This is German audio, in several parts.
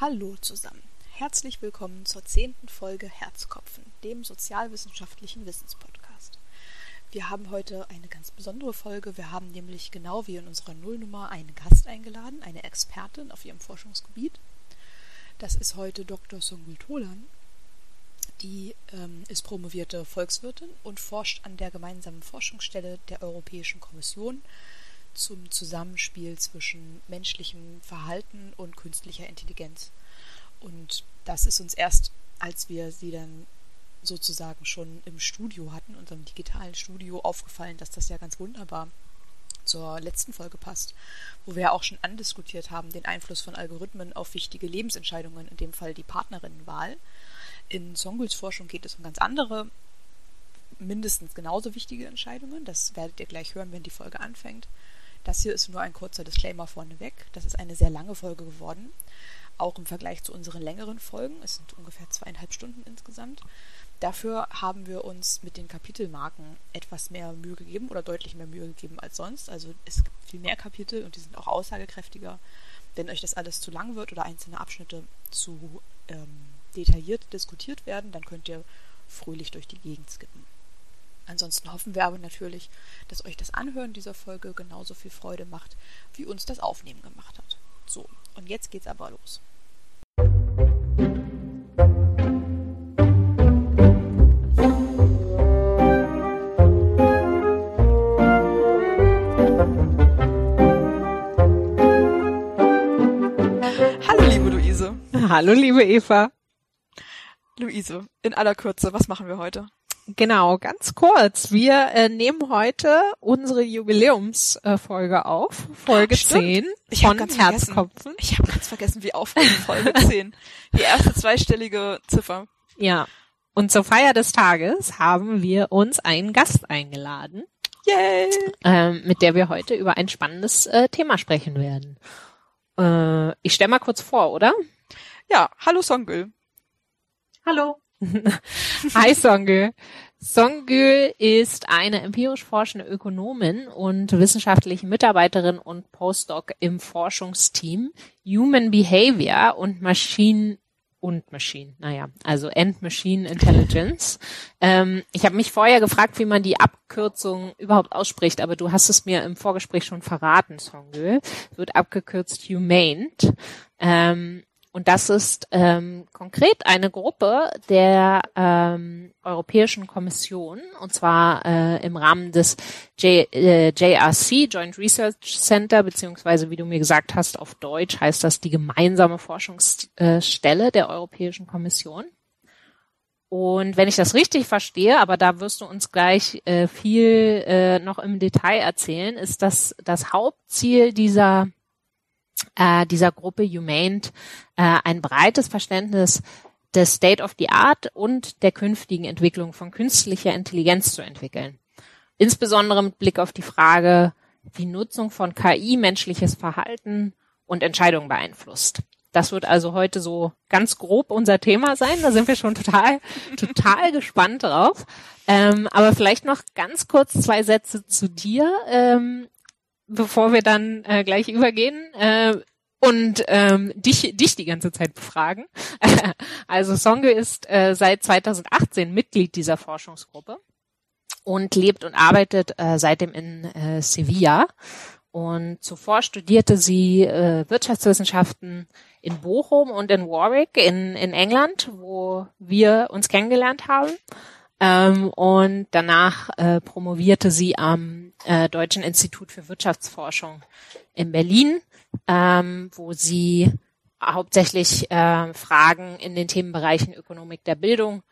Hallo zusammen. Herzlich willkommen zur zehnten Folge Herzkopfen, dem sozialwissenschaftlichen Wissenspodcast. Wir haben heute eine ganz besondere Folge. Wir haben nämlich genau wie in unserer Nullnummer einen Gast eingeladen, eine Expertin auf ihrem Forschungsgebiet. Das ist heute Dr. Songül Tolan. Die ähm, ist promovierte Volkswirtin und forscht an der gemeinsamen Forschungsstelle der Europäischen Kommission zum Zusammenspiel zwischen menschlichem Verhalten und künstlicher Intelligenz. Und das ist uns erst, als wir sie dann sozusagen schon im Studio hatten, unserem digitalen Studio, aufgefallen, dass das ja ganz wunderbar zur letzten Folge passt, wo wir ja auch schon andiskutiert haben, den Einfluss von Algorithmen auf wichtige Lebensentscheidungen, in dem Fall die Partnerinnenwahl. In Songuls Forschung geht es um ganz andere, mindestens genauso wichtige Entscheidungen. Das werdet ihr gleich hören, wenn die Folge anfängt. Das hier ist nur ein kurzer Disclaimer vorneweg. Das ist eine sehr lange Folge geworden, auch im Vergleich zu unseren längeren Folgen. Es sind ungefähr zweieinhalb Stunden insgesamt. Dafür haben wir uns mit den Kapitelmarken etwas mehr Mühe gegeben oder deutlich mehr Mühe gegeben als sonst. Also es gibt viel mehr Kapitel und die sind auch aussagekräftiger. Wenn euch das alles zu lang wird oder einzelne Abschnitte zu ähm, detailliert diskutiert werden, dann könnt ihr fröhlich durch die Gegend skippen. Ansonsten hoffen wir aber natürlich, dass euch das Anhören dieser Folge genauso viel Freude macht, wie uns das Aufnehmen gemacht hat. So, und jetzt geht's aber los. Hallo, liebe Luise. Hallo, liebe Eva. Luise, in aller Kürze, was machen wir heute? Genau, ganz kurz. Wir äh, nehmen heute unsere Jubiläumsfolge äh, auf, Folge Ach, 10 ich von ganz Herzkopfen. Ich habe ganz vergessen, wie aufregend Folge 10. Die erste zweistellige Ziffer. Ja. Und zur Feier des Tages haben wir uns einen Gast eingeladen. Yay! Ähm, mit der wir heute über ein spannendes äh, Thema sprechen werden. Äh, ich stelle mal kurz vor, oder? Ja, hallo Songül. Hallo. Hi Songül. Songül ist eine empirisch forschende Ökonomin und wissenschaftliche Mitarbeiterin und Postdoc im Forschungsteam Human Behavior und Machine und Machine, naja, also End Machine Intelligence. Ähm, ich habe mich vorher gefragt, wie man die Abkürzung überhaupt ausspricht, aber du hast es mir im Vorgespräch schon verraten, Songül. Wird abgekürzt Humane. Ähm, und das ist ähm, konkret eine Gruppe der ähm, Europäischen Kommission, und zwar äh, im Rahmen des J, äh, JRC, Joint Research Center, beziehungsweise wie du mir gesagt hast, auf Deutsch heißt das die gemeinsame Forschungsstelle der Europäischen Kommission. Und wenn ich das richtig verstehe, aber da wirst du uns gleich äh, viel äh, noch im Detail erzählen, ist das das Hauptziel dieser äh, dieser Gruppe Humane äh, ein breites Verständnis des State of the Art und der künftigen Entwicklung von künstlicher Intelligenz zu entwickeln. Insbesondere mit Blick auf die Frage, wie Nutzung von KI menschliches Verhalten und Entscheidungen beeinflusst. Das wird also heute so ganz grob unser Thema sein. Da sind wir schon total, total gespannt drauf. Ähm, aber vielleicht noch ganz kurz zwei Sätze zu dir. Ähm, bevor wir dann äh, gleich übergehen äh, und ähm, dich, dich die ganze Zeit befragen. also Songe ist äh, seit 2018 Mitglied dieser Forschungsgruppe und lebt und arbeitet äh, seitdem in äh, Sevilla. Und zuvor studierte sie äh, Wirtschaftswissenschaften in Bochum und in Warwick in, in England, wo wir uns kennengelernt haben. Ähm, und danach äh, promovierte sie am äh, Deutschen Institut für Wirtschaftsforschung in Berlin, ähm, wo sie hauptsächlich äh, Fragen in den Themenbereichen Ökonomik der Bildung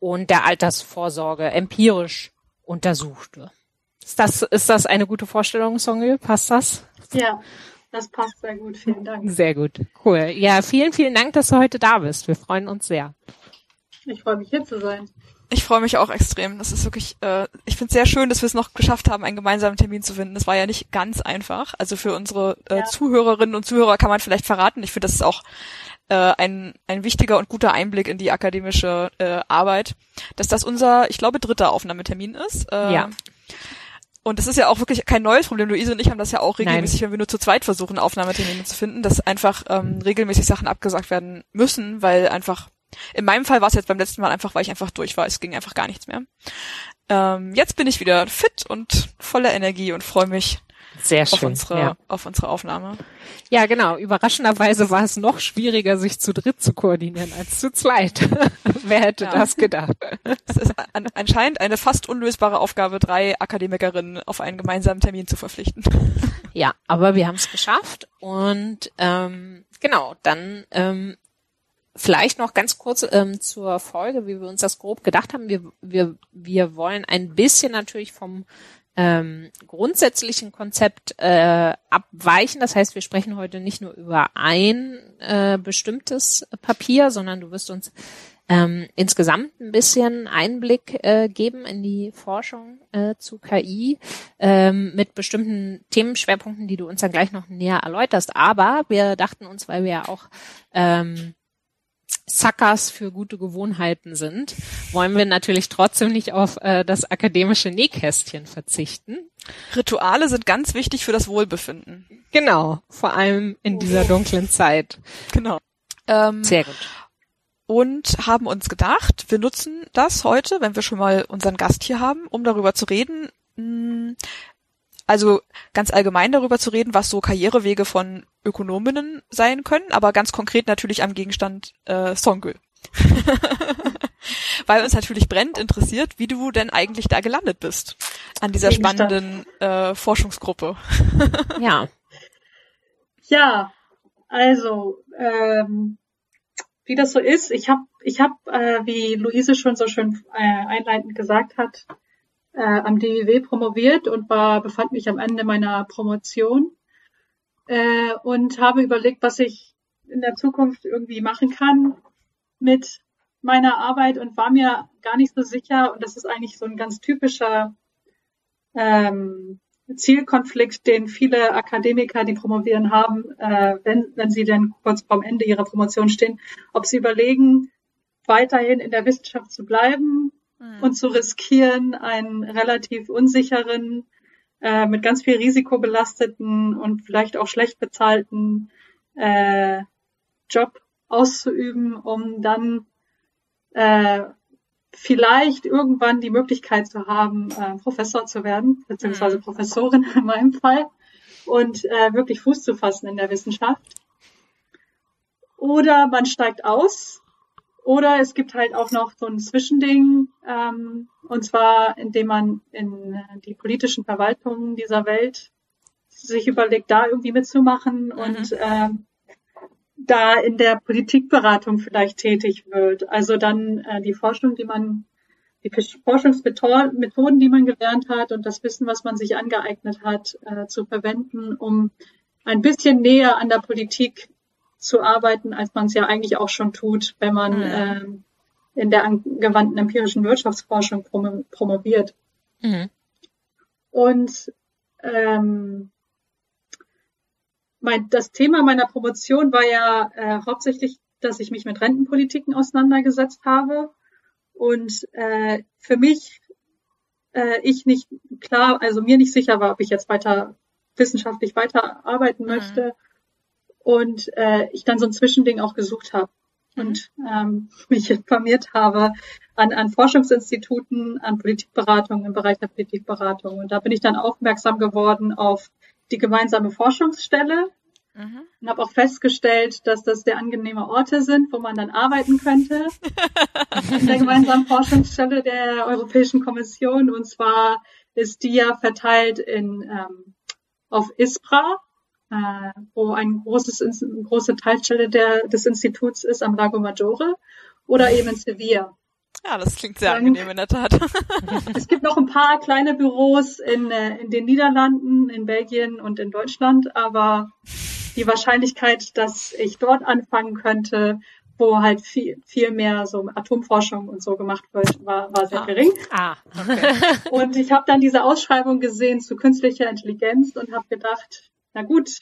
und der Altersvorsorge empirisch untersuchte. Ist das, ist das eine gute Vorstellung, Songül? Passt das? Ja, das passt sehr gut. Vielen Dank. Sehr gut. Cool. Ja, vielen, vielen Dank, dass du heute da bist. Wir freuen uns sehr. Ich freue mich hier zu sein. Ich freue mich auch extrem. Das ist wirklich, äh, ich finde es sehr schön, dass wir es noch geschafft haben, einen gemeinsamen Termin zu finden. Das war ja nicht ganz einfach. Also für unsere äh, ja. Zuhörerinnen und Zuhörer kann man vielleicht verraten. Ich finde, das ist auch äh, ein, ein wichtiger und guter Einblick in die akademische äh, Arbeit, dass das unser, ich glaube, dritter Aufnahmetermin ist. Äh, ja. und das ist ja auch wirklich kein neues Problem. Luise und ich haben das ja auch regelmäßig, Nein. wenn wir nur zu zweit versuchen, Aufnahmetermine zu finden, dass einfach ähm, regelmäßig Sachen abgesagt werden müssen, weil einfach, in meinem Fall war es jetzt beim letzten Mal einfach, weil ich einfach durch war. Es ging einfach gar nichts mehr. Ähm, jetzt bin ich wieder fit und voller Energie und freue mich sehr schön, auf unsere, ja. auf unsere Aufnahme. Ja, genau. Überraschenderweise war es noch schwieriger, sich zu dritt zu koordinieren als zu zweit. Wer hätte ja. das gedacht? Es ist an, anscheinend eine fast unlösbare Aufgabe, drei Akademikerinnen auf einen gemeinsamen Termin zu verpflichten. Ja, aber wir haben es geschafft und ähm, genau, dann ähm, Vielleicht noch ganz kurz ähm, zur Folge, wie wir uns das grob gedacht haben. Wir, wir, wir wollen ein bisschen natürlich vom ähm, grundsätzlichen Konzept äh, abweichen. Das heißt, wir sprechen heute nicht nur über ein äh, bestimmtes Papier, sondern du wirst uns ähm, insgesamt ein bisschen Einblick äh, geben in die Forschung äh, zu KI ähm, mit bestimmten Themenschwerpunkten, die du uns dann gleich noch näher erläuterst. Aber wir dachten uns, weil wir ja auch ähm, Suckers für gute Gewohnheiten sind, wollen wir natürlich trotzdem nicht auf äh, das akademische Nähkästchen verzichten. Rituale sind ganz wichtig für das Wohlbefinden. Genau, vor allem in dieser dunklen Zeit. Genau. Ähm, Sehr gut. Und haben uns gedacht, wir nutzen das heute, wenn wir schon mal unseren Gast hier haben, um darüber zu reden, hm, also ganz allgemein darüber zu reden, was so Karrierewege von Ökonominnen sein können, aber ganz konkret natürlich am Gegenstand äh, Songül. Weil uns natürlich brennt interessiert, wie du denn eigentlich da gelandet bist an dieser spannenden äh, Forschungsgruppe. ja. Ja, also ähm, wie das so ist, ich habe, ich hab, äh, wie Luise schon so schön äh, einleitend gesagt hat, äh, am DIW promoviert und war, befand mich am Ende meiner Promotion äh, und habe überlegt, was ich in der Zukunft irgendwie machen kann mit meiner Arbeit und war mir gar nicht so sicher. Und das ist eigentlich so ein ganz typischer ähm, Zielkonflikt, den viele Akademiker, die promovieren, haben, äh, wenn, wenn sie dann kurz vorm Ende ihrer Promotion stehen, ob sie überlegen, weiterhin in der Wissenschaft zu bleiben mhm. und zu riskieren, einen relativ unsicheren, äh, mit ganz viel Risiko belasteten und vielleicht auch schlecht bezahlten äh, Job auszuüben, um dann äh, vielleicht irgendwann die Möglichkeit zu haben, äh, Professor zu werden, beziehungsweise mhm. Professorin in meinem Fall, und äh, wirklich Fuß zu fassen in der Wissenschaft. Oder man steigt aus oder es gibt halt auch noch so ein Zwischending, ähm, und zwar indem man in die politischen Verwaltungen dieser Welt sich überlegt, da irgendwie mitzumachen mhm. und ähm, da in der Politikberatung vielleicht tätig wird. Also dann äh, die Forschung, die man, die Forschungsmethoden, die man gelernt hat und das Wissen, was man sich angeeignet hat, äh, zu verwenden, um ein bisschen näher an der Politik zu arbeiten, als man es ja eigentlich auch schon tut, wenn man mhm. ähm, in der angewandten empirischen Wirtschaftsforschung prom promoviert. Mhm. Und ähm, mein, das Thema meiner Promotion war ja äh, hauptsächlich, dass ich mich mit Rentenpolitiken auseinandergesetzt habe und äh, für mich äh, ich nicht klar, also mir nicht sicher war, ob ich jetzt weiter wissenschaftlich weiterarbeiten mhm. möchte und äh, ich dann so ein Zwischending auch gesucht habe und ähm, mich informiert habe an, an Forschungsinstituten, an Politikberatung im Bereich der Politikberatung. Und da bin ich dann aufmerksam geworden auf die gemeinsame Forschungsstelle mhm. und habe auch festgestellt, dass das sehr angenehme Orte sind, wo man dann arbeiten könnte in der gemeinsamen Forschungsstelle der Europäischen Kommission. Und zwar ist die ja verteilt in ähm, auf ISPRA, wo ein großes, eine große Teilstelle der, des Instituts ist am Lago Maggiore oder eben in Sevilla. Ja, das klingt sehr angenehm in der Tat. es gibt noch ein paar kleine Büros in, äh, in den Niederlanden, in Belgien und in Deutschland, aber die Wahrscheinlichkeit, dass ich dort anfangen könnte, wo halt viel, viel mehr so Atomforschung und so gemacht wird, war, war sehr ah. gering. Ah, okay. Und ich habe dann diese Ausschreibung gesehen zu künstlicher Intelligenz und habe gedacht, na gut,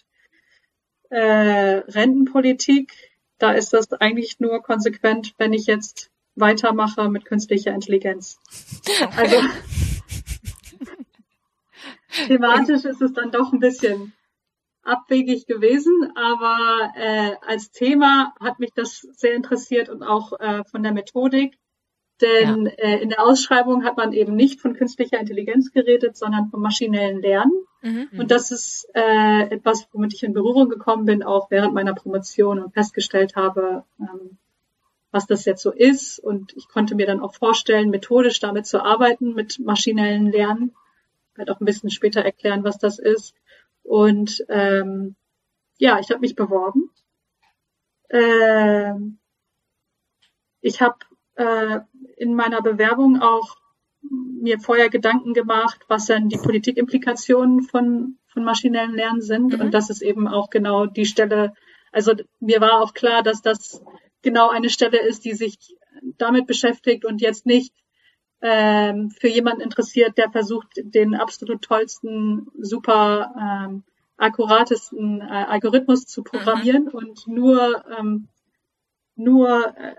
äh, Rentenpolitik, da ist das eigentlich nur konsequent, wenn ich jetzt weitermache mit künstlicher Intelligenz. Also thematisch ist es dann doch ein bisschen abwegig gewesen, aber äh, als Thema hat mich das sehr interessiert und auch äh, von der Methodik. Denn ja. äh, in der Ausschreibung hat man eben nicht von künstlicher Intelligenz geredet, sondern vom maschinellen Lernen. Mhm. Und das ist äh, etwas, womit ich in Berührung gekommen bin, auch während meiner Promotion und festgestellt habe, ähm, was das jetzt so ist. Und ich konnte mir dann auch vorstellen, methodisch damit zu arbeiten, mit maschinellen Lernen. Ich werde auch ein bisschen später erklären, was das ist. Und ähm, ja, ich habe mich beworben. Ähm, ich habe äh, in meiner Bewerbung auch mir vorher Gedanken gemacht, was dann die Politikimplikationen von, von maschinellem Lernen sind. Mhm. Und das ist eben auch genau die Stelle, also mir war auch klar, dass das genau eine Stelle ist, die sich damit beschäftigt und jetzt nicht ähm, für jemanden interessiert, der versucht, den absolut tollsten, super ähm, akkuratesten äh, Algorithmus zu programmieren mhm. und nur ähm, nur äh,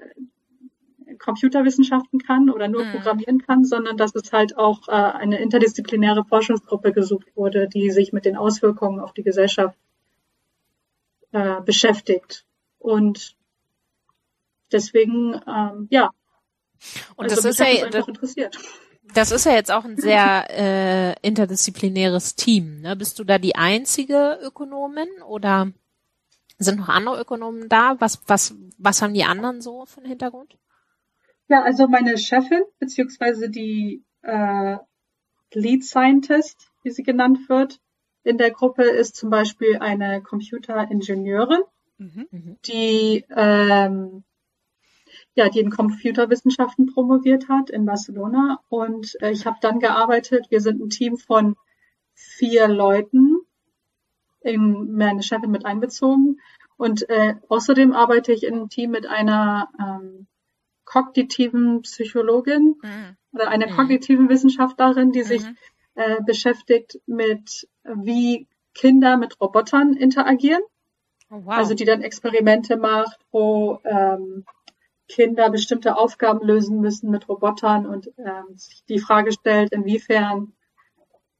Computerwissenschaften kann oder nur mhm. programmieren kann, sondern dass es halt auch äh, eine interdisziplinäre Forschungsgruppe gesucht wurde, die sich mit den Auswirkungen auf die Gesellschaft äh, beschäftigt. Und deswegen, ähm, ja. Und also das ist ja das, interessiert. Das ist ja jetzt auch ein sehr äh, interdisziplinäres Team. Ne? Bist du da die einzige Ökonomin oder sind noch andere Ökonomen da? Was, was, was haben die anderen so für einen Hintergrund? Ja, also meine Chefin, beziehungsweise die äh, Lead Scientist, wie sie genannt wird, in der Gruppe ist zum Beispiel eine Computeringenieurin, mhm. mhm. die ähm, ja, die in Computerwissenschaften promoviert hat in Barcelona. Und äh, ich habe dann gearbeitet. Wir sind ein Team von vier Leuten, in meine Chefin mit einbezogen. Und äh, außerdem arbeite ich in einem Team mit einer ähm, kognitiven Psychologin mhm. oder einer mhm. kognitiven Wissenschaftlerin, die sich mhm. äh, beschäftigt mit, wie Kinder mit Robotern interagieren. Oh, wow. Also die dann Experimente macht, wo ähm, Kinder bestimmte Aufgaben lösen müssen mit Robotern und ähm, sich die Frage stellt, inwiefern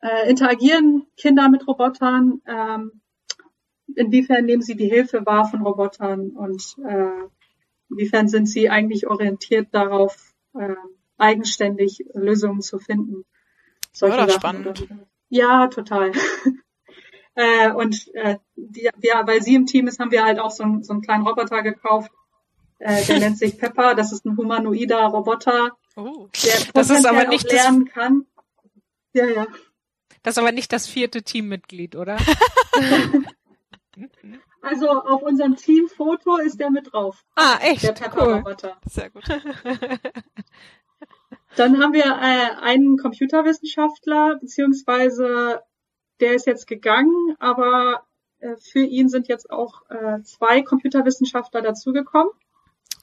äh, interagieren Kinder mit Robotern, ähm, inwiefern nehmen sie die Hilfe wahr von Robotern und äh, Inwiefern sind Sie eigentlich orientiert darauf, äh, eigenständig Lösungen zu finden? Solche ja, spannend. Ja, total. äh, und äh, die, ja, weil sie im Team ist, haben wir halt auch so, ein, so einen kleinen Roboter gekauft. Äh, der nennt sich Pepper. Das ist ein humanoider Roboter, oh, der das ist aber nicht lernen das, kann. Ja, ja. Das ist aber nicht das vierte Teammitglied, oder? Also auf unserem Teamfoto ist der mit drauf. Ah, echt? Der Pepper-Roboter. Cool. Sehr gut. Dann haben wir äh, einen Computerwissenschaftler, beziehungsweise der ist jetzt gegangen, aber äh, für ihn sind jetzt auch äh, zwei Computerwissenschaftler dazugekommen.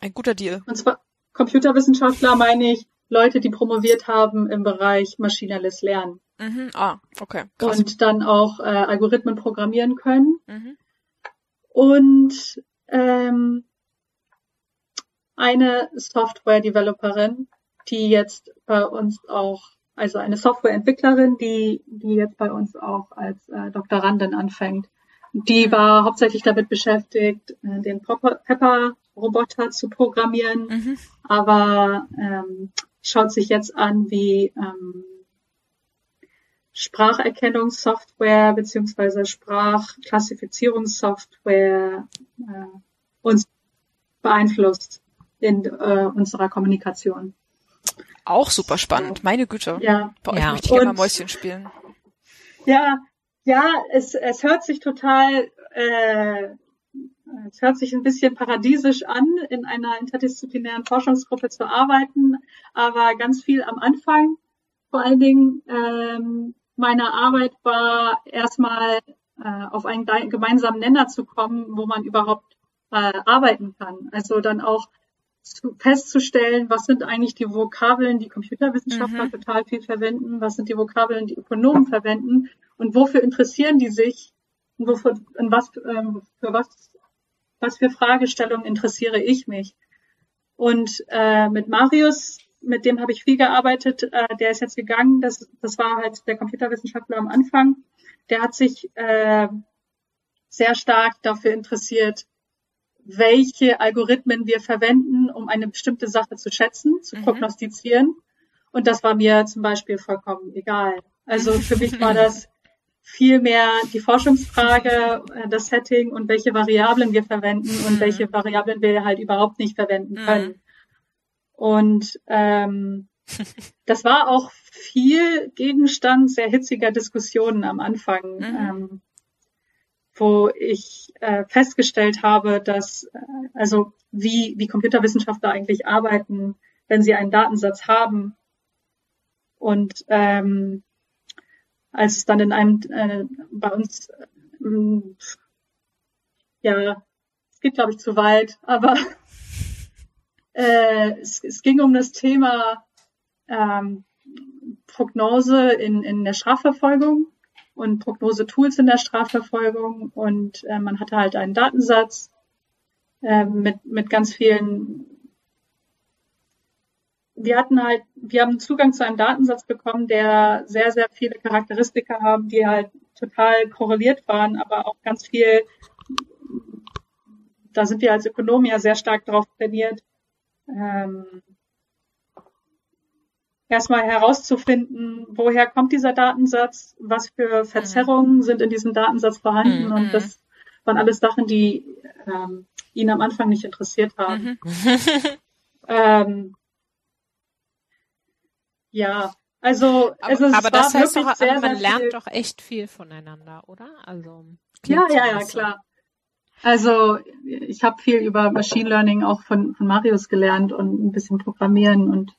Ein guter Deal. Und zwar Computerwissenschaftler meine ich Leute, die promoviert haben im Bereich maschinelles Lernen. Mhm. Ah, okay. Krass. Und dann auch äh, Algorithmen programmieren können. Mhm und ähm, eine Software-Developerin, die jetzt bei uns auch, also eine Softwareentwicklerin, die, die jetzt bei uns auch als äh, Doktorandin anfängt. Die war hauptsächlich damit beschäftigt, äh, den Pepper-Roboter zu programmieren, mhm. aber ähm, schaut sich jetzt an, wie ähm, Spracherkennungssoftware beziehungsweise Sprachklassifizierungssoftware äh, uns beeinflusst in äh, unserer Kommunikation. Auch super spannend, meine Güte. Ja. Bei euch ja. möchte ich gerne mal Mäuschen spielen. Ja, ja, es, es hört sich total, äh, es hört sich ein bisschen paradiesisch an, in einer interdisziplinären Forschungsgruppe zu arbeiten, aber ganz viel am Anfang vor allen Dingen ähm, meiner Arbeit war erstmal äh, auf einen gemeinsamen Nenner zu kommen, wo man überhaupt äh, arbeiten kann. Also dann auch zu, festzustellen, was sind eigentlich die Vokabeln, die Computerwissenschaftler mhm. total viel verwenden, was sind die Vokabeln, die Ökonomen verwenden und wofür interessieren die sich und wofür, in was, ähm, für was, was für Fragestellungen interessiere ich mich. Und äh, mit Marius mit dem habe ich viel gearbeitet, äh, der ist jetzt gegangen, das, das war halt der Computerwissenschaftler am Anfang, der hat sich äh, sehr stark dafür interessiert, welche Algorithmen wir verwenden, um eine bestimmte Sache zu schätzen, zu mhm. prognostizieren. Und das war mir zum Beispiel vollkommen egal. Also für mich war das viel mehr die Forschungsfrage, äh, das Setting und welche Variablen wir verwenden und mhm. welche Variablen wir halt überhaupt nicht verwenden mhm. können. Und ähm, das war auch viel Gegenstand sehr hitziger Diskussionen am Anfang, mhm. ähm, wo ich äh, festgestellt habe, dass äh, also wie wie Computerwissenschaftler eigentlich arbeiten, wenn sie einen Datensatz haben und ähm, als es dann in einem äh, bei uns äh, ja es geht glaube ich zu weit, aber äh, es, es ging um das Thema ähm, Prognose in, in der Strafverfolgung und Prognose-Tools in der Strafverfolgung. Und äh, man hatte halt einen Datensatz äh, mit, mit ganz vielen wir hatten halt, wir haben Zugang zu einem Datensatz bekommen, der sehr, sehr viele Charakteristika haben, die halt total korreliert waren, aber auch ganz viel, da sind wir als Ökonomen ja sehr stark drauf trainiert, ähm, erstmal herauszufinden, woher kommt dieser Datensatz, was für Verzerrungen mhm. sind in diesem Datensatz vorhanden mhm. und das waren alles Sachen, die ähm, ihn am Anfang nicht interessiert haben. Mhm. ähm, ja, also, aber, also aber das heißt doch, sehr, man lernt viel. doch echt viel voneinander, oder? Also ja, ja, ja, klar. Also ich habe viel über Machine Learning auch von, von Marius gelernt und ein bisschen Programmieren und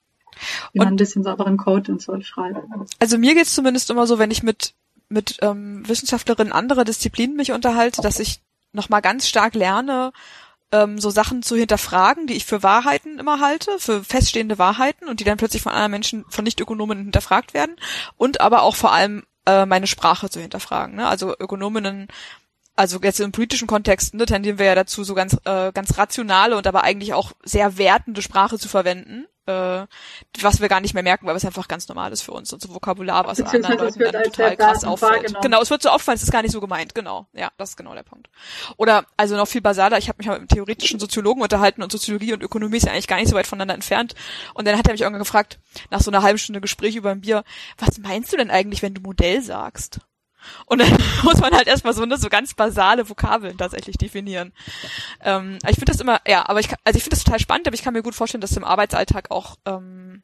wie und, man ein bisschen sauberen Code und so schreibt. Also mir geht's zumindest immer so, wenn ich mit mit ähm, Wissenschaftlerinnen anderer Disziplinen mich unterhalte, dass ich nochmal ganz stark lerne, ähm, so Sachen zu hinterfragen, die ich für Wahrheiten immer halte, für feststehende Wahrheiten und die dann plötzlich von anderen Menschen, von Nicht-Ökonomen hinterfragt werden und aber auch vor allem äh, meine Sprache zu hinterfragen. Ne? Also Ökonominnen also jetzt im politischen Kontext ne, tendieren wir ja dazu, so ganz, äh, ganz rationale und aber eigentlich auch sehr wertende Sprache zu verwenden, äh, was wir gar nicht mehr merken, weil es einfach ganz normal ist für uns und so Vokabular, was anderen Leuten dann total krass auffällt. Genau, es wird so auffallen, es ist gar nicht so gemeint, genau. Ja, das ist genau der Punkt. Oder also noch viel basaler, ich habe mich mal mit einem theoretischen Soziologen unterhalten und Soziologie und Ökonomie ist ja eigentlich gar nicht so weit voneinander entfernt. Und dann hat er mich irgendwann gefragt, nach so einer halben Stunde Gespräch über ein Bier, was meinst du denn eigentlich, wenn du Modell sagst? Und dann muss man halt erstmal so, ne, so ganz basale Vokabeln tatsächlich definieren. Ähm, ich finde das immer, ja, aber ich also ich finde das total spannend, aber ich kann mir gut vorstellen, dass es im Arbeitsalltag auch, ähm,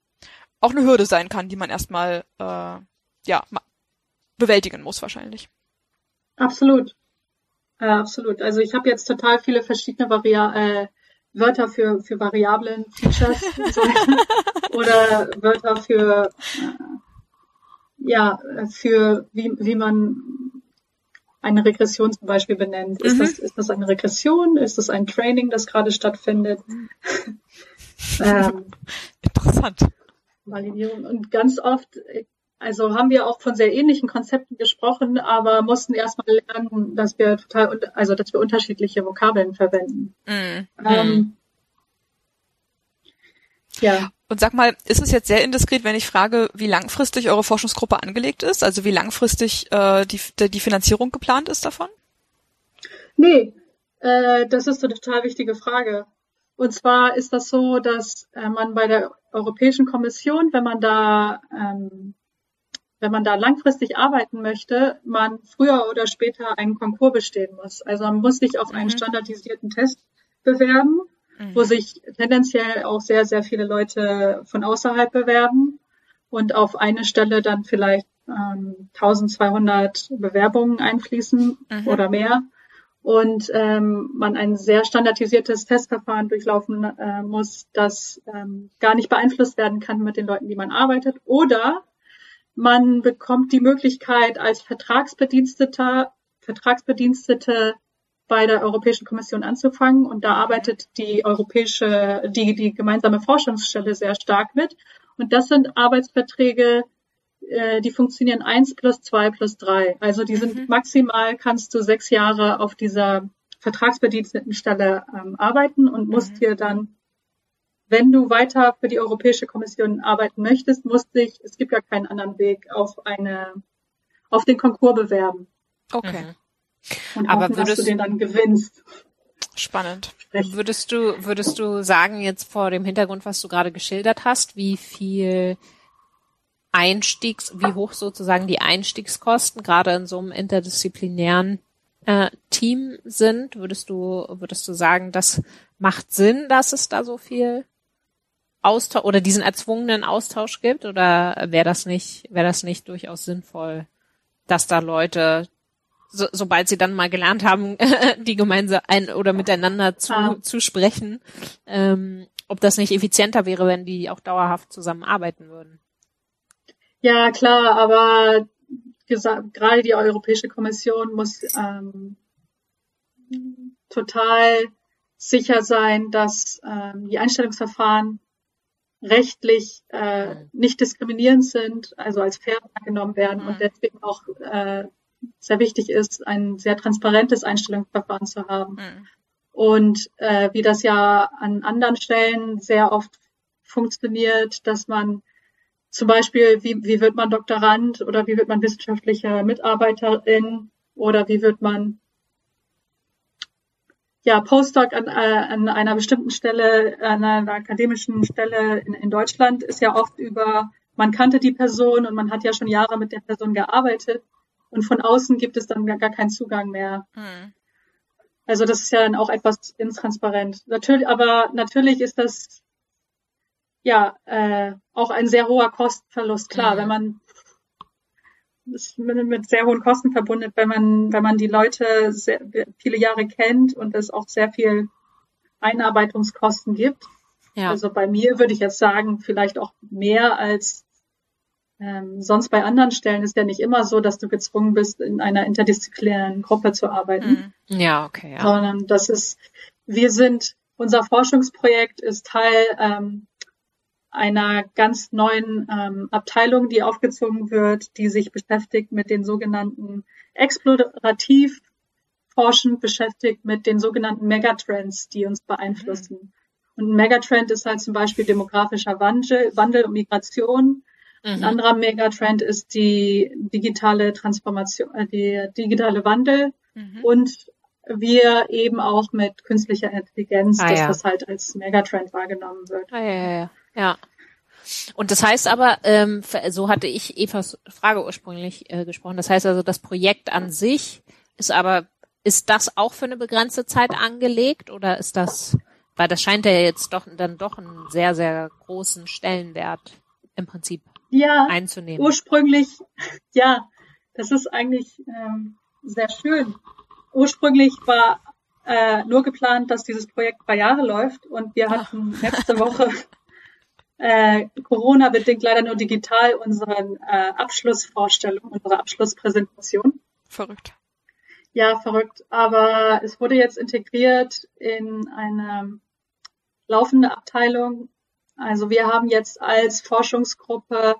auch eine Hürde sein kann, die man erstmal äh, ja, bewältigen muss wahrscheinlich. Absolut. Äh, absolut. Also ich habe jetzt total viele verschiedene Varia äh, Wörter für, für Variablen, Features so, oder Wörter für äh, ja, für wie, wie man eine Regression zum Beispiel benennt. Ist, mhm. das, ist das eine Regression? Ist das ein Training, das gerade stattfindet? ähm, Interessant. Validierung. Und ganz oft, also haben wir auch von sehr ähnlichen Konzepten gesprochen, aber mussten erstmal lernen, dass wir total, also dass wir unterschiedliche Vokabeln verwenden. Mhm. Ähm, mhm. Ja. Und sag mal, ist es jetzt sehr indiskret, wenn ich frage, wie langfristig eure Forschungsgruppe angelegt ist? Also wie langfristig äh, die, die Finanzierung geplant ist davon? Nee, äh, das ist eine total wichtige Frage. Und zwar ist das so, dass äh, man bei der Europäischen Kommission, wenn man da ähm, wenn man da langfristig arbeiten möchte, man früher oder später einen Konkurs bestehen muss. Also man muss sich auf einen mhm. standardisierten Test bewerben mhm. wo sich tendenziell auch sehr, sehr viele Leute von außerhalb bewerben und auf eine Stelle dann vielleicht ähm, 1200 Bewerbungen einfließen mhm. oder mehr und ähm, man ein sehr standardisiertes Testverfahren durchlaufen äh, muss, das ähm, gar nicht beeinflusst werden kann mit den Leuten, die man arbeitet. Oder man bekommt die Möglichkeit als Vertragsbediensteter, Vertragsbedienstete bei der Europäischen Kommission anzufangen. Und da arbeitet die europäische, die, die gemeinsame Forschungsstelle sehr stark mit. Und das sind Arbeitsverträge, äh, die funktionieren eins plus zwei plus drei. Also die sind mhm. maximal kannst du sechs Jahre auf dieser Vertragsbedienstetenstelle ähm, arbeiten und musst mhm. dir dann wenn du weiter für die Europäische Kommission arbeiten möchtest, musst dich, es gibt ja keinen anderen Weg, auf eine, auf den Konkurs bewerben. Okay. Mhm. Und Aber hoffen, dass würdest- du den dann gewinnst. Spannend. Würdest du, würdest du sagen, jetzt vor dem Hintergrund, was du gerade geschildert hast, wie viel Einstiegs, wie hoch sozusagen die Einstiegskosten gerade in so einem interdisziplinären äh, Team sind? Würdest du, würdest du sagen, das macht Sinn, dass es da so viel Austausch oder diesen erzwungenen Austausch gibt? Oder wäre das nicht, wäre das nicht durchaus sinnvoll, dass da Leute so, sobald sie dann mal gelernt haben, die gemeinsam ein oder miteinander zu, Ah. zu sprechen, ähm, ob das nicht effizienter wäre, wenn die auch dauerhaft zusammenarbeiten würden. Ja, klar, aber gerade die Europäische Kommission muss ähm, total sicher sein, dass ähm, die Einstellungsverfahren rechtlich äh, Mhm. nicht diskriminierend sind, also als fair angenommen werden Mhm. und deswegen auch äh, sehr wichtig ist, ein sehr transparentes Einstellungsverfahren zu haben. Mhm. Und äh, wie das ja an anderen Stellen sehr oft funktioniert, dass man zum Beispiel, wie, wie wird man Doktorand oder wie wird man wissenschaftliche Mitarbeiterin oder wie wird man ja Postdoc an, äh, an einer bestimmten Stelle, an einer akademischen Stelle in, in Deutschland ist ja oft über, man kannte die Person und man hat ja schon Jahre mit der Person gearbeitet und von außen gibt es dann gar, gar keinen Zugang mehr. Mhm. Also das ist ja dann auch etwas intransparent. Natürlich, aber natürlich ist das ja äh, auch ein sehr hoher Kostenverlust. Klar, Mhm. wenn man das ist mit, mit sehr hohen Kosten verbunden, wenn man wenn man die Leute sehr, viele Jahre kennt und es auch sehr viel Einarbeitungskosten gibt. Ja. Also bei mir würde ich jetzt sagen, vielleicht auch mehr als ähm, sonst bei anderen Stellen ist ja nicht immer so, dass du gezwungen bist, in einer interdisziplinären Gruppe zu arbeiten Mhm. ja, okay, ja. sondern das ist, wir sind, unser Forschungsprojekt ist Teil ähm, einer ganz neuen ähm, Abteilung, die aufgezogen wird, die sich beschäftigt mit den sogenannten explorativ forschend beschäftigt mit den sogenannten Megatrends, die uns beeinflussen. Und ein Megatrend ist halt zum Beispiel demografischer Wandel, Wandel und Migration. Ein Mhm. anderer Megatrend ist die digitale Transformation, äh, die digitale Wandel Mhm. und wir eben auch mit künstlicher Intelligenz, Ah, dass ja. das halt als Megatrend wahrgenommen wird. Ah, ja, ja, ja. Und das heißt aber, ähm, so hatte ich Evas Frage ursprünglich äh, gesprochen. Das heißt also, das Projekt an sich ist aber, ist das auch für eine begrenzte Zeit angelegt oder ist das, weil das scheint ja jetzt doch dann doch einen sehr, sehr großen Stellenwert im Prinzip Ja, einzunehmen. ursprünglich, ja, das ist eigentlich ähm, sehr schön. Ursprünglich war äh, nur geplant, dass dieses Projekt drei Jahre läuft und wir hatten letzte Woche äh, Corona-bedingt leider nur digital unseren äh, Abschlussvorstellung, unsere Abschlusspräsentation. Verrückt. Ja, verrückt. Aber es wurde jetzt integriert in eine laufende Abteilung. Also wir haben jetzt als Forschungsgruppe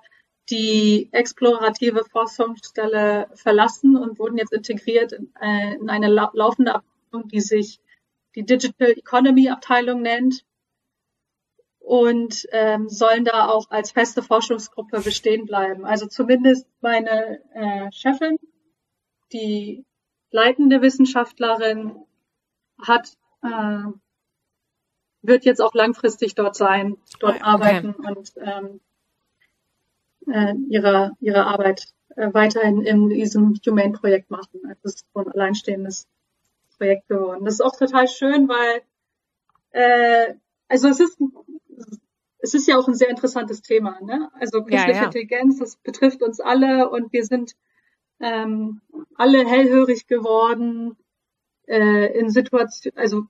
die explorative Forschungsstelle verlassen und wurden jetzt integriert in, äh, in eine lau laufende Abteilung, die sich die Digital Economy Abteilung nennt und ähm, sollen da auch als feste Forschungsgruppe bestehen bleiben. Also zumindest meine äh, Chefin, die leitende Wissenschaftlerin, hat äh, wird jetzt auch langfristig dort sein, dort Okay. arbeiten und ähm, äh, ihre ihre Arbeit äh, weiterhin in diesem Humane-Projekt machen. Also es ist so ein alleinstehendes Projekt geworden. Das ist auch total schön, weil äh, also es ist es ist ja auch ein sehr interessantes Thema, ne? Also künstliche ja. Intelligenz, das betrifft uns alle und wir sind ähm, alle hellhörig geworden äh, in Situationen, also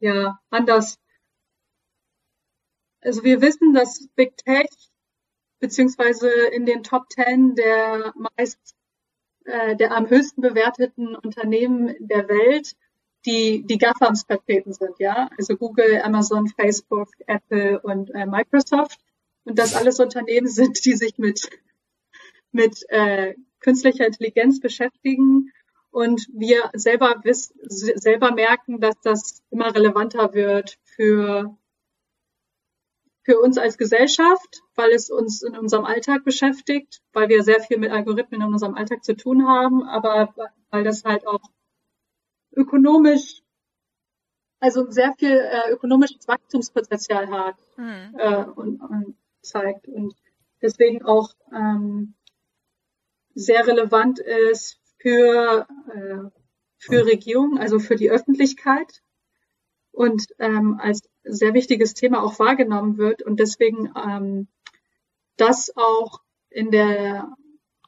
ja, anders. Also wir wissen, dass Big Tech beziehungsweise in den Top Ten der meist äh, der am höchsten bewerteten Unternehmen der Welt die die GAFAMs vertreten sind, ja, also Google, Amazon, Facebook, Apple und äh, Microsoft und das alles Unternehmen sind, die sich mit mit äh, künstlicher Intelligenz beschäftigen und wir selber wissen, selber merken, dass das immer relevanter wird für für uns als Gesellschaft, weil es uns in unserem Alltag beschäftigt, weil wir sehr viel mit Algorithmen in unserem Alltag zu tun haben, aber weil das halt auch ökonomisch, also sehr viel äh, ökonomisches Wachstumspotenzial hat mhm. äh, und, und, zeigt und deswegen auch ähm, sehr relevant ist für, äh, für Regierungen, also für die Öffentlichkeit und ähm, als sehr wichtiges Thema auch wahrgenommen wird und deswegen ähm, das auch in der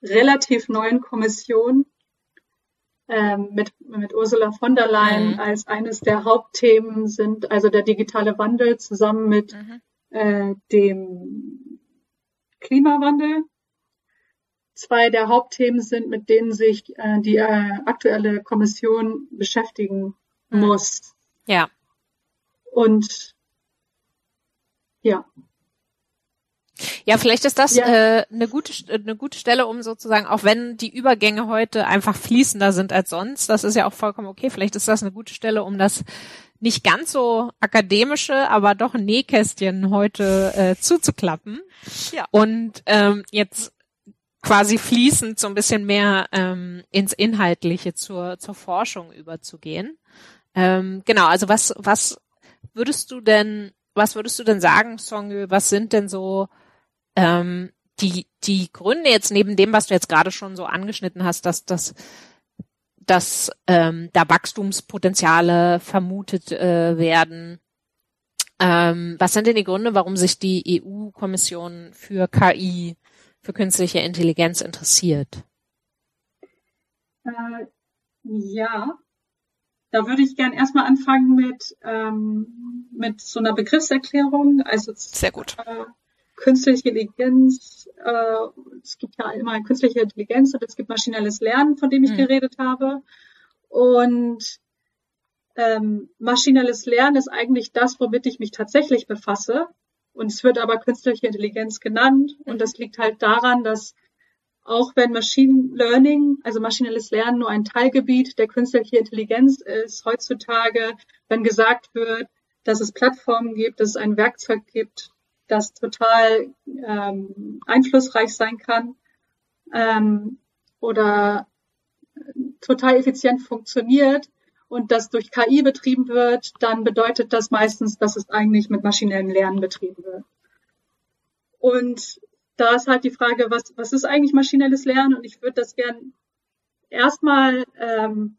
relativ neuen Kommission ähm, mit, mit Ursula von der Leyen mhm. als eines der Hauptthemen sind, also der digitale Wandel zusammen mit mhm. äh, dem Klimawandel. Zwei der Hauptthemen sind, mit denen sich äh, die äh, aktuelle Kommission beschäftigen mhm. muss. Ja. Und ja. Ja, vielleicht ist das ja. äh, eine gute eine gute Stelle, um sozusagen, auch wenn die Übergänge heute einfach fließender sind als sonst, das ist ja auch vollkommen okay. Vielleicht ist das eine gute Stelle, um das nicht ganz so akademische, aber doch Nähkästchen heute äh, zuzuklappen. Ja. Und ähm, jetzt quasi fließend so ein bisschen mehr ähm, ins Inhaltliche zur, zur Forschung überzugehen. Ähm, genau, also was, was würdest du denn, was würdest du denn sagen, Songül, was sind denn so ähm, die, die Gründe jetzt neben dem, was du jetzt gerade schon so angeschnitten hast, dass, dass, dass ähm, da Wachstumspotenziale vermutet äh, werden? Ähm, was sind denn die Gründe, warum sich die EU-Kommission für KI, für künstliche Intelligenz interessiert? Äh, ja, da würde ich gern erstmal anfangen mit, ähm, mit so einer Begriffserklärung. Also sehr gut. Äh, künstliche Intelligenz, äh, es gibt ja immer künstliche Intelligenz und es gibt maschinelles Lernen, von dem ich mhm. geredet habe. Und ähm, maschinelles Lernen ist eigentlich das, womit ich mich tatsächlich befasse. Und es wird aber künstliche Intelligenz genannt. Und das liegt halt daran, dass auch wenn Machine Learning, also maschinelles Lernen nur ein Teilgebiet der künstlichen Intelligenz ist, heutzutage, wenn gesagt wird, dass es Plattformen gibt, dass es ein Werkzeug gibt, das total ähm, einflussreich sein kann ähm, oder total effizient funktioniert und das durch KI betrieben wird, dann bedeutet das meistens, dass es eigentlich mit maschinellem Lernen betrieben wird. Und da ist halt die Frage, was, was ist eigentlich maschinelles Lernen? Und ich würde das gern erstmal ähm,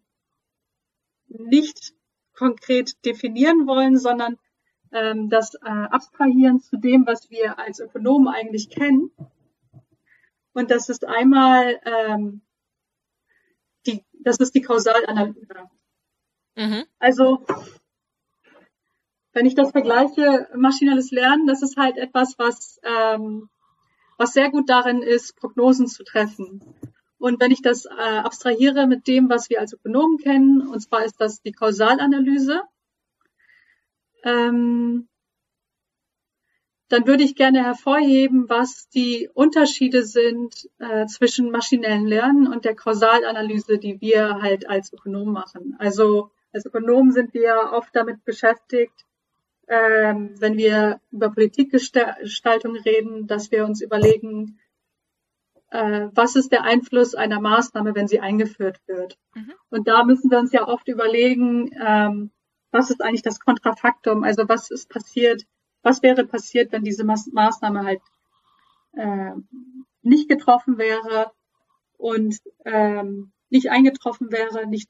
nicht konkret definieren wollen, sondern ähm, das äh, abstrahieren zu dem, was wir als Ökonomen eigentlich kennen. Und das ist einmal ähm, die, das ist die Kausalanalyse. Mhm. Also wenn ich das vergleiche, maschinelles Lernen, das ist halt etwas, was ähm, was sehr gut darin ist, Prognosen zu treffen. Und wenn ich das äh, abstrahiere mit dem, was wir als Ökonomen kennen, und zwar ist das die Kausalanalyse, ähm, dann würde ich gerne hervorheben, was die Unterschiede sind äh, zwischen maschinellen Lernen und der Kausalanalyse, die wir halt als Ökonomen machen. Also als Ökonomen sind wir oft damit beschäftigt, ähm, wenn wir über Politikgestaltung reden, dass wir uns überlegen, äh, was ist der Einfluss einer Maßnahme, wenn sie eingeführt wird. Mhm. Und da müssen wir uns ja oft überlegen, ähm, was ist eigentlich das Kontrafaktum, also was ist passiert, was wäre passiert, wenn diese Mas Maßnahme halt äh, nicht getroffen wäre und ähm, nicht eingetroffen wäre, nicht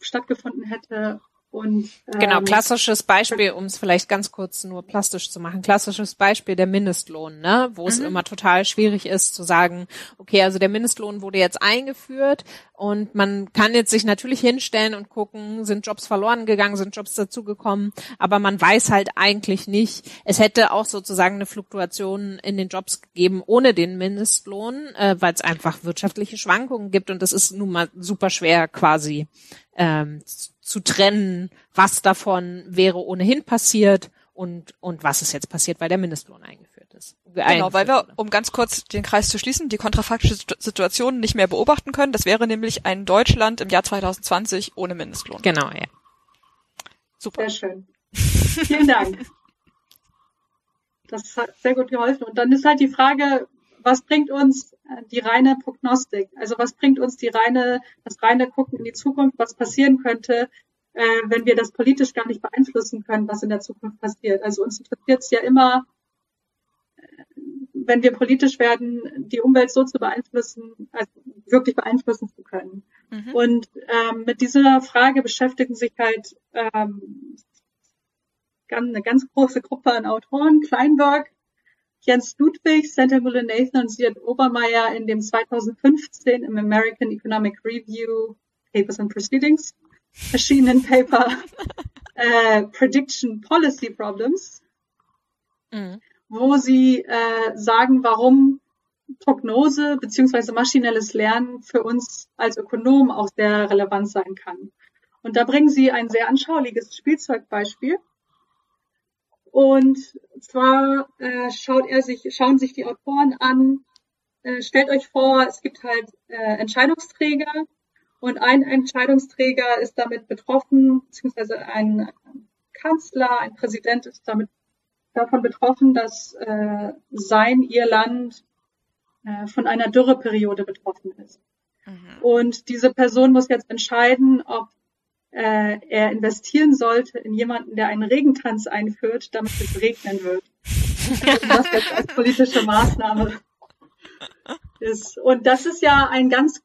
stattgefunden hätte und, ähm, genau, klassisches Beispiel, um es vielleicht ganz kurz nur plastisch zu machen, klassisches Beispiel der Mindestlohn, ne? wo mhm. es immer total schwierig ist zu sagen, okay, also der Mindestlohn wurde jetzt eingeführt und man kann jetzt sich natürlich hinstellen und gucken, sind Jobs verloren gegangen, sind Jobs dazugekommen, aber man weiß halt eigentlich nicht, es hätte auch sozusagen eine Fluktuation in den Jobs gegeben ohne den Mindestlohn, äh, weil es einfach wirtschaftliche Schwankungen gibt und das ist nun mal super schwer quasi ähm, zu trennen, was davon wäre ohnehin passiert und, und was ist jetzt passiert, weil der Mindestlohn eingeführt ist. Genau, weil wir, um ganz kurz den Kreis zu schließen, die kontrafaktische Situation nicht mehr beobachten können. Das wäre nämlich ein Deutschland im Jahr 2020 ohne Mindestlohn. Genau, ja. Super. Sehr schön. Vielen Dank. Das hat sehr gut geholfen. Und dann ist halt die Frage, was bringt uns äh, die reine Prognostik? Also was bringt uns die reine, das reine Gucken in die Zukunft, was passieren könnte, äh, wenn wir das politisch gar nicht beeinflussen können, was in der Zukunft passiert? Also uns interessiert es ja immer, äh, wenn wir politisch werden, die Umwelt so zu beeinflussen, also wirklich beeinflussen zu können. Mhm. Und ähm, mit dieser Frage beschäftigen sich halt ähm, eine ganz große Gruppe an Autoren, Kleinberg, Jens Ludwig, Santa Müller-Nathan und Siad Obermeier in dem 2015 im American Economic Review Papers and Proceedings erschienenen Paper äh, Prediction Policy Problems, mhm. wo sie äh, sagen, warum Prognose beziehungsweise maschinelles Lernen für uns als Ökonom auch sehr relevant sein kann. Und da bringen sie ein sehr anschauliches Spielzeugbeispiel. Und zwar äh, schaut er sich, schauen sich die Autoren an, äh, stellt euch vor, es gibt halt äh, Entscheidungsträger und ein Entscheidungsträger ist damit betroffen, beziehungsweise ein Kanzler, ein Präsident ist damit davon betroffen, dass äh, sein, ihr Land äh, von einer Dürreperiode betroffen ist. Mhm. Und diese Person muss jetzt entscheiden, ob äh, er investieren sollte in jemanden, der einen Regentanz einführt, damit es regnen wird. Also das jetzt als politische Maßnahme ist. Und das ist ja ein ganz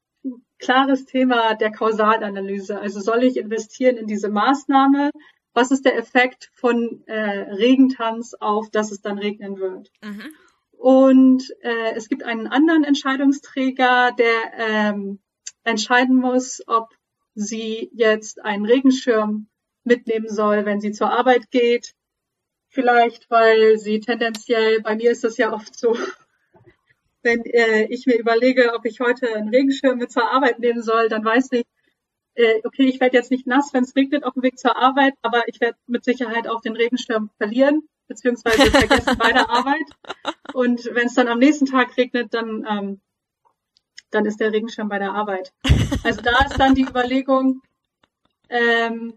klares Thema der Kausalanalyse. Also soll ich investieren in diese Maßnahme? Was ist der Effekt von äh, Regentanz auf, dass es dann regnen wird? Mhm. Und äh, es gibt einen anderen Entscheidungsträger, der ähm, entscheiden muss, ob sie jetzt einen Regenschirm mitnehmen soll, wenn sie zur Arbeit geht. Vielleicht, weil sie tendenziell, bei mir ist das ja oft so, wenn äh, ich mir überlege, ob ich heute einen Regenschirm mit zur Arbeit nehmen soll, dann weiß ich, äh, okay, ich werde jetzt nicht nass, wenn es regnet auf dem Weg zur Arbeit, aber ich werde mit Sicherheit auch den Regenschirm verlieren, beziehungsweise vergessen bei der Arbeit. Und wenn es dann am nächsten Tag regnet, dann ähm, dann ist der Regenschirm bei der Arbeit. Also da ist dann die Überlegung, ähm,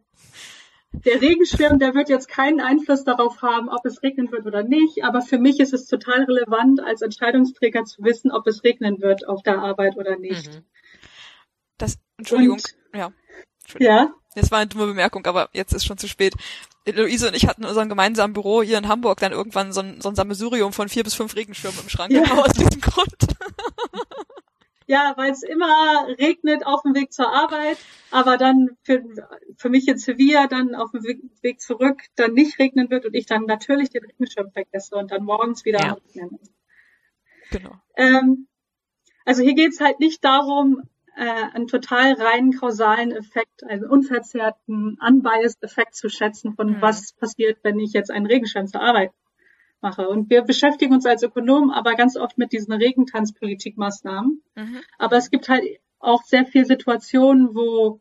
der Regenschirm, der wird jetzt keinen Einfluss darauf haben, ob es regnen wird oder nicht. Aber für mich ist es total relevant, als Entscheidungsträger zu wissen, ob es regnen wird auf der Arbeit oder nicht. Mhm. Das, Entschuldigung, und, ja. Entschuldigung. Ja. Das war eine dumme Bemerkung, aber jetzt ist schon zu spät. Luise und ich hatten in unserem gemeinsamen Büro hier in Hamburg dann irgendwann so ein, so ein Sammelsurium von vier bis fünf Regenschirmen im Schrank, ja. genau aus diesem Grund. Ja, weil es immer regnet auf dem Weg zur Arbeit, aber dann für, für mich in Sevilla dann auf dem Weg zurück dann nicht regnen wird und ich dann natürlich den Regenschirm vergesse und dann morgens wieder ja. regnen. Genau. Ähm, also hier geht's halt nicht darum, äh, einen total reinen kausalen Effekt, einen unverzerrten, unbiased Effekt zu schätzen von mhm. was passiert, wenn ich jetzt einen Regenschirm zur Arbeit mache. Und wir beschäftigen uns als Ökonomen aber ganz oft mit diesen Regentanzpolitikmaßnahmen. Mhm. Aber es gibt halt auch sehr viele Situationen, wo,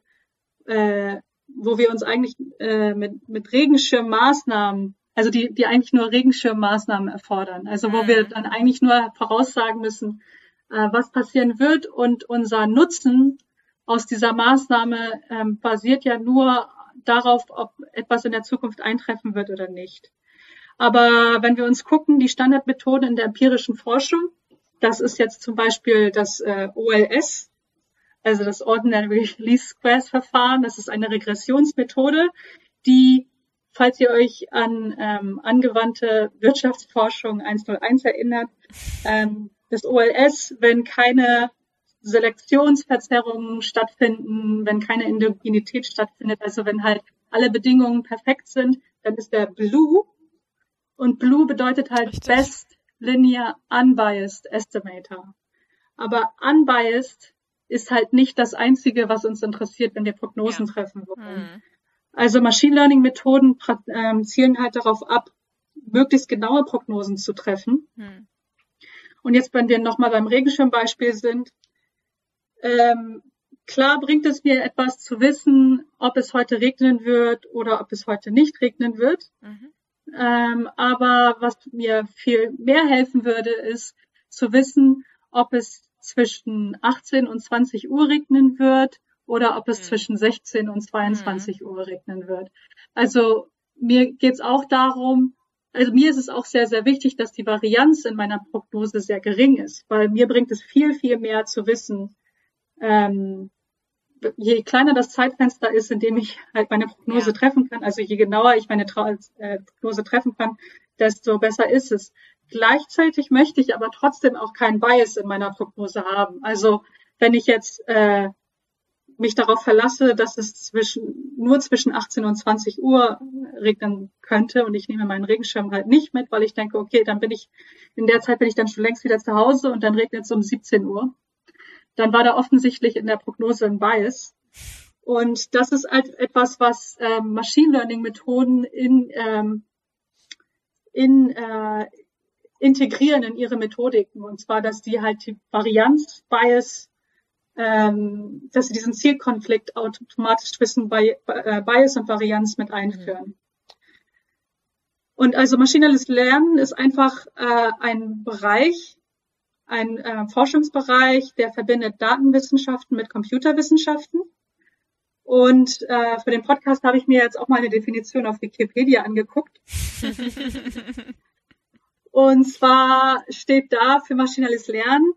äh, wo wir uns eigentlich äh, mit, mit Regenschirmmaßnahmen, also die, die eigentlich nur Regenschirmmaßnahmen erfordern. Also wo mhm. wir dann eigentlich nur voraussagen müssen, äh, was passieren wird und unser Nutzen aus dieser Maßnahme ähm, basiert ja nur darauf, ob etwas in der Zukunft eintreffen wird oder nicht. Aber wenn wir uns gucken, die Standardmethoden in der empirischen Forschung, das ist jetzt zum Beispiel das äh, OLS, also das Ordinary Least Squares Verfahren. Das ist eine Regressionsmethode, die, falls ihr euch an ähm, angewandte Wirtschaftsforschung 101 erinnert, ähm, das OLS, wenn keine Selektionsverzerrungen stattfinden, wenn keine Endogenität stattfindet, also wenn halt alle Bedingungen perfekt sind, dann ist der Blue und Blue bedeutet halt Richtig. Best Linear Unbiased Estimator. Aber unbiased ist halt nicht das Einzige, was uns interessiert, wenn wir Prognosen ja. treffen wollen. Mhm. Also Machine Learning Methoden ähm, zielen halt darauf ab, möglichst genaue Prognosen zu treffen. Mhm. Und jetzt, wenn wir nochmal beim Regenschirmbeispiel sind, ähm, klar bringt es mir etwas zu wissen, ob es heute regnen wird oder ob es heute nicht regnen wird. Mhm. Ähm, aber was mir viel mehr helfen würde, ist zu wissen, ob es zwischen 18 und 20 Uhr regnen wird oder ob es mhm. zwischen 16 und 22 mhm. Uhr regnen wird. Also mir geht's auch darum, also mir ist es auch sehr, sehr wichtig, dass die Varianz in meiner Prognose sehr gering ist, weil mir bringt es viel, viel mehr zu wissen, ähm, je kleiner das Zeitfenster ist, in dem ich halt meine Prognose ja. treffen kann, also je genauer ich meine Tra äh, Prognose treffen kann, desto besser ist es. Gleichzeitig möchte ich aber trotzdem auch keinen Bias in meiner Prognose haben. Also wenn ich jetzt äh, mich darauf verlasse, dass es zwischen, nur zwischen 18 und 20 Uhr regnen könnte und ich nehme meinen Regenschirm halt nicht mit, weil ich denke, okay, dann bin ich, in der Zeit bin ich dann schon längst wieder zu Hause und dann regnet es um 17 Uhr. Dann war da offensichtlich in der Prognose ein Bias. Und das ist halt etwas, was ähm, Machine Learning Methoden in, ähm, in, äh, integrieren in ihre Methodiken. Und zwar, dass die halt die Varianz Bias ähm, dass sie diesen Zielkonflikt automatisch zwischen äh, Bias und Varianz mit einführen. Mhm. Und also maschinelles Lernen ist einfach äh, ein Bereich, ein äh, Forschungsbereich, der verbindet Datenwissenschaften mit Computerwissenschaften. Und äh, für den Podcast habe ich mir jetzt auch mal eine Definition auf Wikipedia angeguckt. Und zwar steht da für maschinelles Lernen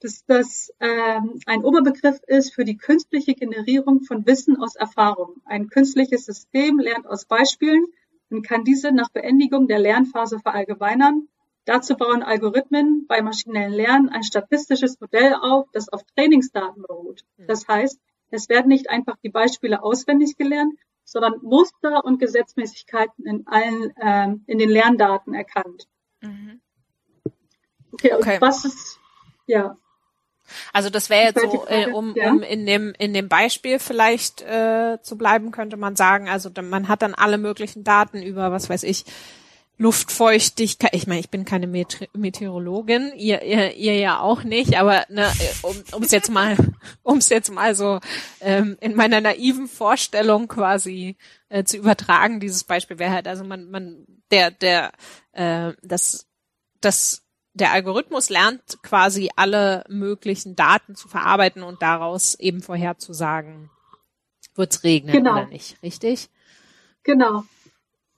dass das ähm, ein Oberbegriff ist für die künstliche Generierung von Wissen aus Erfahrung. Ein künstliches System lernt aus Beispielen und kann diese nach Beendigung der Lernphase verallgemeinern. Dazu bauen Algorithmen bei maschinellen Lernen ein statistisches Modell auf, das auf Trainingsdaten beruht. Hm. Das heißt, es werden nicht einfach die Beispiele auswendig gelernt, sondern Muster und Gesetzmäßigkeiten in allen ähm, in den Lerndaten erkannt. Mhm. Okay, okay. Und was ist ja also das wäre jetzt so, äh, um, um in dem in dem Beispiel vielleicht äh, zu bleiben, könnte man sagen, also man hat dann alle möglichen Daten über, was weiß ich, Luftfeuchtigkeit. Ich meine, ich bin keine Meteorologin, ihr, ihr, ihr ja auch nicht, aber ne, um es jetzt mal, um es jetzt mal so ähm, in meiner naiven Vorstellung quasi äh, zu übertragen, dieses Beispiel wäre halt, also man, man, der, der, äh, das, das der Algorithmus lernt quasi alle möglichen Daten zu verarbeiten und daraus eben vorherzusagen, wird es regnen genau. oder nicht, richtig? Genau.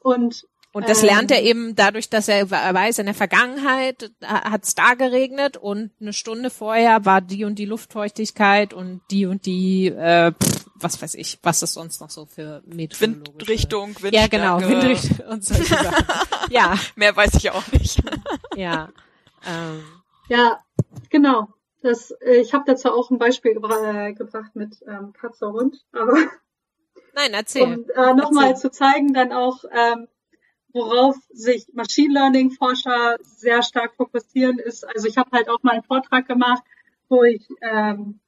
Und und das lernt er ähm, eben dadurch, dass er weiß, in der Vergangenheit hat es da geregnet und eine Stunde vorher war die und die Luftfeuchtigkeit und die und die, äh, pff, was weiß ich, was es sonst noch so für meteorologische... Windrichtung, Windstärke. Ja, genau, Windrichtung und solche Sachen. Ja. Mehr weiß ich auch nicht. Ja. Ähm. Ja, genau. Das, äh, ich habe dazu auch ein Beispiel gebra äh, gebracht mit ähm, Katze und Hund, aber Nein, erzähl. Um äh, nochmal zu zeigen, dann auch, ähm, worauf sich Machine Learning Forscher sehr stark fokussieren, ist, also ich habe halt auch mal einen Vortrag gemacht, wo ich ähm,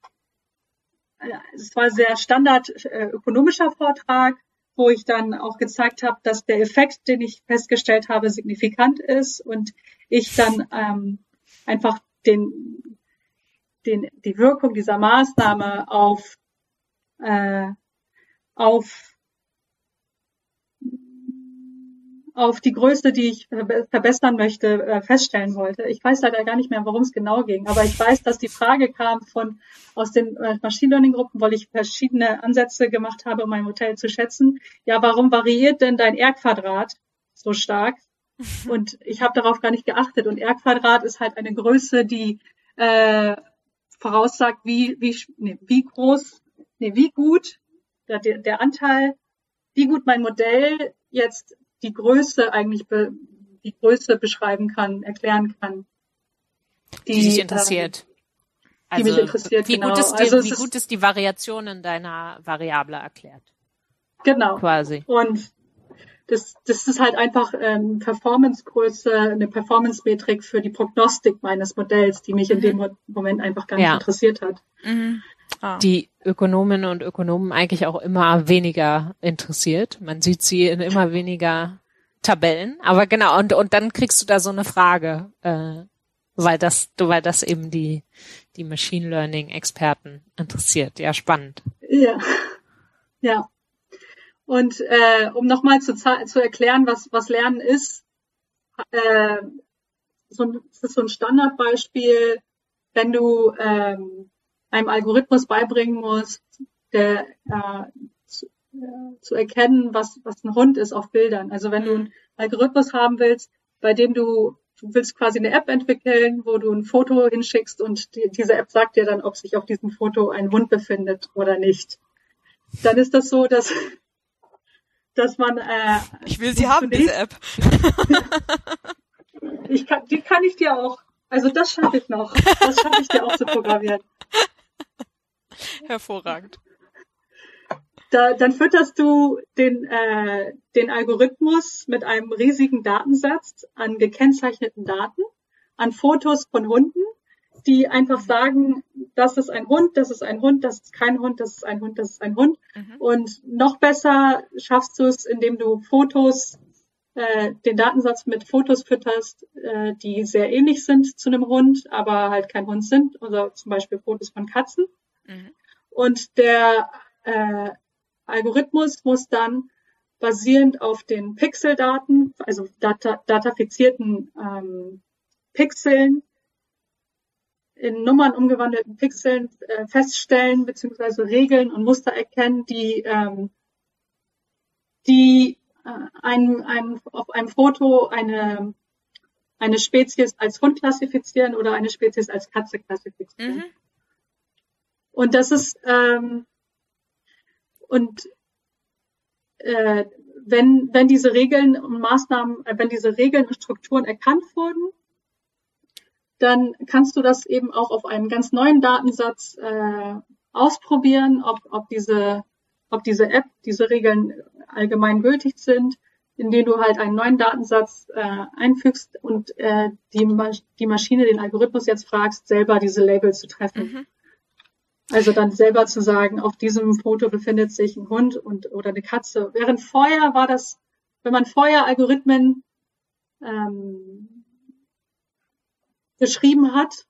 äh, es war sehr standard äh, ökonomischer Vortrag, wo ich dann auch gezeigt habe, dass der Effekt, den ich festgestellt habe, signifikant ist und ich dann ähm, einfach den, den, die Wirkung dieser Maßnahme auf, äh, auf auf die Größe, die ich verbessern möchte, äh, feststellen wollte. Ich weiß leider gar nicht mehr, worum es genau ging, aber ich weiß, dass die Frage kam von aus den äh, Machine Learning Gruppen, weil ich verschiedene Ansätze gemacht habe, um mein Modell zu schätzen. Ja, warum variiert denn dein R-Quadrat so stark? Und ich habe darauf gar nicht geachtet. Und R-Quadrat ist halt eine Größe, die äh, voraussagt, wie wie nee, wie groß, nee, wie gut der, der Anteil, wie gut mein Modell jetzt die Größe eigentlich be, die Größe beschreiben kann, erklären kann. Die, die dich interessiert. Ähm, die also, mich interessiert, wie genau. Gut ist die, also wie gut ist die Variation deiner Variable erklärt? Genau. Quasi. Und das, das ist halt einfach ähm, Performancegröße, eine Performance-Metrik für die Prognostik meines Modells, die mich mhm. in dem Moment einfach gar nicht ja. interessiert hat. Mhm. Ah. Die Ökonominnen und Ökonomen eigentlich auch immer weniger interessiert. Man sieht sie in immer weniger Tabellen. Aber genau, und, und dann kriegst du da so eine Frage, äh, weil das, weil das eben die, die Machine Learning Experten interessiert. Ja, spannend. Ja. Ja. Und äh, um nochmal zu, zu erklären, was, was Lernen ist, äh, so ein, das ist so ein Standardbeispiel, wenn du ähm, einem Algorithmus beibringen musst, der äh, äh, zu erkennen, was, was ein Hund ist auf Bildern. Also wenn du einen Algorithmus haben willst, bei dem du, du willst quasi eine App entwickeln, wo du ein Foto hinschickst und die, diese App sagt dir dann, ob sich auf diesem Foto ein Hund befindet oder nicht. Dann ist das so, dass dass man äh, ich will sie haben diese App ich kann, die kann ich dir auch also das schaffe ich noch das schaffe ich dir auch zu programmieren hervorragend da, dann fütterst du den, äh, den Algorithmus mit einem riesigen Datensatz an gekennzeichneten Daten, an Fotos von Hunden, die einfach sagen, das ist ein Hund, das ist ein Hund, das ist kein Hund, das ist ein Hund, das ist ein Hund. Mhm. Und noch besser schaffst du es, indem du Fotos, äh, den Datensatz mit Fotos fütterst, äh, die sehr ähnlich sind zu einem Hund, aber halt kein Hund sind, oder zum Beispiel Fotos von Katzen. Mhm. Und der äh, Algorithmus muss dann basierend auf den Pixeldaten, also data, datafizierten ähm, Pixeln, in Nummern umgewandelten Pixeln äh, feststellen beziehungsweise Regeln und Muster erkennen, die, ähm, die äh, ein, ein, auf einem Foto eine, eine Spezies als Hund klassifizieren oder eine Spezies als Katze klassifizieren. Mhm. Und das ist ähm, und äh, wenn, wenn diese Regeln und Maßnahmen, äh, wenn diese Regeln und Strukturen erkannt wurden, dann kannst du das eben auch auf einen ganz neuen Datensatz äh, ausprobieren, ob, ob, diese, ob diese App, diese Regeln allgemein gültig sind, indem du halt einen neuen Datensatz äh, einfügst und äh, die, die Maschine, den Algorithmus jetzt fragst, selber diese Label zu treffen. Mhm. Also dann selber zu sagen, auf diesem Foto befindet sich ein Hund und oder eine Katze. Während vorher war das, wenn man vorher Algorithmen ähm, beschrieben hat,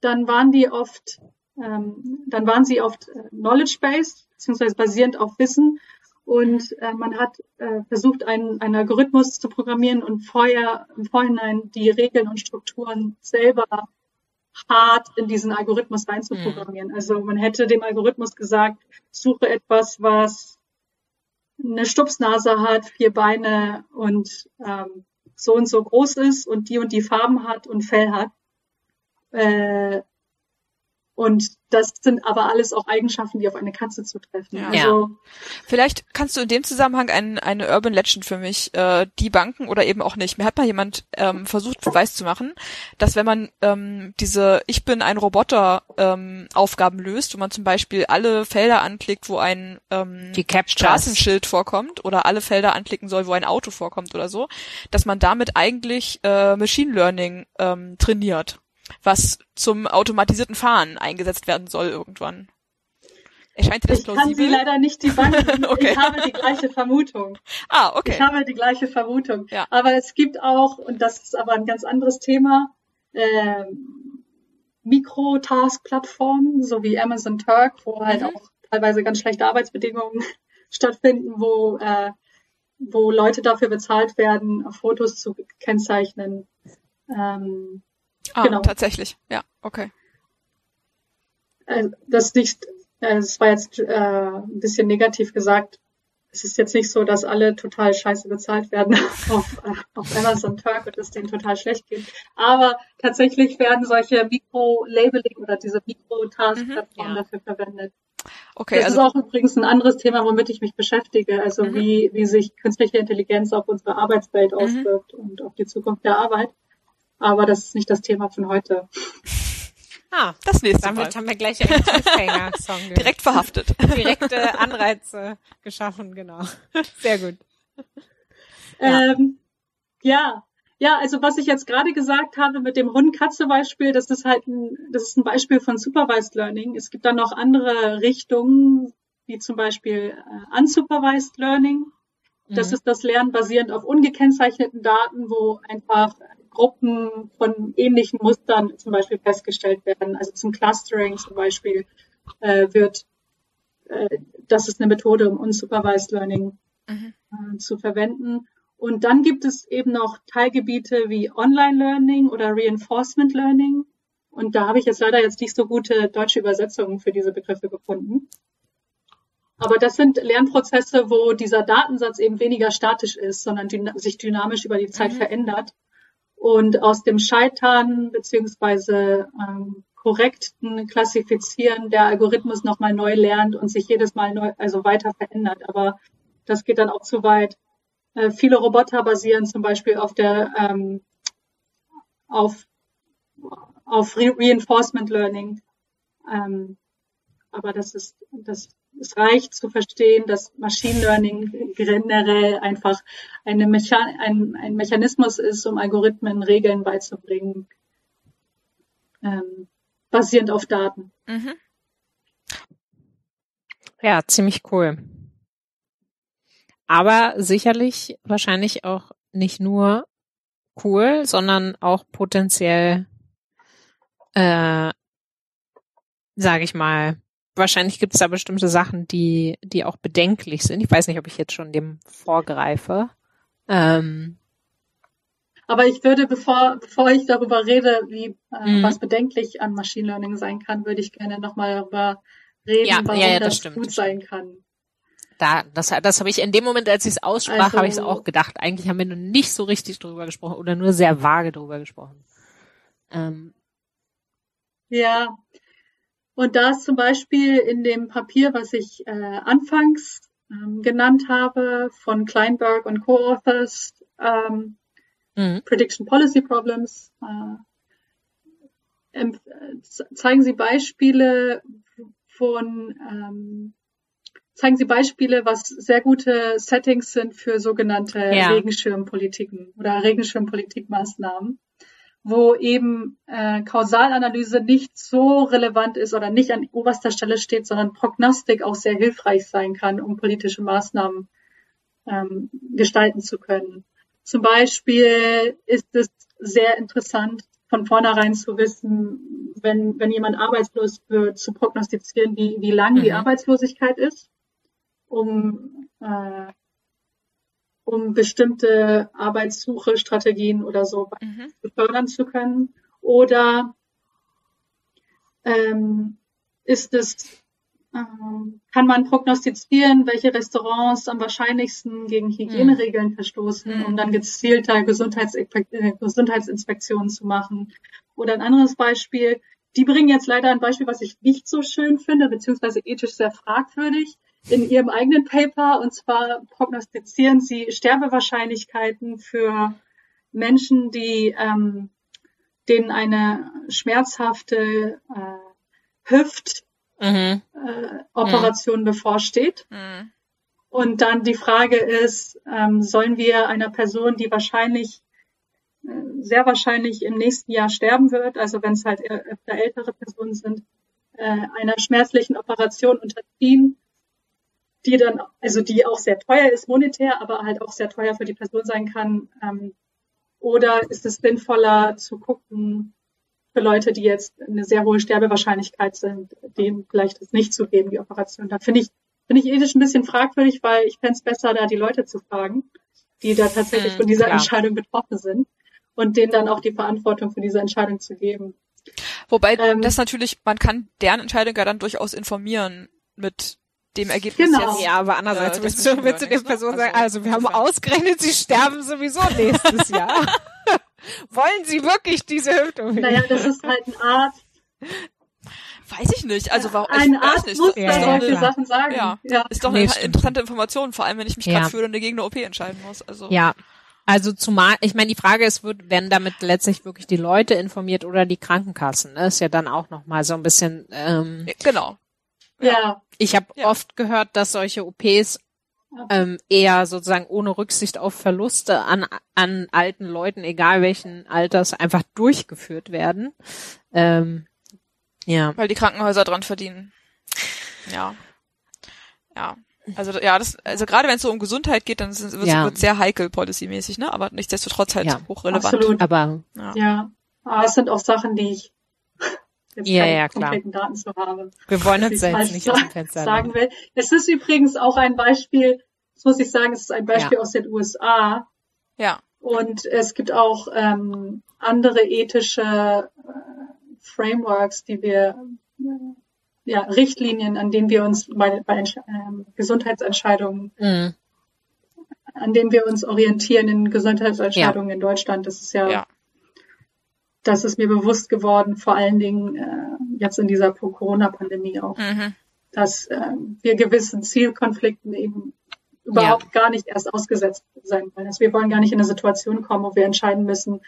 dann waren die oft, ähm, dann waren sie oft äh, knowledge-based, beziehungsweise basierend auf Wissen. Und äh, man hat äh, versucht, einen, einen Algorithmus zu programmieren und vorher im Vorhinein die Regeln und Strukturen selber hart in diesen Algorithmus reinzuprogrammieren. Mhm. Also man hätte dem Algorithmus gesagt, suche etwas, was eine Stupsnase hat, vier Beine und ähm, so und so groß ist und die und die Farben hat und Fell hat. Äh, und das sind aber alles auch Eigenschaften, die auf eine Katze zutreffen. Ja. Also, Vielleicht kannst du in dem Zusammenhang ein, eine Urban Legend für mich äh, die Banken oder eben auch nicht. Mir hat mal jemand ähm, versucht, Beweis zu machen, dass wenn man ähm, diese Ich bin ein Roboter ähm, Aufgaben löst, wo man zum Beispiel alle Felder anklickt, wo ein ähm, Straßenschild vorkommt oder alle Felder anklicken soll, wo ein Auto vorkommt oder so, dass man damit eigentlich äh, Machine Learning ähm, trainiert was zum automatisierten Fahren eingesetzt werden soll irgendwann. Erscheint dir das ich plausibel? Ich kann sie leider nicht die Banken. okay. Ich habe die gleiche Vermutung. Ah, okay. Ich habe die gleiche Vermutung. Ja. Aber es gibt auch, und das ist aber ein ganz anderes Thema, äh, Mikrotask-Plattformen, so wie Amazon Turk, wo halt mhm. auch teilweise ganz schlechte Arbeitsbedingungen stattfinden, wo, äh, wo Leute dafür bezahlt werden, Fotos zu kennzeichnen. Ähm, Ah, genau. tatsächlich. Ja, okay. Also, das nicht, es war jetzt äh, ein bisschen negativ gesagt. Es ist jetzt nicht so, dass alle total scheiße bezahlt werden auf, auf Amazon Turk und es denen total schlecht geht. Aber tatsächlich werden solche Mikro-Labeling oder diese Mikro-Task-Plattformen mhm, ja. dafür verwendet. Okay, das also, ist auch übrigens ein anderes Thema, womit ich mich beschäftige. Also mhm. wie, wie sich künstliche Intelligenz auf unsere Arbeitswelt mhm. auswirkt und auf die Zukunft der Arbeit. Aber das ist nicht das Thema von heute. Ah, das nächste Damit Mal. haben wir gleich einen Cliffhanger-Song. Direkt verhaftet. Direkte Anreize geschaffen, genau. Sehr gut. Ja. Ähm, ja. Ja, also was ich jetzt gerade gesagt habe mit dem Hund-Katze-Beispiel, das ist halt ein, das ist ein Beispiel von Supervised Learning. Es gibt dann noch andere Richtungen, wie zum Beispiel äh, Unsupervised Learning. Das mhm. ist das Lernen basierend auf ungekennzeichneten Daten, wo einfach Gruppen von ähnlichen Mustern zum Beispiel festgestellt werden. Also zum Clustering zum Beispiel äh, wird, äh, das ist eine Methode, um unsupervised Learning mhm. äh, zu verwenden. Und dann gibt es eben noch Teilgebiete wie Online Learning oder Reinforcement Learning. Und da habe ich jetzt leider jetzt nicht so gute deutsche Übersetzungen für diese Begriffe gefunden. Aber das sind Lernprozesse, wo dieser Datensatz eben weniger statisch ist, sondern dyna sich dynamisch über die Zeit mhm. verändert. Und aus dem Scheitern beziehungsweise ähm, korrekten Klassifizieren der Algorithmus nochmal neu lernt und sich jedes Mal neu, also weiter verändert. Aber das geht dann auch zu weit. Äh, viele Roboter basieren zum Beispiel auf der ähm, auf auf Re Reinforcement Learning. Ähm, aber das ist das es reicht zu verstehen, dass Machine Learning generell einfach eine Mechan ein, ein Mechanismus ist, um Algorithmen Regeln beizubringen, ähm, basierend auf Daten. Mhm. Ja, ziemlich cool. Aber sicherlich wahrscheinlich auch nicht nur cool, sondern auch potenziell, äh, sage ich mal, wahrscheinlich gibt es da bestimmte Sachen, die, die auch bedenklich sind. Ich weiß nicht, ob ich jetzt schon dem vorgreife. Ähm, aber ich würde, bevor, bevor ich darüber rede, wie äh, mhm. was bedenklich an Machine Learning sein kann, würde ich gerne nochmal darüber reden, ja, warum ja, ja, das, das gut sein kann. Da, das, das habe ich in dem Moment, als ich es aussprach, also, habe ich es auch gedacht. Eigentlich haben wir noch nicht so richtig drüber gesprochen oder nur sehr vage drüber gesprochen. Ähm, ja, und da ist zum Beispiel in dem Papier, was ich äh, anfangs ähm, genannt habe, von Kleinberg und Co-Authors, ähm, mhm. Prediction Policy Problems, äh, zeigen sie Beispiele von, ähm, zeigen sie Beispiele, was sehr gute Settings sind für sogenannte ja. Regenschirmpolitiken oder Regenschirmpolitikmaßnahmen wo eben äh, Kausalanalyse nicht so relevant ist oder nicht an oberster Stelle steht, sondern Prognostik auch sehr hilfreich sein kann, um politische Maßnahmen ähm, gestalten zu können. Zum Beispiel ist es sehr interessant, von vornherein zu wissen, wenn, wenn jemand arbeitslos wird, zu prognostizieren, wie, wie lang mhm. die Arbeitslosigkeit ist, um äh, um bestimmte Arbeitssuche-Strategien oder so mhm. fördern zu können? Oder ähm, ist es, ähm, kann man prognostizieren, welche Restaurants am wahrscheinlichsten gegen Hygieneregeln mhm. verstoßen, mhm. um dann gezielter äh, Gesundheitsinspektionen zu machen? Oder ein anderes Beispiel, die bringen jetzt leider ein Beispiel, was ich nicht so schön finde, beziehungsweise ethisch sehr fragwürdig in ihrem eigenen Paper und zwar prognostizieren sie Sterbewahrscheinlichkeiten für Menschen, die ähm, denen eine schmerzhafte äh, Hüftoperation mhm. äh, mhm. bevorsteht. Mhm. Und dann die Frage ist, ähm, sollen wir einer Person, die wahrscheinlich äh, sehr wahrscheinlich im nächsten Jahr sterben wird, also wenn es halt öfter ältere Personen sind, äh, einer schmerzlichen Operation unterziehen die dann, also die auch sehr teuer ist monetär, aber halt auch sehr teuer für die Person sein kann. Ähm, oder ist es sinnvoller zu gucken, für Leute, die jetzt eine sehr hohe Sterbewahrscheinlichkeit sind, denen vielleicht das nicht zu geben, die Operation. Da finde ich, finde ich ethisch ein bisschen fragwürdig, weil ich fände es besser, da die Leute zu fragen, die da tatsächlich von dieser ja. Entscheidung betroffen sind und denen dann auch die Verantwortung für diese Entscheidung zu geben. Wobei ähm, das natürlich, man kann deren Entscheidung ja dann durchaus informieren mit dem Ergebnis genau. jetzt. Ja, aber andererseits äh, willst du, willst du den Personen sagen, also, also wir haben ausgerechnet, sie sterben sowieso nächstes Jahr. Wollen sie wirklich diese Hüftung? Naja, das ist halt ein Arzt. Weiß ich nicht. Also warum? Ein ich Arzt weiß muss ja, da solche Sachen sagen. Ja, ja. ist doch eine nee, interessante Information, vor allem wenn ich mich gerade für eine gegen eine OP entscheiden muss. Also ja, also zumal, ich meine, die Frage ist, wird, werden damit letztlich wirklich die Leute informiert oder die Krankenkassen? Das ist ja dann auch nochmal so ein bisschen. Ähm, genau. Ja. Ich habe ja. oft gehört, dass solche OPs ähm, eher sozusagen ohne Rücksicht auf Verluste an, an alten Leuten, egal welchen Alters, einfach durchgeführt werden. Ähm, ja. Weil die Krankenhäuser dran verdienen. Ja. Ja. Also ja, das, also gerade wenn es so um Gesundheit geht, dann wird es ja. sehr heikel policymäßig, ne? Aber nichtsdestotrotz halt ja. hochrelevant. Absolut. Aber ja. ja. Aber es sind auch Sachen, die ich jetzt ja, keine ja, konkreten Daten zu habe. Wir wollen uns jetzt nicht aus dem Fenster sagen will. Es ist übrigens auch ein Beispiel, das muss ich sagen, es ist ein Beispiel ja. aus den USA. Ja. Und es gibt auch ähm, andere ethische äh, Frameworks, die wir, äh, ja, Richtlinien, an denen wir uns bei, bei ähm, Gesundheitsentscheidungen, Mhm. an denen wir uns orientieren in Gesundheitsentscheidungen in Deutschland. Das ist ja, Ja. Das ist mir bewusst geworden, vor allen Dingen äh, jetzt in dieser Corona-Pandemie auch, Mhm. dass ähm, wir gewissen Zielkonflikten eben überhaupt gar nicht erst ausgesetzt sein wollen. Also wir wollen gar nicht in eine Situation kommen, wo wir entscheiden müssen,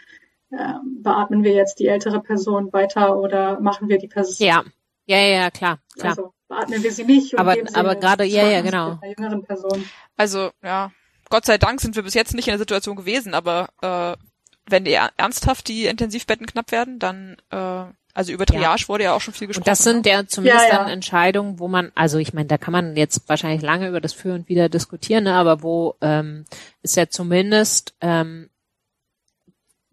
ähm, beatmen wir jetzt die ältere Person weiter oder machen wir die Person, Ja. Ja, ja, ja, klar, klar. also beatmen wir sie nicht. Und Aber- geben sie aber gerade- ja, ja, genau. mit einer jüngeren Person. Also, ja, Gott sei Dank sind wir bis jetzt nicht in der Situation gewesen, aber äh, wenn die er- ernsthaft die Intensivbetten knapp werden, dann, äh, also über Triage wurde ja auch schon viel gesprochen. Und das sind ja zumindest Ja, ja. dann Entscheidungen, wo man, also ich meine, da kann man jetzt wahrscheinlich lange über das Für und Wider diskutieren, ne, aber wo ähm, es ja zumindest ähm,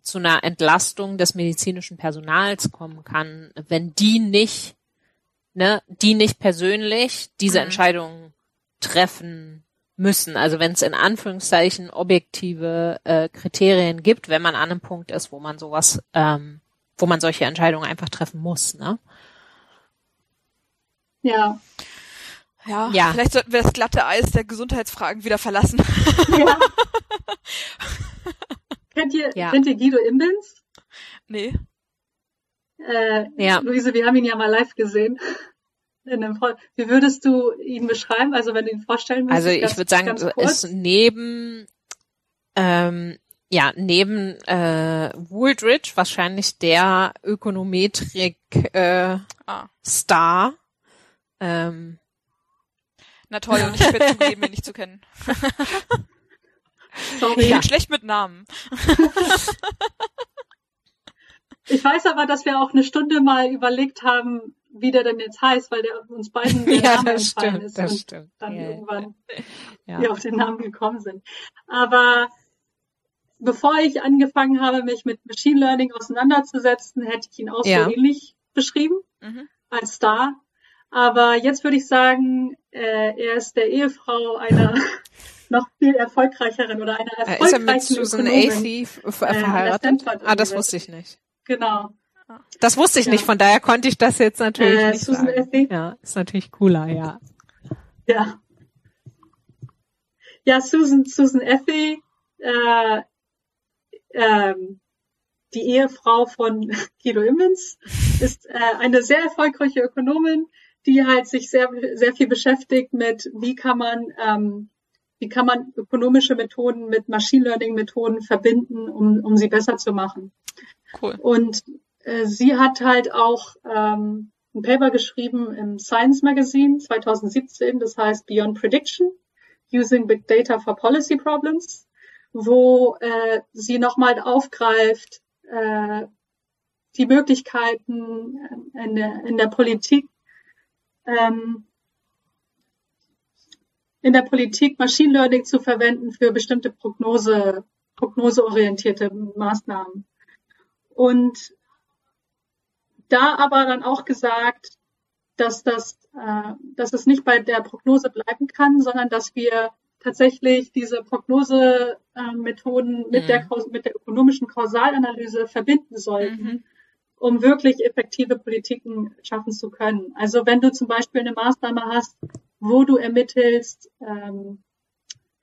zu einer Entlastung des medizinischen Personals kommen kann, wenn die nicht, ne, die nicht persönlich diese Mhm. Entscheidungen treffen müssen. Also wenn es in Anführungszeichen objektive äh, Kriterien gibt, wenn man an einem Punkt ist, wo man sowas, ähm, wo man solche Entscheidungen einfach treffen muss, ne? Ja. Ja, Ja. vielleicht sollten wir das glatte Eis der Gesundheitsfragen wieder verlassen. ja. kennt ihr, Ja. kennt ihr Guido Imbens? nee. Äh, Ja. Luise, wir haben ihn ja mal live gesehen. In Vor Wie würdest du ihn beschreiben? Also wenn du ihn vorstellen müsstest. Also ich würde sagen, ist neben ähm, ja neben äh, Wooldridge wahrscheinlich der Ökonometrik äh, Ah. Star. Ähm, Na toll, und ich jetzt zugegeben, ihn nicht zu kennen. Sorry. Ich Ja. bin schlecht mit Namen. Ich weiß aber, dass wir auch eine Stunde mal überlegt haben, wie der denn jetzt heißt, weil der uns beiden der ja, Name entfallen ist und stimmt. dann Ja, irgendwann ja. wir auf den Namen gekommen sind. Aber bevor ich angefangen habe, mich mit Machine Learning auseinanderzusetzen, hätte ich ihn auch Ja. so ähnlich beschrieben Mhm. als Star. Aber jetzt würde ich sagen, äh, er ist der Ehefrau einer noch viel erfolgreicheren oder einer Äh, erfolgreichen Ist er mit Susan Ökonomin. Athey äh, verheiratet? Stanford Ah, das wusste ich nicht. Genau. Das wusste ich Ja. nicht, von daher konnte ich das jetzt natürlich Äh, nicht Susan sagen. Athey? Ja, ist natürlich cooler, ja. Ja. Ja, Susan, Susan Effie, äh, ähm, die Ehefrau von Guido Immens, ist äh, eine sehr erfolgreiche Ökonomin, die halt sich sehr, sehr viel beschäftigt mit, wie kann man, ähm, wie kann man ökonomische Methoden mit Machine Learning Methoden verbinden, um, um sie besser zu machen. Cool. Und äh, sie hat halt auch ähm, ein Paper geschrieben im Science Magazine 2017, das heißt Beyond Prediction, Using Big Data for Policy Problems, wo äh, sie nochmal aufgreift, äh, die Möglichkeiten äh, in der, in der Politik, ähm, in der Politik Machine Learning zu verwenden für bestimmte Prognose, prognoseorientierte Maßnahmen. Und da aber dann auch gesagt, dass das, äh, dass es nicht bei der Prognose bleiben kann, sondern dass wir tatsächlich diese Prognosemethoden mit Mhm. der mit der ökonomischen Kausalanalyse verbinden sollten, Mhm. um wirklich effektive Politiken schaffen zu können. Also wenn du zum Beispiel eine Maßnahme hast, wo du ermittelst, ähm,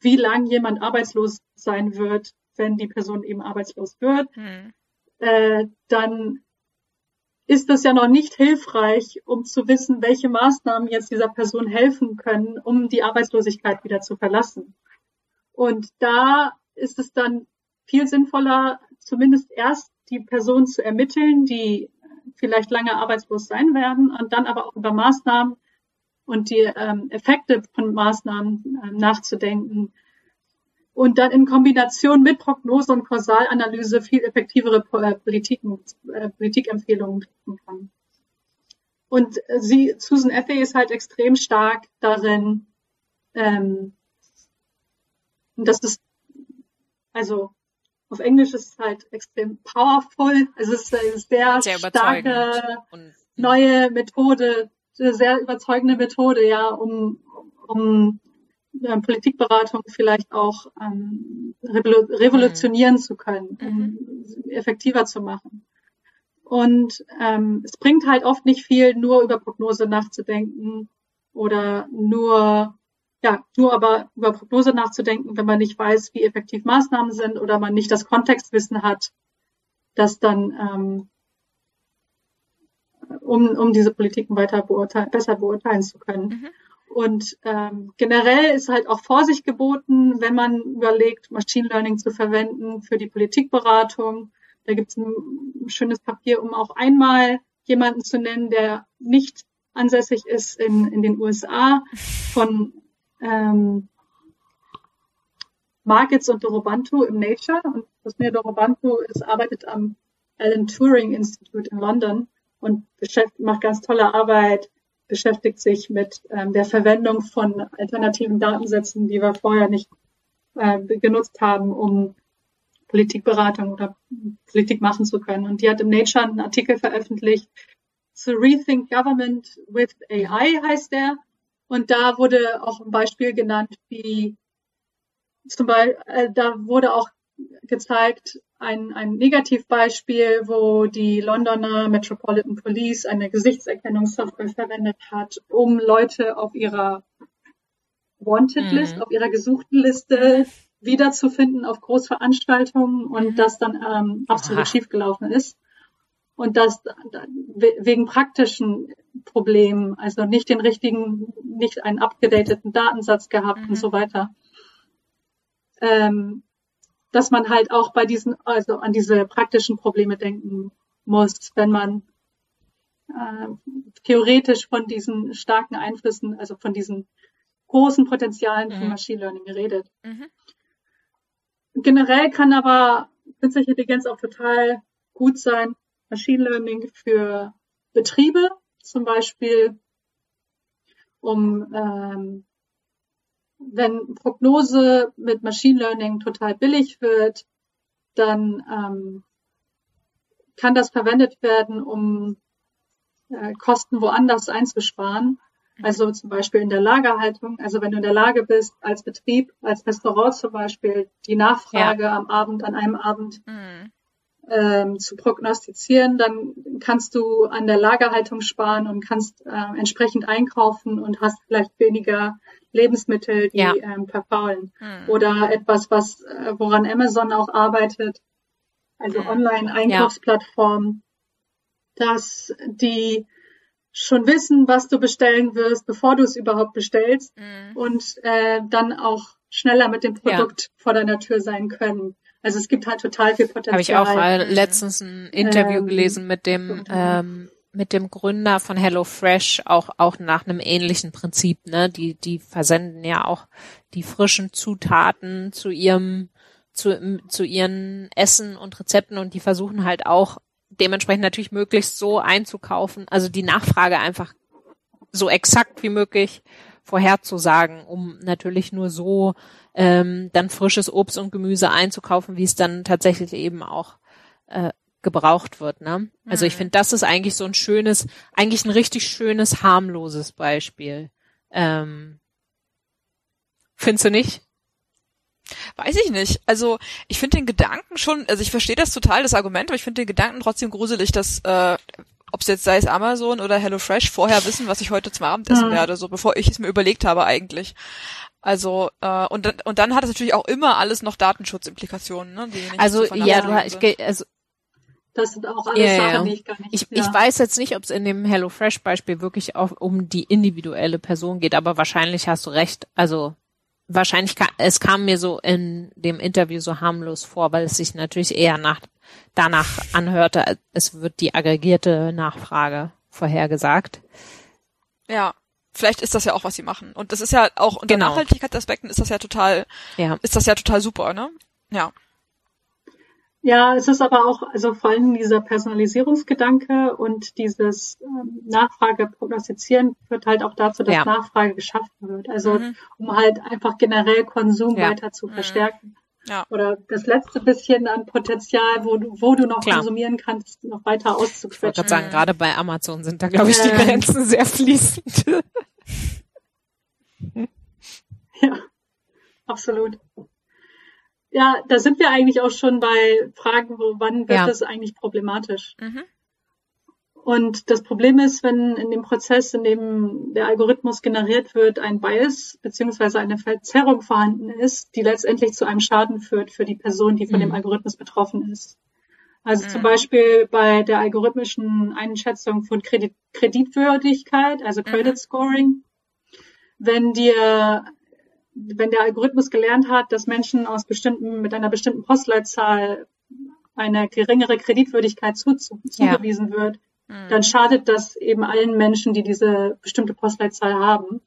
wie lang jemand arbeitslos sein wird, wenn die Person eben arbeitslos wird, Hm. äh, dann ist das ja noch nicht hilfreich, um zu wissen, welche Maßnahmen jetzt dieser Person helfen können, um die Arbeitslosigkeit wieder zu verlassen. Und da ist es dann viel sinnvoller, zumindest erst die Person zu ermitteln, die vielleicht lange arbeitslos sein werden und dann aber auch über Maßnahmen und die ähm, Effekte von Maßnahmen äh, nachzudenken, und dann in Kombination mit Prognose und Kausalanalyse viel effektivere äh, Politiken, äh, Politikempfehlungen treffen kann. Und äh, sie, Susan Effey ist halt extrem stark darin, ähm, und das ist, also auf Englisch ist es halt extrem powerful, also es ist eine sehr, Sehr starke. Und, neue Methode, eine sehr überzeugende Methode, ja, um, um äh, Politikberatung vielleicht auch ähm, revolu revolutionieren zu können, um effektiver zu machen. Und ähm, es bringt halt oft nicht viel, nur über Prognose nachzudenken oder nur, ja, nur aber über Prognose nachzudenken, wenn man nicht weiß, wie effektiv Maßnahmen sind oder man nicht das Kontextwissen hat, das dann ähm, um, um diese Politiken weiter beurteilen, besser beurteilen zu können. Mhm. Und ähm, generell ist halt auch Vorsicht geboten, wenn man überlegt, Machine Learning zu verwenden für die Politikberatung. Da gibt es ein schönes Papier, um auch einmal jemanden zu nennen, der nicht ansässig ist in, in den USA von ähm, Markets und Dorobantu im Nature. Und Rosmir Dorobantu ist, arbeitet am Alan Turing Institute in London und macht ganz tolle Arbeit, beschäftigt sich mit ähm, der Verwendung von alternativen Datensätzen, die wir vorher nicht äh, genutzt haben, um Politikberatung oder Politik machen zu können. Und die hat im Nature einen Artikel veröffentlicht zu Rethink Government with AI heißt der. Und da wurde auch ein Beispiel genannt, wie zum Beispiel, äh, da wurde auch gezeigt, ein, ein Negativbeispiel, wo die Londoner Metropolitan Police eine Gesichtserkennungssoftware verwendet hat, um Leute auf ihrer Wanted List, mhm. auf ihrer gesuchten Liste wiederzufinden auf Großveranstaltungen und mhm. das dann ähm, absolut Aha. schiefgelaufen ist. Und das wegen praktischen Problemen, also nicht den richtigen, nicht einen abgedateten Datensatz gehabt mhm. und so weiter. Ähm, dass man halt auch bei diesen, also an diese praktischen Probleme denken muss, wenn man äh, theoretisch von diesen starken Einflüssen, also von diesen großen Potenzialen mhm. von Machine Learning redet. Mhm. Generell kann aber künstliche Intelligenz auch total gut sein, Machine Learning für Betriebe, zum Beispiel um ähm, wenn Prognose mit Machine Learning total billig wird, dann ähm, kann das verwendet werden, um äh, Kosten woanders einzusparen. Also zum Beispiel in der Lagerhaltung. Also wenn du in der Lage bist, als Betrieb, als Restaurant zum Beispiel, die Nachfrage ja. am Abend, an einem Abend mhm. Ähm, zu prognostizieren, dann kannst du an der Lagerhaltung sparen und kannst äh, entsprechend einkaufen und hast vielleicht weniger Lebensmittel, die ja. ähm, verfaulen. Hm. Oder etwas, was äh, woran Amazon auch arbeitet, also hm. Online-Einkaufsplattformen, ja. dass die schon wissen, was du bestellen wirst, bevor du es überhaupt bestellst hm. und äh, dann auch schneller mit dem Produkt ja. vor deiner Tür sein können. Also es gibt halt total viel Potenzial. Habe ich auch äh, letztens ein Interview ähm, gelesen mit dem ähm, mit dem Gründer von HelloFresh auch, auch nach einem ähnlichen Prinzip, ne? Die, die versenden ja auch die frischen Zutaten zu ihrem, zu, zu ihren Essen und Rezepten und die versuchen halt auch dementsprechend natürlich möglichst so einzukaufen, also die Nachfrage einfach so exakt wie möglich vorherzusagen, um natürlich nur so ähm, dann frisches Obst und Gemüse einzukaufen, wie es dann tatsächlich eben auch äh, gebraucht wird. Ne? Also ich mhm. finde, das ist eigentlich so ein schönes, eigentlich ein richtig schönes, harmloses Beispiel. Ähm, findest du nicht? Weiß ich nicht. Also ich finde den Gedanken schon, also ich verstehe das total, das Argument, aber ich finde den Gedanken trotzdem gruselig, dass äh, ob es jetzt sei es Amazon oder HelloFresh vorher wissen, was ich heute zum Abendessen mhm. werde, so bevor ich es mir überlegt habe eigentlich. Also äh, und dann und dann hat es natürlich auch immer alles noch Datenschutzimplikationen, ne? Die also ja, du hast, ich, also das sind auch alles ja, Sachen, ja. die ich gar nicht. Ich, ja. ich weiß jetzt nicht, ob es in dem HelloFresh-Beispiel wirklich auch um die individuelle Person geht, aber wahrscheinlich hast du recht. Also wahrscheinlich kam, es kam mir so in dem Interview so harmlos vor, weil es sich natürlich eher nach danach anhörte, es wird die aggregierte Nachfrage vorhergesagt. Ja, vielleicht ist das ja auch, was sie machen. Und das ist ja auch unter genau. Nachhaltigkeitsaspekten ist das ja total, ja. ist das ja total super, ne? Ja. Ja, es ist aber auch, also vor allem dieser Personalisierungsgedanke und dieses ähm, Nachfrage prognostizieren führt halt auch dazu, dass ja. Nachfrage geschaffen wird. Also mhm. um halt einfach generell Konsum ja. weiter zu mhm. verstärken. Ja. Oder das letzte bisschen an Potenzial, wo du, wo du noch Klar. konsumieren kannst, noch weiter auszuquetschen. Ich würde sagen, gerade bei Amazon sind da, glaube ich, die ähm, Grenzen sehr fließend. ja, absolut. Ja, da sind wir eigentlich auch schon bei Fragen, wo, wann wird ja. das eigentlich problematisch? Mhm. Und das Problem ist, wenn in dem Prozess, in dem der Algorithmus generiert wird, ein Bias beziehungsweise eine Verzerrung vorhanden ist, die letztendlich zu einem Schaden führt für die Person, die von mhm. dem Algorithmus betroffen ist. Also mhm. zum Beispiel bei der algorithmischen Einschätzung von Kredit Kreditwürdigkeit, also Credit mhm. Scoring, wenn dir wenn der Algorithmus gelernt hat, dass Menschen aus bestimmten, mit einer bestimmten Postleitzahl eine geringere Kreditwürdigkeit zu, zu, zugewiesen ja. wird, mhm. dann schadet das eben allen Menschen, die diese bestimmte Postleitzahl haben.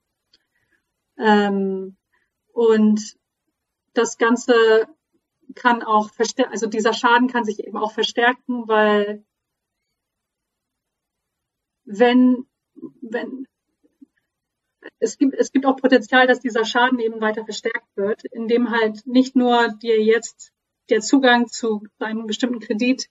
Ähm, und das Ganze kann auch verstärken, also dieser Schaden kann sich eben auch verstärken, weil wenn, wenn, es gibt, es gibt auch Potenzial, dass dieser Schaden eben weiter verstärkt wird, indem halt nicht nur dir jetzt der Zugang zu einem bestimmten Kredit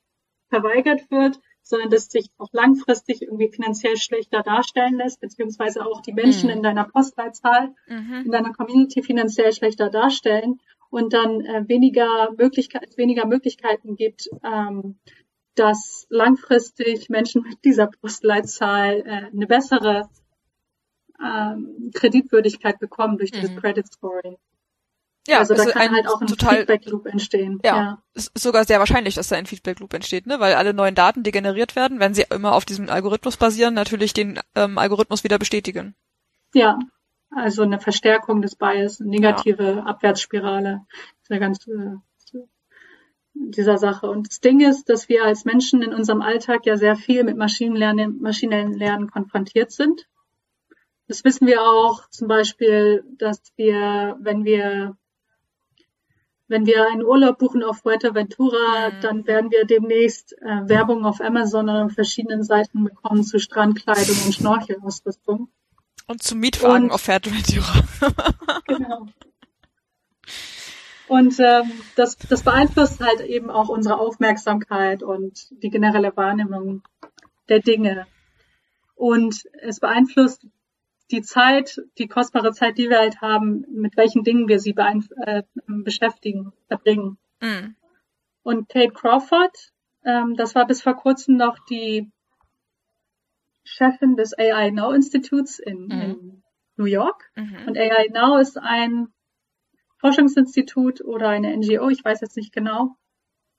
verweigert wird, sondern dass sich auch langfristig irgendwie finanziell schlechter darstellen lässt, beziehungsweise auch die Menschen mhm. in deiner Postleitzahl, mhm. in deiner Community finanziell schlechter darstellen und dann äh, weniger, Möglichkeit, weniger Möglichkeiten gibt, ähm, dass langfristig Menschen mit dieser Postleitzahl äh, eine bessere ähm, Kreditwürdigkeit bekommen durch dieses mhm. Credit Scoring. Ja, also da also kann halt auch ein total, Feedback Loop entstehen. Ja, ja, ist sogar sehr wahrscheinlich, dass da ein Feedback Loop entsteht, ne? Weil alle neuen Daten, die generiert werden, wenn sie immer auf diesem Algorithmus basieren, natürlich den ähm, Algorithmus wieder bestätigen. Ja, also eine Verstärkung des Bias, eine negative ja. Abwärtsspirale dieser ganze dieser Sache. Und das Ding ist, dass wir als Menschen in unserem Alltag ja sehr viel mit Maschinenlernen, maschinellen Lernen konfrontiert sind. Das wissen wir auch zum Beispiel, dass wir, wenn wir wenn wir einen Urlaub buchen auf Fuerteventura, mhm. dann werden wir demnächst äh, Werbung auf Amazon oder auf verschiedenen Seiten bekommen zu Strandkleidung und Schnorchelausrüstung. Und zu Mietwagen und, auf Fuerteventura. genau. Und ähm, das, das beeinflusst halt eben auch unsere Aufmerksamkeit und die generelle Wahrnehmung der Dinge. Und es beeinflusst die Zeit, die kostbare Zeit, die wir halt haben, mit welchen Dingen wir sie äh, beschäftigen, verbringen. Mhm. Und Kate Crawford, ähm, das war bis vor kurzem noch die Chefin des AI Now Instituts in, mhm. in New York. Mhm. Und AI Now ist ein Forschungsinstitut oder eine NGO, ich weiß jetzt nicht genau,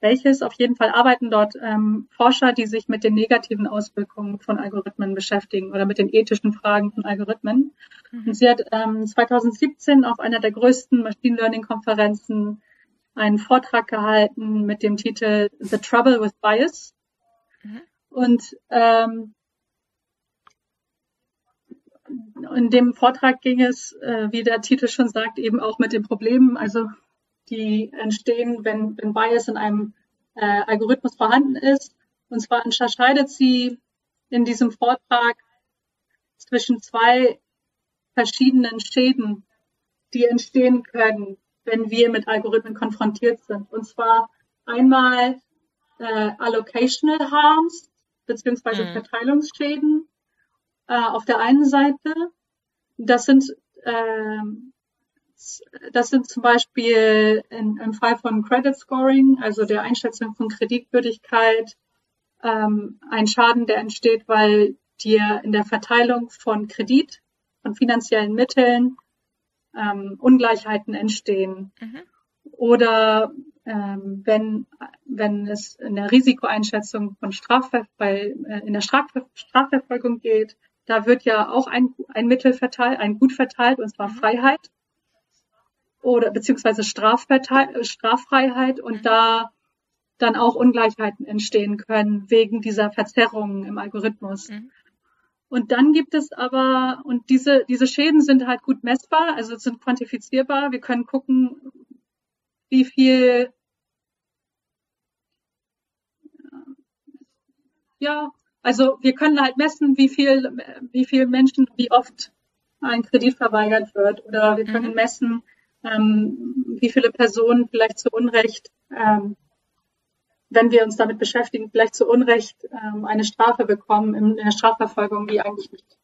welches. Auf jeden Fall arbeiten dort ähm, Forscher, die sich mit den negativen Auswirkungen von Algorithmen beschäftigen oder mit den ethischen Fragen von Algorithmen. Mhm. Und sie hat ähm, 2017 auf einer der größten Machine Learning Konferenzen einen Vortrag gehalten mit dem Titel The Trouble with Bias. Mhm. Und ähm, in dem Vortrag ging es, äh, wie der Titel schon sagt, eben auch mit den Problemen, also die entstehen, wenn, wenn Bias in einem äh, Algorithmus vorhanden ist. Und zwar unterscheidet sie in diesem Vortrag zwischen zwei verschiedenen Schäden, die entstehen können, wenn wir mit Algorithmen konfrontiert sind. Und zwar einmal äh, Allocational Harms beziehungsweise mhm. Verteilungsschäden äh, auf der einen Seite. Das sind äh, das sind zum Beispiel in, im Fall von Credit Scoring, also der Einschätzung von Kreditwürdigkeit, ähm, ein Schaden, der entsteht, weil dir in der Verteilung von Kredit, von finanziellen Mitteln ähm, Ungleichheiten entstehen. Mhm. Oder ähm, wenn, wenn es in der Risikoeinschätzung von Strafver bei, äh, in der Strafver Strafverfolgung geht, da wird ja auch ein, ein Mittel verteilt, ein Gut verteilt, und zwar mhm. Freiheit oder beziehungsweise Straffreiheit und da dann auch Ungleichheiten entstehen können wegen dieser Verzerrungen im Algorithmus. Mhm. Und dann gibt es aber, und diese, diese Schäden sind halt gut messbar, also sind quantifizierbar. Wir können gucken, wie viel, ja, also wir können halt messen, wie viel, wie viel Menschen, wie oft ein Kredit verweigert wird. Oder wir können mhm. messen, ähm, wie viele Personen vielleicht zu Unrecht, ähm, wenn wir uns damit beschäftigen, vielleicht zu Unrecht ähm, eine Strafe bekommen in der Strafverfolgung, die eigentlich nicht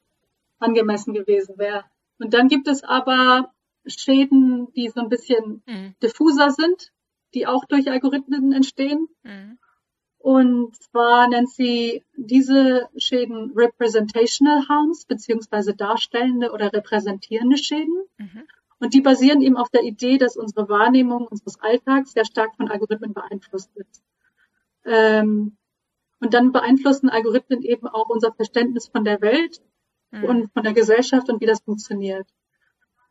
angemessen gewesen wäre. Und dann gibt es aber Schäden, die so ein bisschen mhm. diffuser sind, die auch durch Algorithmen entstehen. Mhm. Und zwar nennt sie diese Schäden Representational Harms, beziehungsweise darstellende oder repräsentierende Schäden. Mhm. Und die basieren eben auf der Idee, dass unsere Wahrnehmung unseres Alltags sehr stark von Algorithmen beeinflusst wird. Ähm, und dann beeinflussen Algorithmen eben auch unser Verständnis von der Welt mhm. und von der Gesellschaft und wie das funktioniert.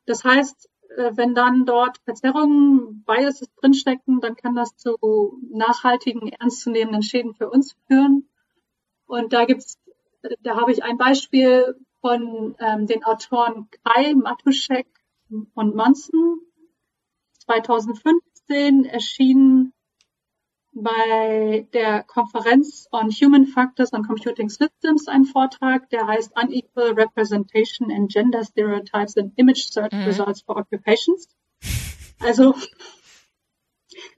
Das heißt, äh, wenn dann dort Verzerrungen, Biases drinstecken, dann kann das zu nachhaltigen, ernstzunehmenden Schäden für uns führen. Und da gibt's, da habe ich ein Beispiel von ähm, den Autoren Kai Matuschek und Monson. 2015 erschien bei der Konferenz on Human Factors on Computing Systems ein Vortrag, der heißt Unequal Representation and Gender Stereotypes in Image Search mhm. Results for Occupations. Also,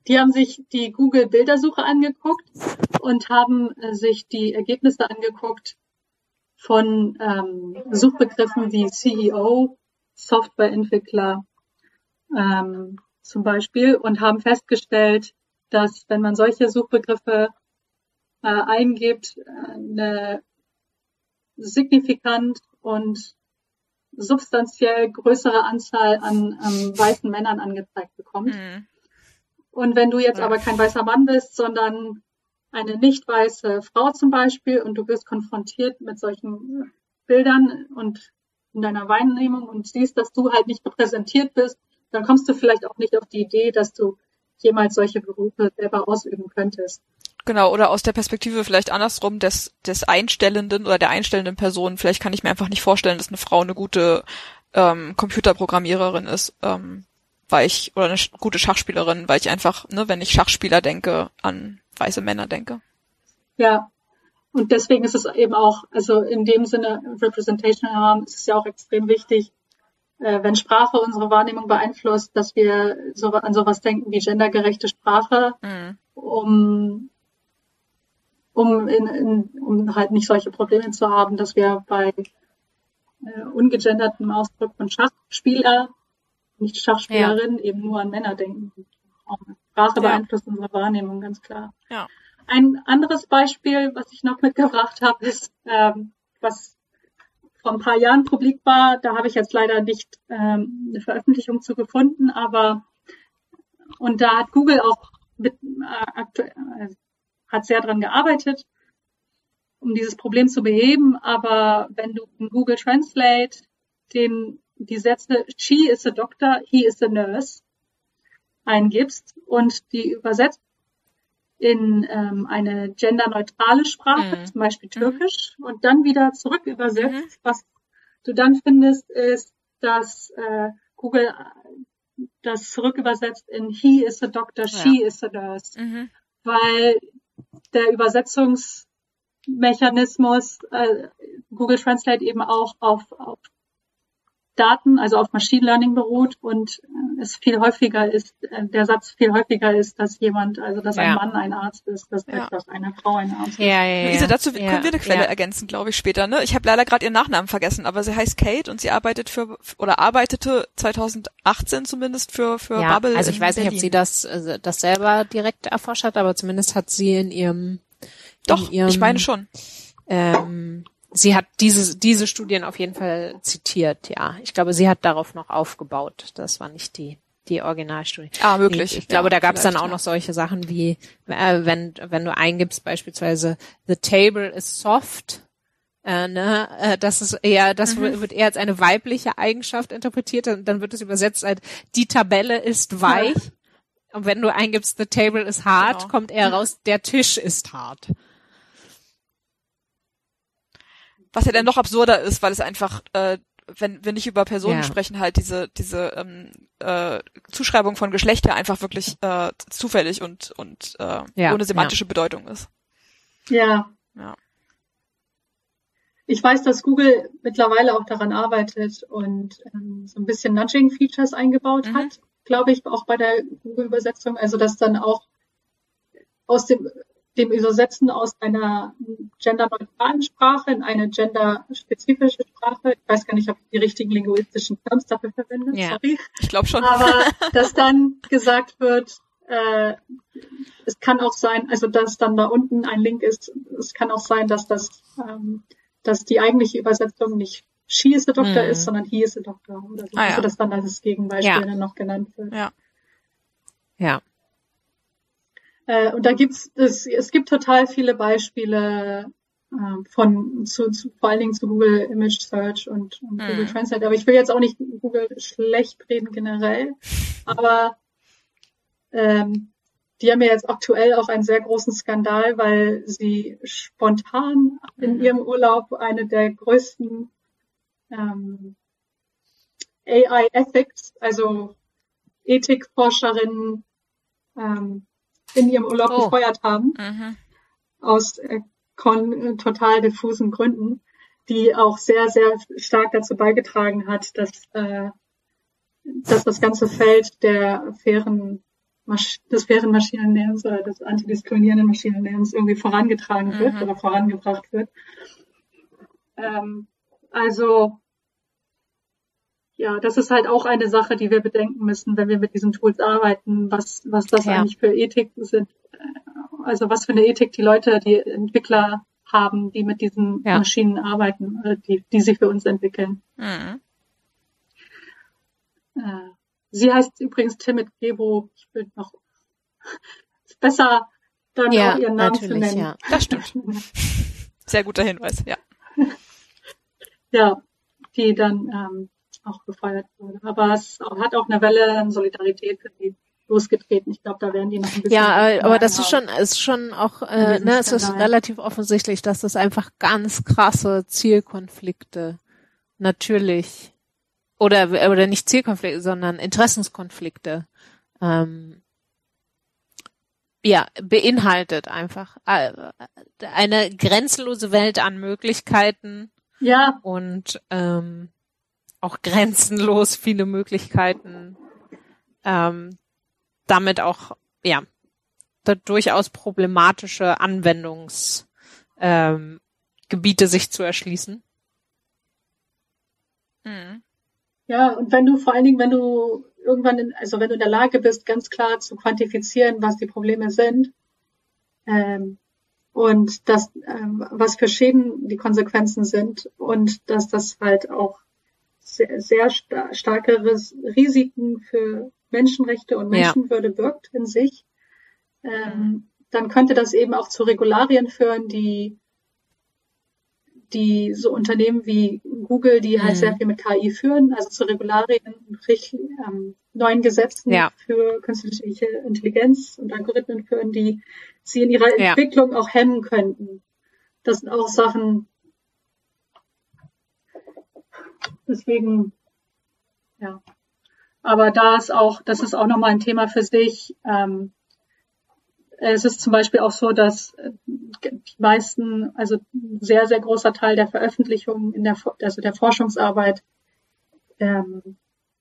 die haben sich die Google Bildersuche angeguckt und haben äh, sich die Ergebnisse angeguckt von ähm, Suchbegriffen wie CEO, Softwareentwickler ähm, zum Beispiel und haben festgestellt, dass wenn man solche Suchbegriffe äh, eingibt, eine signifikant und substanziell größere Anzahl an ähm, weißen Männern angezeigt bekommt. Mhm. Und wenn du jetzt aber kein weißer Mann bist, sondern eine nicht weiße Frau zum Beispiel und du wirst konfrontiert mit solchen Bildern und in deiner Wahrnehmung und siehst, dass du halt nicht repräsentiert bist, dann kommst du vielleicht auch nicht auf die Idee, dass du jemals solche Berufe selber ausüben könntest. Genau, oder aus der Perspektive vielleicht andersrum des, des Einstellenden oder der einstellenden Person. Vielleicht kann ich mir einfach nicht vorstellen, dass eine Frau eine gute ähm, Computerprogrammiererin ist, ähm, weil ich, oder eine gute Schachspielerin, weil ich einfach, ne, wenn ich Schachspieler denke, an weiße Männer denke. Ja, und deswegen ist es eben auch, also in dem Sinne Representation haben, ist es ja auch extrem wichtig, äh, wenn Sprache unsere Wahrnehmung beeinflusst, dass wir so, an sowas denken wie gendergerechte Sprache, mhm. um, um, in, in, um halt nicht solche Probleme zu haben, dass wir bei äh, ungegendertem Ausdruck von Schachspieler, nicht Schachspielerin, ja. eben nur an Männer denken. Sprache ja. beeinflusst unsere Wahrnehmung, ganz klar. Ja. Ein anderes Beispiel, was ich noch mitgebracht habe, ist, ähm, was vor ein paar Jahren publik war. Da habe ich jetzt leider nicht ähm, eine Veröffentlichung zu gefunden, aber und da hat Google auch mit, äh, äh, hat sehr dran gearbeitet, um dieses Problem zu beheben. Aber wenn du in Google Translate den, die Sätze She is a doctor, he is a nurse eingibst und die übersetzt in ähm, eine genderneutrale Sprache, mhm. zum Beispiel mhm. Türkisch, mhm. und dann wieder zurück übersetzt. Mhm. Was du dann findest, ist, dass äh, Google das zurück übersetzt in He is a doctor, she ja. is a nurse. Mhm. Weil der Übersetzungsmechanismus äh, Google Translate eben auch auf, auf Daten, also auf Machine Learning beruht und äh, es viel häufiger ist, äh, der Satz viel häufiger ist, dass jemand, also dass ja. ein Mann ein Arzt ist, dass, ja. dass eine Frau ein Arzt ist. Ja, ja, ja. Luise, dazu können wir eine Quelle ergänzen, glaube ich, später. Ne? Ich habe leider gerade ihren Nachnamen vergessen, aber sie heißt Kate und sie arbeitet für oder arbeitete 2018 zumindest für für ja, Bubble. Also ich weiß Berlin. nicht, ob sie das also das selber direkt erforscht hat, aber zumindest hat sie in ihrem Doch, ihrem, ich meine schon. Ähm, sie hat diese, diese Studien auf jeden Fall zitiert, ja. Ich glaube, sie hat darauf noch aufgebaut. Das war nicht die, die Originalstudie. Ah, möglich. Ich, ich glaube, ja, da gab es dann auch ja. noch solche Sachen wie, äh, wenn, wenn du eingibst beispielsweise, the table is soft, äh, ne, äh, das ist eher, das mhm. wird eher als eine weibliche Eigenschaft interpretiert, dann, dann wird es übersetzt als, die Tabelle ist weich. Ja. Und wenn du eingibst, the table is hard, genau. kommt eher raus, der Tisch ist hart. Was ja dann noch absurder ist, weil es einfach, äh, wenn wir nicht über Personen ja. sprechen, halt diese diese ähm, äh, Zuschreibung von Geschlechter einfach wirklich äh, zufällig und und äh, ja, ohne semantische ja. Bedeutung ist. Ja. Ja. Ich weiß, dass Google mittlerweile auch daran arbeitet und ähm, so ein bisschen Nudging-Features eingebaut mhm. hat, glaube ich, auch bei der Google-Übersetzung. Also dass dann auch aus dem dem Übersetzen aus einer genderneutralen Sprache in eine genderspezifische Sprache. Ich weiß gar nicht, ob ich die richtigen linguistischen Terms dafür verwende. Ja, Sorry. Ich glaube schon. Aber dass dann gesagt wird, äh, es kann auch sein, also dass dann da unten ein Link ist, es kann auch sein, dass das, ähm, dass die eigentliche Übersetzung nicht She is the Doctor Mhm. ist, sondern He is the Doctor. Oder so, Ah, ja. also dass dann das Gegenbeispiel Ja. dann noch genannt wird. Ja. Ja. Äh, und da gibt's es, es gibt total viele Beispiele äh, von zu, zu, vor allen Dingen zu Google Image Search und, und Mhm. Google Translate. Aber ich will jetzt auch nicht Google schlecht reden generell. Aber ähm, die haben ja jetzt aktuell auch einen sehr großen Skandal, weil sie spontan in Mhm. ihrem Urlaub eine der größten ähm, AI Ethics, also Ethikforscherinnen ähm, in ihrem Urlaub Oh. gefeuert haben, Mhm. aus äh, kon äh, total diffusen Gründen, die auch sehr, sehr stark dazu beigetragen hat, dass, äh, dass das ganze Feld der fairen Masch des fairen Maschinenlernens oder des antidiskriminierenden Maschinenlernens irgendwie vorangetragen wird Mhm. oder vorangebracht wird. Ähm, also ja, das ist halt auch eine Sache, die wir bedenken müssen, wenn wir mit diesen Tools arbeiten, was, was das Ja. eigentlich für Ethik sind. Also was für eine Ethik die Leute, die Entwickler haben, die mit diesen Ja. Maschinen arbeiten, äh, die, die sie für uns entwickeln. Mhm. Äh, sie heißt übrigens Timid Gebo. Ich will noch besser dann Ja, auch ihren Namen zu nennen. ja. Das stimmt. Sehr guter Hinweis, ja. ja, die dann ähm, auch gefeuert wurde. Aber es hat auch eine Welle an Solidarität für die losgetreten. Ich glaube, da werden die noch ein bisschen. Ja, äh, aber das ist schon, ist schon auch, äh, ne, es ist relativ offensichtlich, dass das einfach ganz krasse Zielkonflikte natürlich oder oder nicht Zielkonflikte, sondern Interessenskonflikte ähm, ja beinhaltet einfach äh, eine grenzenlose Welt an Möglichkeiten Ja, und ähm, auch grenzenlos viele Möglichkeiten, ähm, damit auch ja da durchaus problematische Anwendungsgebiete ähm, Gebiete sich zu erschließen. Mhm. ja, und wenn du vor allen Dingen, wenn du irgendwann, in, also wenn du in der Lage bist, ganz klar zu quantifizieren, was die Probleme sind, ähm, und das, ähm, was für Schäden die Konsequenzen sind und dass das halt auch sehr, sehr sta starke Ris Risiken für Menschenrechte und Ja. Menschenwürde birgt in sich, ähm, dann könnte das eben auch zu Regularien führen, die die so Unternehmen wie Google, die halt Mhm. sehr viel mit KI führen, also zu Regularien, ähm, neuen Gesetzen Ja. für künstliche Intelligenz und Algorithmen führen, die sie in ihrer Ja. Entwicklung auch hemmen könnten. Das sind auch Sachen, deswegen, ja. Aber da ist auch, das ist auch nochmal ein Thema für sich. Ähm, es ist zum Beispiel auch so, dass äh, die meisten, also ein sehr, sehr großer Teil der Veröffentlichungen in der, also der Forschungsarbeit ähm,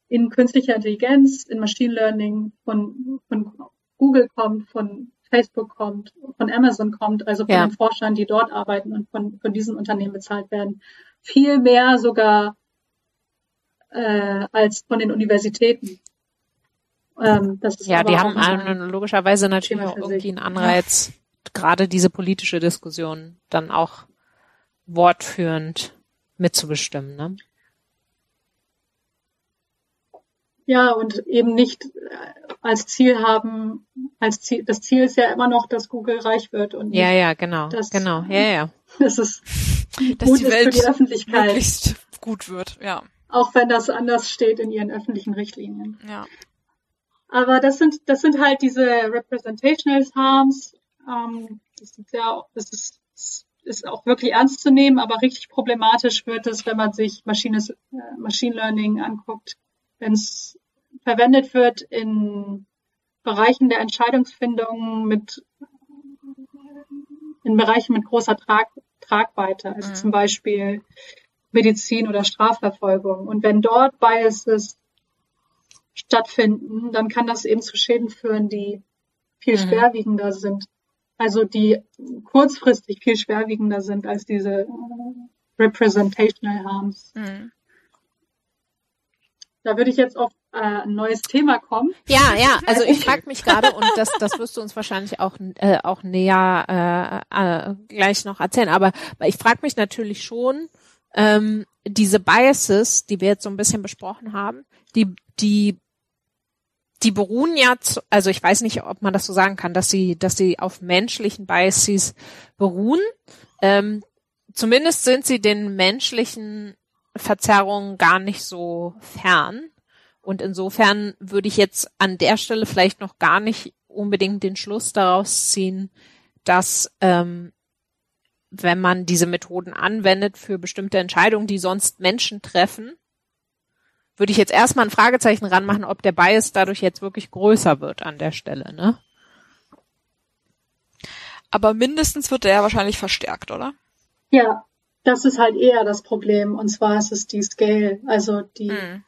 in künstlicher Intelligenz, in Machine Learning von, von Google kommt, von Facebook kommt, von Amazon kommt, also von Ja. den Forschern, die dort arbeiten und von, von diesen Unternehmen bezahlt werden. Viel mehr sogar äh, als von den Universitäten. Ähm, das ist Ja, die haben einen, logischerweise natürlich auch irgendwie einen Anreiz, gerade diese politische Diskussion dann auch wortführend mitzubestimmen. Ne? Ja, und eben nicht äh, als Ziel haben, als Ziel, das Ziel ist ja immer noch, dass Google reich wird und Ja, ja, genau, Das- genau, ja, ja. dass es Dass gut die ist Welt für die Öffentlichkeit, möglichst gut wird, ja. Auch wenn das anders steht in ihren öffentlichen Richtlinien. Ja. Aber das sind, das sind halt diese Representational Harms. Ähm, das ist ja, das ist, ist auch wirklich ernst zu nehmen, aber richtig problematisch wird es, wenn man sich Machine, äh, Machine Learning anguckt, wenn es verwendet wird in Bereichen der Entscheidungsfindung mit in Bereichen mit großer Trag, Tragweite, also Mhm. zum Beispiel Medizin oder Strafverfolgung. Und wenn dort Biases stattfinden, dann kann das eben zu Schäden führen, die viel Mhm. schwerwiegender sind. Also die kurzfristig viel schwerwiegender sind als diese Representational Harms. Mhm. Da würde ich jetzt auf äh, ein neues Thema kommen. Ja, ja, also ich frage mich gerade, und das, das wirst du uns wahrscheinlich auch, äh, auch näher äh, äh, gleich noch erzählen, aber ich frage mich natürlich schon, ähm, diese Biases, die wir jetzt so ein bisschen besprochen haben, die, die, die beruhen ja, zu, also ich weiß nicht, ob man das so sagen kann, dass sie, dass sie auf menschlichen Biases beruhen. Ähm, zumindest sind sie den menschlichen Verzerrungen gar nicht so fern. Und insofern würde ich jetzt an der Stelle vielleicht noch gar nicht unbedingt den Schluss daraus ziehen, dass ähm, wenn man diese Methoden anwendet für bestimmte Entscheidungen, die sonst Menschen treffen, würde ich jetzt erstmal ein Fragezeichen ranmachen, ob der Bias dadurch jetzt wirklich größer wird an der Stelle, ne? Aber mindestens wird der ja wahrscheinlich verstärkt, oder? Ja, das ist halt eher das Problem. Und zwar ist es die Scale, also die, hm.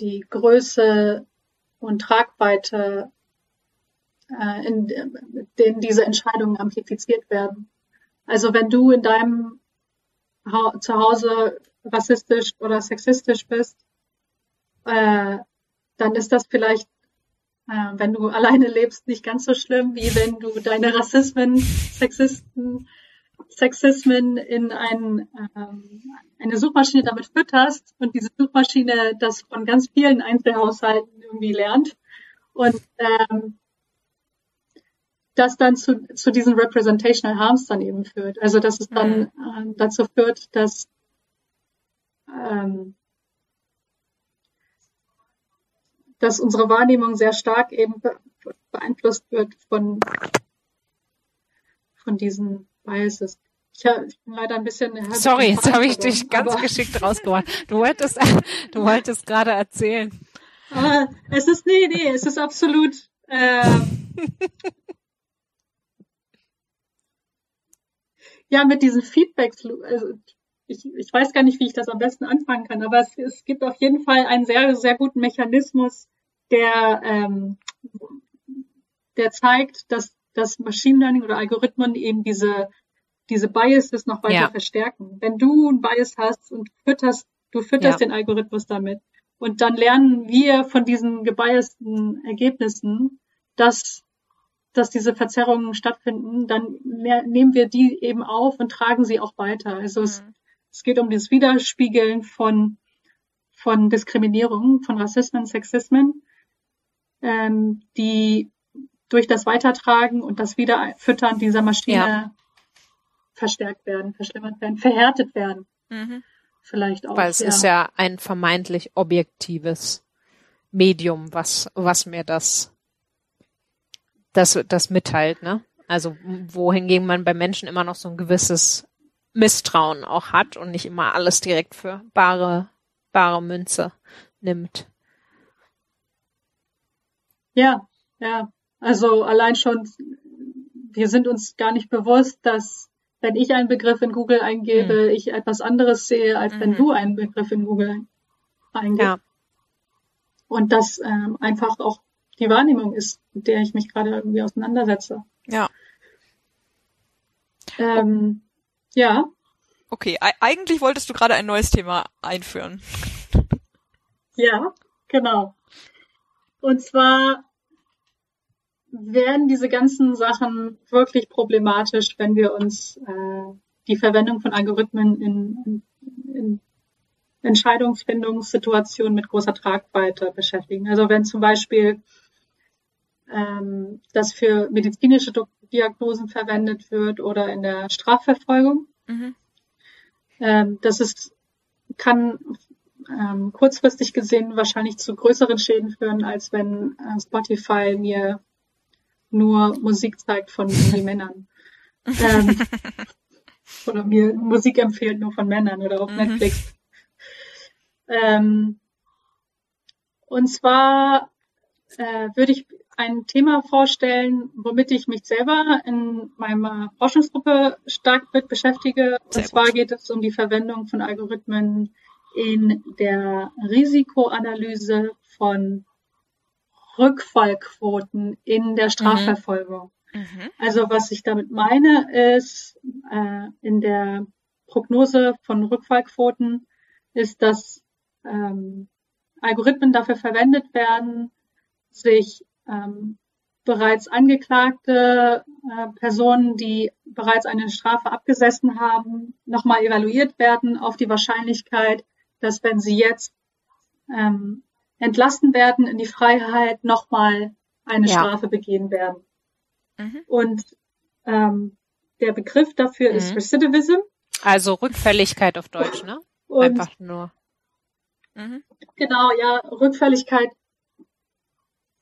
die Größe und Tragweite, äh, in denen diese Entscheidungen amplifiziert werden. Also wenn du in deinem ha zu Hause rassistisch oder sexistisch bist, äh, dann ist das vielleicht, äh, wenn du alleine lebst, nicht ganz so schlimm, wie wenn du deine Rassismen, Sexisten, Sexismen in ein, ähm, eine Suchmaschine damit fütterst und diese Suchmaschine das von ganz vielen Einzelhaushalten irgendwie lernt. Und ähm, das dann zu, zu diesen Representational Harms dann eben führt. Also dass es dann mhm. äh, dazu führt, dass ähm, dass unsere Wahrnehmung sehr stark eben beeinflusst wird von von diesen Biases. Ich, ich bin leider ein bisschen. Sorry, jetzt habe ich dich ganz geschickt rausgeholt. Du wolltest, du wolltest gerade erzählen. Äh, es ist nee, nee, es ist absolut. Äh, ja, mit diesen Feedbacks, also ich, ich weiß gar nicht, wie ich das am besten anfangen kann, aber es, es gibt auf jeden Fall einen sehr, sehr guten Mechanismus, der, ähm, der zeigt, dass dass Machine Learning oder Algorithmen eben diese, diese Biases noch weiter ja. verstärken. Wenn du ein Bias hast und fütterst, du fütterst ja. den Algorithmus damit und dann lernen wir von diesen gebiasten Ergebnissen, dass dass diese Verzerrungen stattfinden, dann nehmen wir die eben auf und tragen sie auch weiter. Also mhm. es, es geht um das Widerspiegeln von, von Diskriminierung, von Rassismen, Sexismen, ähm, die durch das Weitertragen und das Wiederfüttern dieser Maschine ja. verstärkt werden, verschlimmert werden, verhärtet werden. Mhm. Vielleicht auch. Weil es ja. ist ja ein vermeintlich objektives Medium, was, was mir das das, das mitteilt, ne? Also wohingegen man bei Menschen immer noch so ein gewisses Misstrauen auch hat und nicht immer alles direkt für bare, bare Münze nimmt. Ja, ja. Also allein schon, wir sind uns gar nicht bewusst, dass wenn ich einen Begriff in Google eingebe, mhm. ich etwas anderes sehe, als mhm. wenn du einen Begriff in Google eingibst. Ja. Und das ähm, einfach auch die Wahrnehmung ist, mit der ich mich gerade irgendwie auseinandersetze. Ja. Ähm, ja. Okay, eigentlich wolltest du gerade ein neues Thema einführen. Ja, genau. Und zwar werden diese ganzen Sachen wirklich problematisch, wenn wir uns äh, die Verwendung von Algorithmen in, in, in Entscheidungsfindungssituationen mit großer Tragweite beschäftigen. Also wenn zum Beispiel ähm, das für medizinische Diagnosen verwendet wird oder in der Strafverfolgung. Mhm. Ähm, das ist, kann ähm, kurzfristig gesehen wahrscheinlich zu größeren Schäden führen, als wenn äh, Spotify mir nur Musik zeigt von Männern. ähm, oder mir Musik empfiehlt nur von Männern oder auf mhm. Netflix. Ähm, und zwar äh, würde ich ein Thema vorstellen, womit ich mich selber in meiner Forschungsgruppe stark mit beschäftige. Sehr und zwar gut. geht es um die Verwendung von Algorithmen in der Risikoanalyse von Rückfallquoten in der mhm. Strafverfolgung. Mhm. Also was ich damit meine, ist äh, in der Prognose von Rückfallquoten ist, dass ähm, Algorithmen dafür verwendet werden, sich ähm, bereits angeklagte äh, Personen, die bereits eine Strafe abgesessen haben, nochmal evaluiert werden auf die Wahrscheinlichkeit, dass wenn sie jetzt ähm, entlassen werden in die Freiheit, nochmal eine ja. Strafe begehen werden. Mhm. Und ähm, der Begriff dafür mhm. ist Recidivism. Also Rückfälligkeit auf Deutsch, ne? Und Einfach nur. Mhm. Genau, ja, Rückfälligkeit.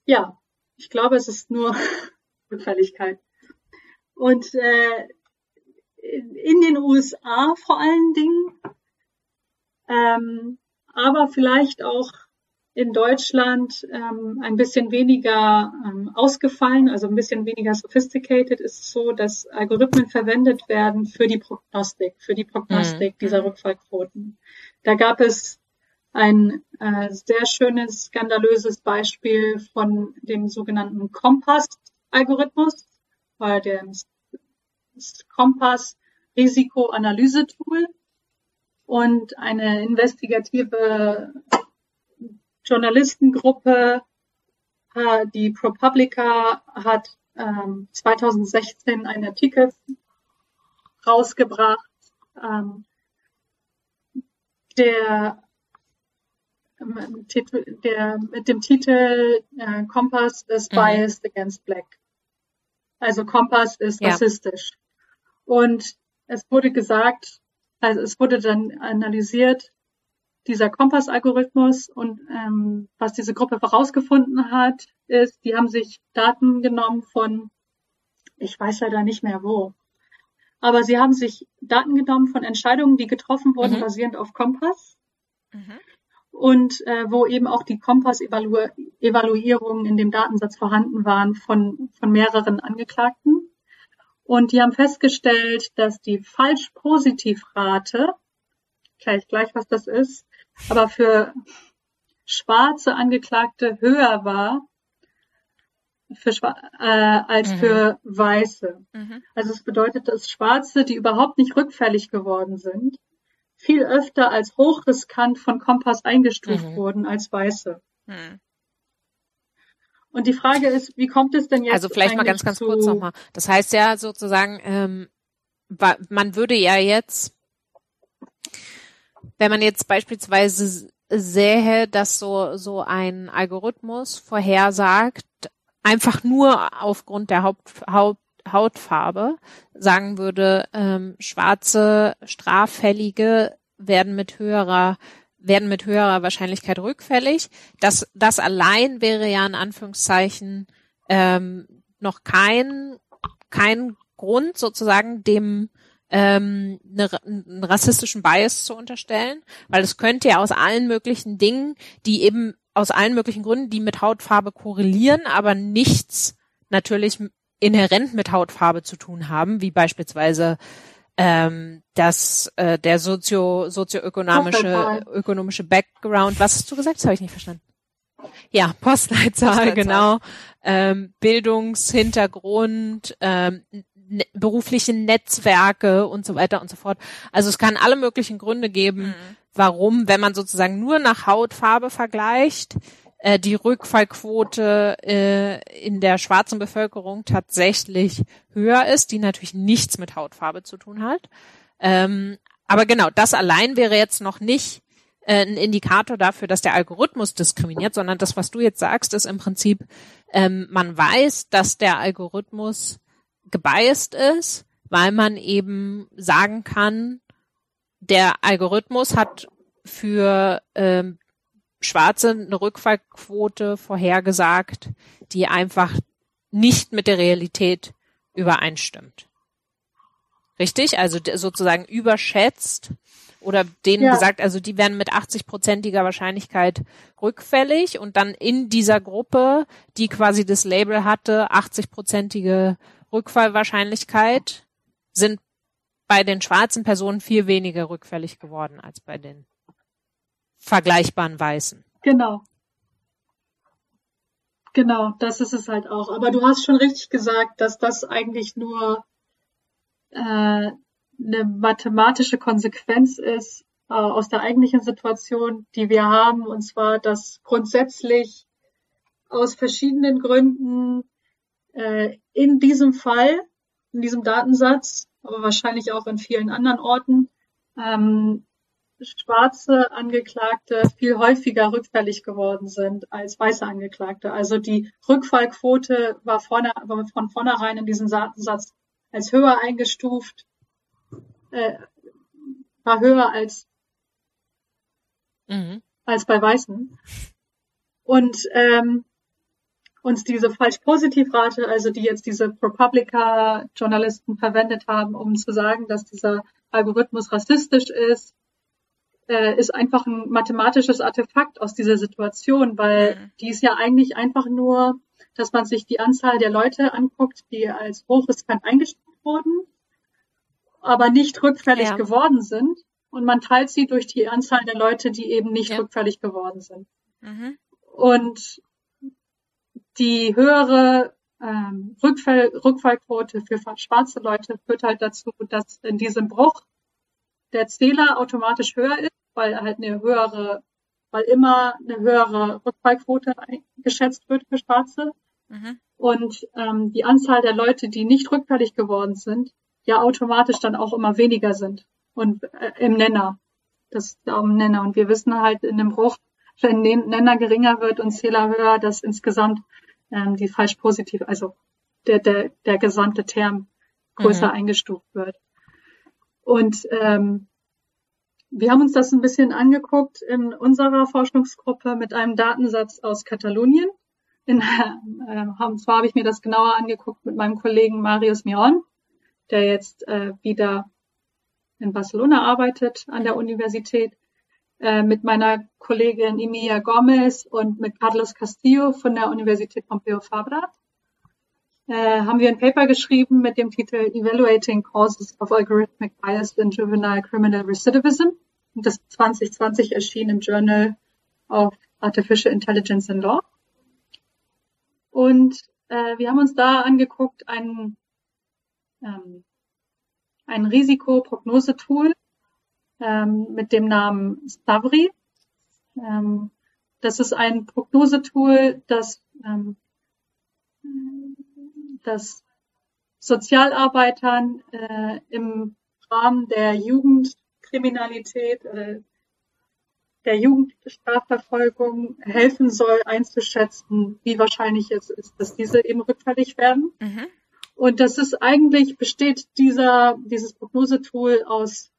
Ja, ich glaube, es ist nur Rückfälligkeit. Und äh, in den USA vor allen Dingen, ähm, aber vielleicht auch in Deutschland ähm, ein bisschen weniger ähm, ausgefallen, also ein bisschen weniger sophisticated, ist so, dass Algorithmen verwendet werden für die Prognostik, für die Prognostik mhm. dieser Rückfallquoten. Da gab es ein äh, sehr schönes, skandalöses Beispiel von dem sogenannten Kompass-Algorithmus, bei dem Kompass-Risikoanalyse-Tool und eine investigative Journalistengruppe, äh, die ProPublica, hat ähm, 2016 einen Artikel rausgebracht, ähm, der, der mit dem Titel äh, Compass is mhm. biased mhm. against black. Also Kompass ist ja. rassistisch. Und es wurde gesagt, also es wurde dann analysiert, dieser Kompass-Algorithmus und ähm, was diese Gruppe herausgefunden hat, ist, die haben sich Daten genommen von, ich weiß leider nicht mehr wo, aber sie haben sich Daten genommen von Entscheidungen, die getroffen wurden, mhm. basierend auf Kompass. Mhm. Und äh, wo eben auch die Kompass-Evaluierungen in dem Datensatz vorhanden waren von, von mehreren Angeklagten. Und die haben festgestellt, dass die Falsch-Positiv-Rate, gleich gleich was das ist, aber für schwarze Angeklagte höher war für äh, als mhm. für Weiße. Mhm. Also es bedeutet, dass Schwarze, die überhaupt nicht rückfällig geworden sind, viel öfter als hochriskant von Kompass eingestuft mhm. wurden als Weiße. Mhm. Und die Frage ist, wie kommt es denn jetzt? Also vielleicht mal ganz, ganz kurz nochmal. Das heißt ja sozusagen, ähm, man würde ja jetzt wenn man jetzt beispielsweise sähe, dass so, so ein Algorithmus vorhersagt, einfach nur aufgrund der Haupt, Haut, Hautfarbe sagen würde, ähm, schwarze Straffällige werden mit höherer werden mit höherer Wahrscheinlichkeit rückfällig. Das, das allein wäre ja in Anführungszeichen ähm, noch kein, kein Grund sozusagen dem ähm, eine, einen rassistischen Bias zu unterstellen, weil es könnte ja aus allen möglichen Dingen, die eben aus allen möglichen Gründen, die mit Hautfarbe korrelieren, aber nichts natürlich inhärent mit Hautfarbe zu tun haben, wie beispielsweise ähm, dass äh, der sozio sozioökonomische ökonomische Background. Was hast du gesagt? Das habe ich nicht verstanden. Ja, Postleitzahl, Postleitzahl. genau. Ähm, Bildungshintergrund, ähm, ne berufliche Netzwerke und so weiter und so fort. Also es kann alle möglichen Gründe geben, mhm. warum, wenn man sozusagen nur nach Hautfarbe vergleicht, äh, die Rückfallquote äh, in der schwarzen Bevölkerung tatsächlich höher ist, die natürlich nichts mit Hautfarbe zu tun hat. Ähm, aber genau, das allein wäre jetzt noch nicht äh, ein Indikator dafür, dass der Algorithmus diskriminiert, sondern das, was du jetzt sagst, ist im Prinzip, ähm, man weiß, dass der Algorithmus gebiased ist, weil man eben sagen kann, der Algorithmus hat für ähm, Schwarze eine Rückfallquote vorhergesagt, die einfach nicht mit der Realität übereinstimmt. Richtig? Also sozusagen überschätzt oder denen ja. gesagt, also die werden mit 80-prozentiger Wahrscheinlichkeit rückfällig und dann in dieser Gruppe, die quasi das Label hatte, 80-prozentige Rückfallwahrscheinlichkeit sind bei den schwarzen Personen viel weniger rückfällig geworden als bei den vergleichbaren Weißen. Genau. Genau, das ist es halt auch. Aber du hast schon richtig gesagt, dass das eigentlich nur äh, eine mathematische Konsequenz ist äh, aus der eigentlichen Situation, die wir haben, und zwar, dass grundsätzlich aus verschiedenen Gründen äh, in diesem Fall, in diesem Datensatz, aber wahrscheinlich auch in vielen anderen Orten, ähm, schwarze Angeklagte viel häufiger rückfällig geworden sind als weiße Angeklagte. Also die Rückfallquote war, vorne, war von vornherein in diesem Datensatz als höher eingestuft, äh, war höher als, mhm. als bei Weißen. Und ähm, uns diese Falsch-Positiv-Rate, also die jetzt diese ProPublica-Journalisten verwendet haben, um zu sagen, dass dieser Algorithmus rassistisch ist, äh, ist einfach ein mathematisches Artefakt aus dieser Situation, weil mhm. die ist ja eigentlich einfach nur, dass man sich die Anzahl der Leute anguckt, die als hochriskant eingestuft wurden, aber nicht rückfällig ja. geworden sind. Und man teilt sie durch die Anzahl der Leute, die eben nicht ja. rückfällig geworden sind. Mhm. Und die höhere ähm, Rückfall, Rückfallquote für schwarze Leute führt halt dazu, dass in diesem Bruch der Zähler automatisch höher ist, weil halt eine höhere, weil immer eine höhere Rückfallquote geschätzt wird für Schwarze. Mhm. Und ähm, die Anzahl der Leute, die nicht rückfällig geworden sind, ja automatisch dann auch immer weniger sind. Und äh, im Nenner. Das ist im Nenner. Und wir wissen halt in dem Bruch, wenn Nenner geringer wird und Zähler höher, dass insgesamt ähm, die falsch positiv, also der, der, der gesamte Term größer mhm. eingestuft wird. Und ähm, wir haben uns das ein bisschen angeguckt in unserer Forschungsgruppe mit einem Datensatz aus Katalonien. In, äh, haben, zwar habe ich mir das genauer angeguckt mit meinem Kollegen Marius Miron, der jetzt äh, wieder in Barcelona arbeitet an der Universität, äh, mit meiner Kollegin Emilia Gomez und mit Carlos Castillo von der Universität Pompeu Fabra äh, haben wir ein Paper geschrieben mit dem Titel Evaluating Causes of Algorithmic Bias in Juvenile Criminal Recidivism. Und das 2020 erschien im Journal of Artificial Intelligence and Law. Und äh, wir haben uns da angeguckt, ein, ähm, ein Risikoprognosetool ähm, mit dem Namen Stavri. Ähm, das ist ein Prognosetool, das ähm, dass Sozialarbeitern äh, im Rahmen der Jugendkriminalität äh, der Jugendstrafverfolgung helfen soll, einzuschätzen, wie wahrscheinlich es ist, dass diese eben rückfällig werden. Mhm. Und das ist eigentlich besteht dieser dieses Prognosetool aus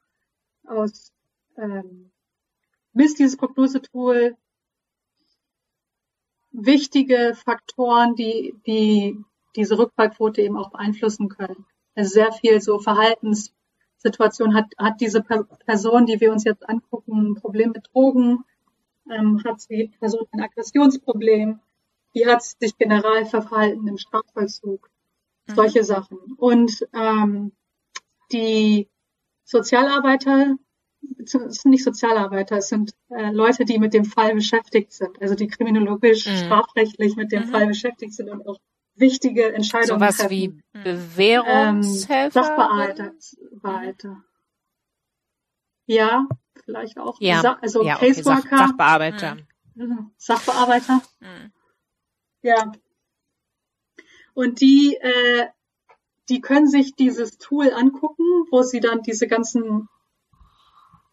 aus ähm, misst dieses Prognosetool wichtige Faktoren, die die diese Rückfallquote eben auch beeinflussen können. Also sehr viel so Verhaltenssituation hat, hat diese Person, die wir uns jetzt angucken, ein Problem mit Drogen, ähm, hat die Person ein Aggressionsproblem, wie hat sie sich generell verhalten im Strafvollzug, mhm. solche Sachen. Und ähm, die Sozialarbeiter, es sind nicht Sozialarbeiter, es sind äh, Leute, die mit dem Fall beschäftigt sind, also die kriminologisch, mhm. strafrechtlich mit dem mhm. Fall beschäftigt sind und auch wichtige Entscheidungen Sowas treffen. wie Bewährungshelfer? Ähm, Sachbearbeiter. Ja, vielleicht auch. Ja, Sa also ja, okay, Sach Sachbearbeiter. Mhm. Sachbearbeiter. Mhm. Ja. Und die, äh, die können sich dieses Tool angucken, wo sie dann diese ganzen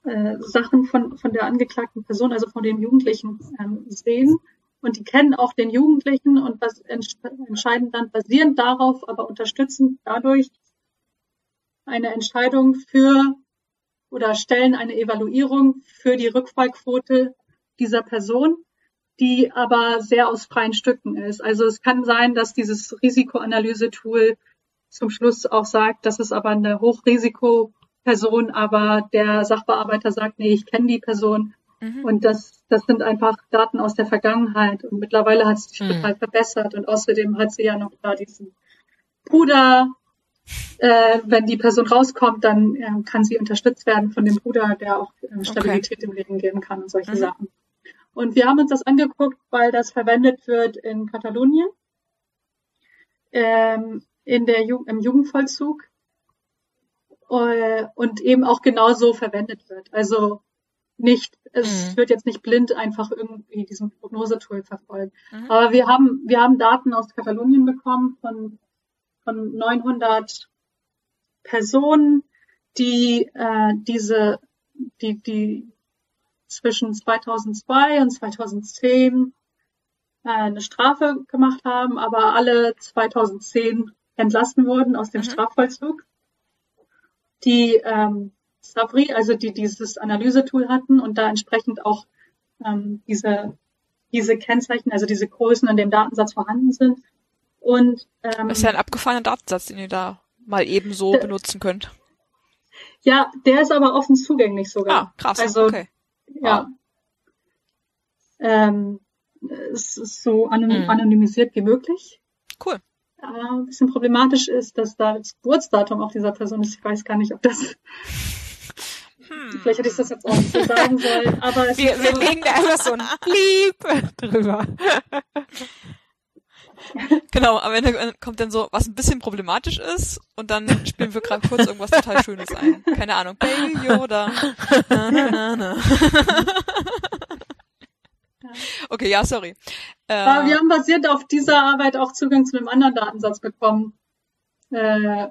äh, Sachen von, von der angeklagten Person, also von dem Jugendlichen ähm, sehen und die kennen auch den Jugendlichen und was entscheiden dann basierend darauf, aber unterstützen dadurch eine Entscheidung für oder stellen eine Evaluierung für die Rückfallquote dieser Person, die aber sehr aus freien Stücken ist. Also es kann sein, dass dieses Risikoanalyse-Tool zum Schluss auch sagt, das ist aber eine Hochrisikoperson, aber der Sachbearbeiter sagt, nee, ich kenne die Person Mhm. Und das, das sind einfach Daten aus der Vergangenheit. Und mittlerweile hat es sich mhm. total verbessert. Und außerdem hat sie ja noch da diesen Bruder. Äh, wenn die Person rauskommt, dann äh, kann sie unterstützt werden von dem Bruder, der auch äh, Stabilität okay. im Leben geben kann und solche mhm. Sachen. Und wir haben uns das angeguckt, weil das verwendet wird in Katalonien, ähm, in der Ju im Jugendvollzug äh, und eben auch genauso verwendet wird. Also nicht, es Mhm. wird jetzt nicht blind einfach irgendwie diesen Prognosetool verfolgen. Mhm. Aber wir haben, wir haben Daten aus Katalonien bekommen von, von 900 Personen, die äh, diese, die, die zwischen 2002 und 2010 äh, eine Strafe gemacht haben, aber alle 2010 entlassen wurden aus dem Mhm. Strafvollzug. Die ähm, Savri, also die dieses Analysetool hatten und da entsprechend auch ähm, diese, diese Kennzeichen, also diese Größen in dem Datensatz vorhanden sind. Und ähm, Das ist ja ein abgefahrener Datensatz, den ihr da mal eben so Äh, benutzen könnt. ja, der ist aber offen zugänglich sogar. Ah, krass. Also okay. ja. Ähm, es ist so anonym, Mhm. anonymisiert wie möglich. Cool. Aber ein bisschen problematisch ist, dass da das Geburtsdatum auf dieser Person ist. Ich weiß gar nicht, ob das, Hm. vielleicht hätte ich das jetzt auch nicht so sagen sollen, aber es Wir, ist wir so, legen da einfach so ein Blieb drüber. Genau, am Ende kommt dann so, was ein bisschen problematisch ist, und dann spielen wir gerade kurz irgendwas total Schönes ein. Keine Ahnung, Baby Yoda. Na, na, na. Okay, ja, sorry. Äh, aber wir haben basierend auf dieser Arbeit auch Zugang zu einem anderen Datensatz bekommen, äh,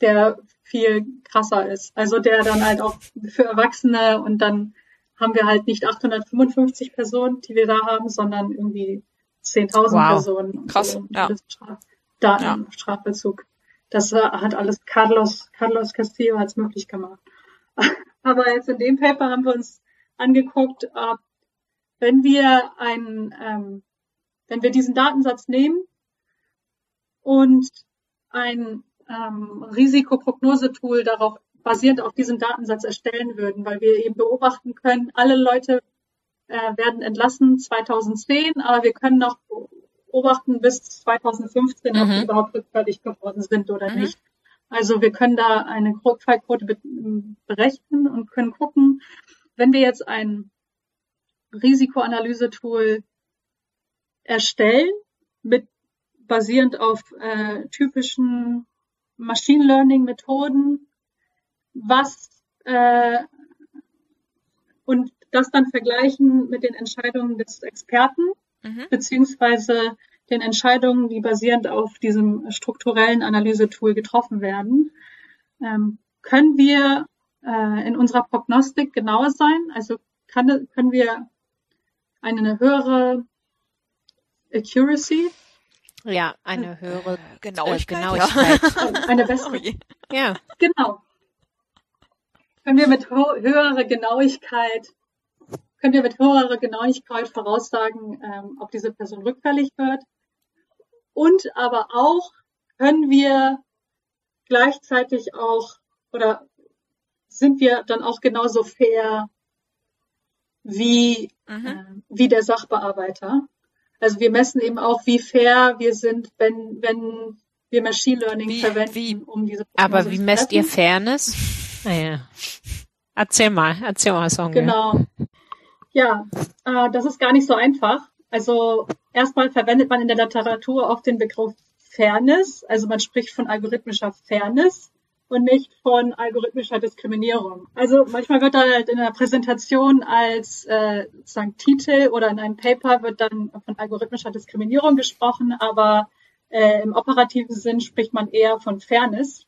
der viel krasser ist. Also der dann halt auch für Erwachsene und dann haben wir halt nicht 855 Personen, die wir da haben, sondern irgendwie 10.000 Wow. Personen. Krass, so. Ja. Straf Daten, Strafbezug. Das äh, hat alles Carlos, Carlos Castillo hat's möglich gemacht. Aber jetzt in dem Paper haben wir uns angeguckt, ob wenn wir einen, ähm, wenn wir diesen Datensatz nehmen und ein ähm, Risikoprognosetool darauf basierend auf diesem Datensatz erstellen würden, weil wir eben beobachten können, alle Leute äh, werden entlassen 2010, aber wir können noch beobachten bis 2015, ob Mhm. die überhaupt rückfällig geworden sind oder Mhm. nicht. Also wir können da eine Rückfallquote be berechnen und können gucken, wenn wir jetzt ein Risikoanalyse-Tool erstellen, mit basierend auf äh, typischen Machine Learning Methoden, was äh, und das dann vergleichen mit den Entscheidungen des Experten mhm. beziehungsweise den Entscheidungen, die basierend auf diesem strukturellen Analysetool getroffen werden, ähm, können wir äh, in unserer Prognostik genauer sein. Also kann, können wir eine höhere Accuracy, Ja, eine höhere Äh, Genauigkeit. Äh, Genauigkeit. äh, eine bessere. Ja. genau, können wir mit ho höherer Genauigkeit können wir mit höherer Genauigkeit voraussagen, ähm, ob diese Person rückfällig wird. Und aber auch können wir gleichzeitig auch oder sind wir dann auch genauso fair wie, Mhm. äh, wie der Sachbearbeiter. Also wir messen eben auch, wie fair wir sind, wenn, wenn wir Machine Learning Wie- verwenden, wie- um diese Aber Prognose wie zu messt ihr. Fairness? Naja. Erzähl mal, erzähl mal, Songe. Genau. Ja, äh, das ist gar nicht so einfach. Also erstmal verwendet man in der Literatur oft den Begriff Fairness. Also man spricht von algorithmischer Fairness und nicht von algorithmischer Diskriminierung. Also manchmal wird da halt in der Präsentation als äh, sozusagen Titel oder in einem Paper wird dann von algorithmischer Diskriminierung gesprochen, aber äh, im operativen Sinn spricht man eher von Fairness.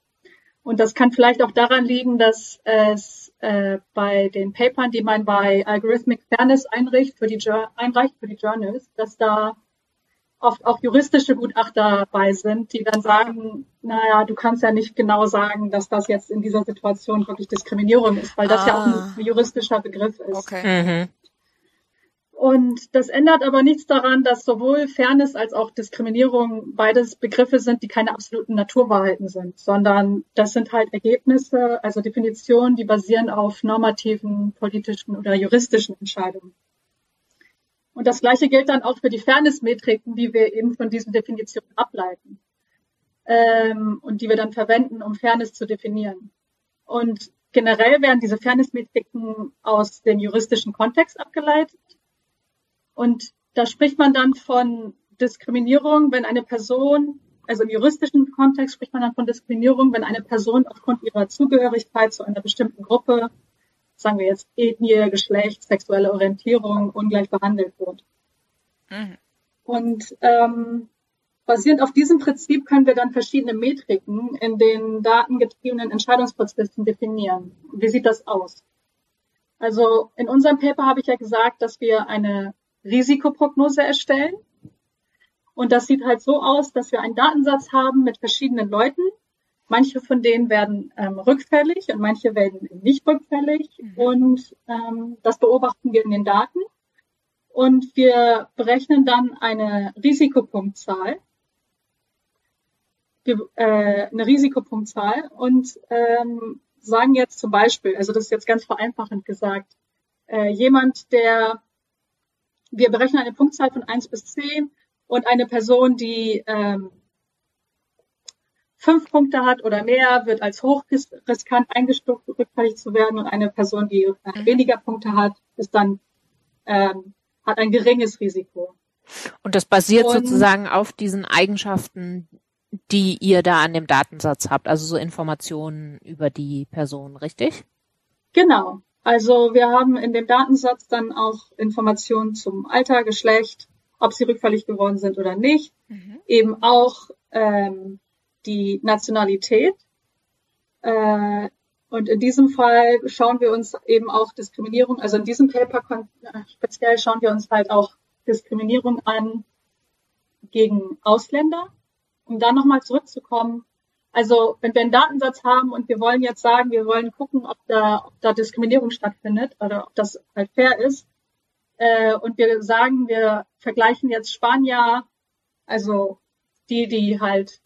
Und das kann vielleicht auch daran liegen, dass es äh, bei den Papern, die man bei Algorithmic Fairness einreicht für die, einreicht für die Journals, dass da oft auch juristische Gutachter dabei sind, die dann sagen, naja, du kannst ja nicht genau sagen, dass das jetzt in dieser Situation wirklich Diskriminierung ist, weil das ja auch Ah. ein juristischer Begriff ist. Okay. Mhm. Und das ändert aber nichts daran, dass sowohl Fairness als auch Diskriminierung beides Begriffe sind, die keine absoluten Naturwahrheiten sind, sondern das sind halt Ergebnisse, also Definitionen, die basieren auf normativen, politischen oder juristischen Entscheidungen. Und das Gleiche gilt dann auch für die Fairness-Metriken, die wir eben von diesen Definitionen ableiten ähm, und die wir dann verwenden, um Fairness zu definieren. Und generell werden diese Fairness-Metriken aus dem juristischen Kontext abgeleitet. Und da spricht man dann von Diskriminierung, wenn eine Person, also im juristischen Kontext spricht man dann von Diskriminierung, wenn eine Person aufgrund ihrer Zugehörigkeit zu einer bestimmten Gruppe sagen wir jetzt, Ethnie, Geschlecht, sexuelle Orientierung ungleich behandelt wird. Mhm. Und ähm, basierend auf diesem Prinzip können wir dann verschiedene Metriken in den datengetriebenen Entscheidungsprozessen definieren. Wie sieht das aus? Also in unserem Paper habe ich ja gesagt, dass wir eine Risikoprognose erstellen. Und das sieht halt so aus, dass wir einen Datensatz haben mit verschiedenen Leuten. Manche von denen werden ähm, rückfällig und manche werden nicht rückfällig. Mhm. Und ähm, das beobachten wir in den Daten. Und wir berechnen dann eine Risikopunktzahl. Wir, äh, eine Risikopunktzahl und ähm, sagen jetzt zum Beispiel, also das ist jetzt ganz vereinfachend gesagt, äh, jemand, der, wir berechnen eine Punktzahl von eins bis zehn und eine Person, die ähm, fünf Punkte hat oder mehr, wird als hochriskant eingestuft, rückfällig zu werden und eine Person, die äh, weniger Punkte hat, ist dann ähm, hat ein geringes Risiko. Und das basiert und, sozusagen auf diesen Eigenschaften, die ihr da an dem Datensatz habt, also so Informationen über die Person, richtig? Genau. Also wir haben in dem Datensatz dann auch Informationen zum Alter, Geschlecht, ob sie rückfällig geworden sind oder nicht, mhm. eben auch ähm, die Nationalität. Äh, und in diesem Fall schauen wir uns eben auch Diskriminierung, also in diesem Paper speziell schauen wir uns halt auch Diskriminierung an gegen Ausländer um da nochmal zurückzukommen, also wenn wir einen Datensatz haben und wir wollen jetzt sagen, wir wollen gucken, ob da, ob da Diskriminierung stattfindet oder ob das halt fair ist, äh, und wir sagen, wir vergleichen jetzt Spanier, also die, die halt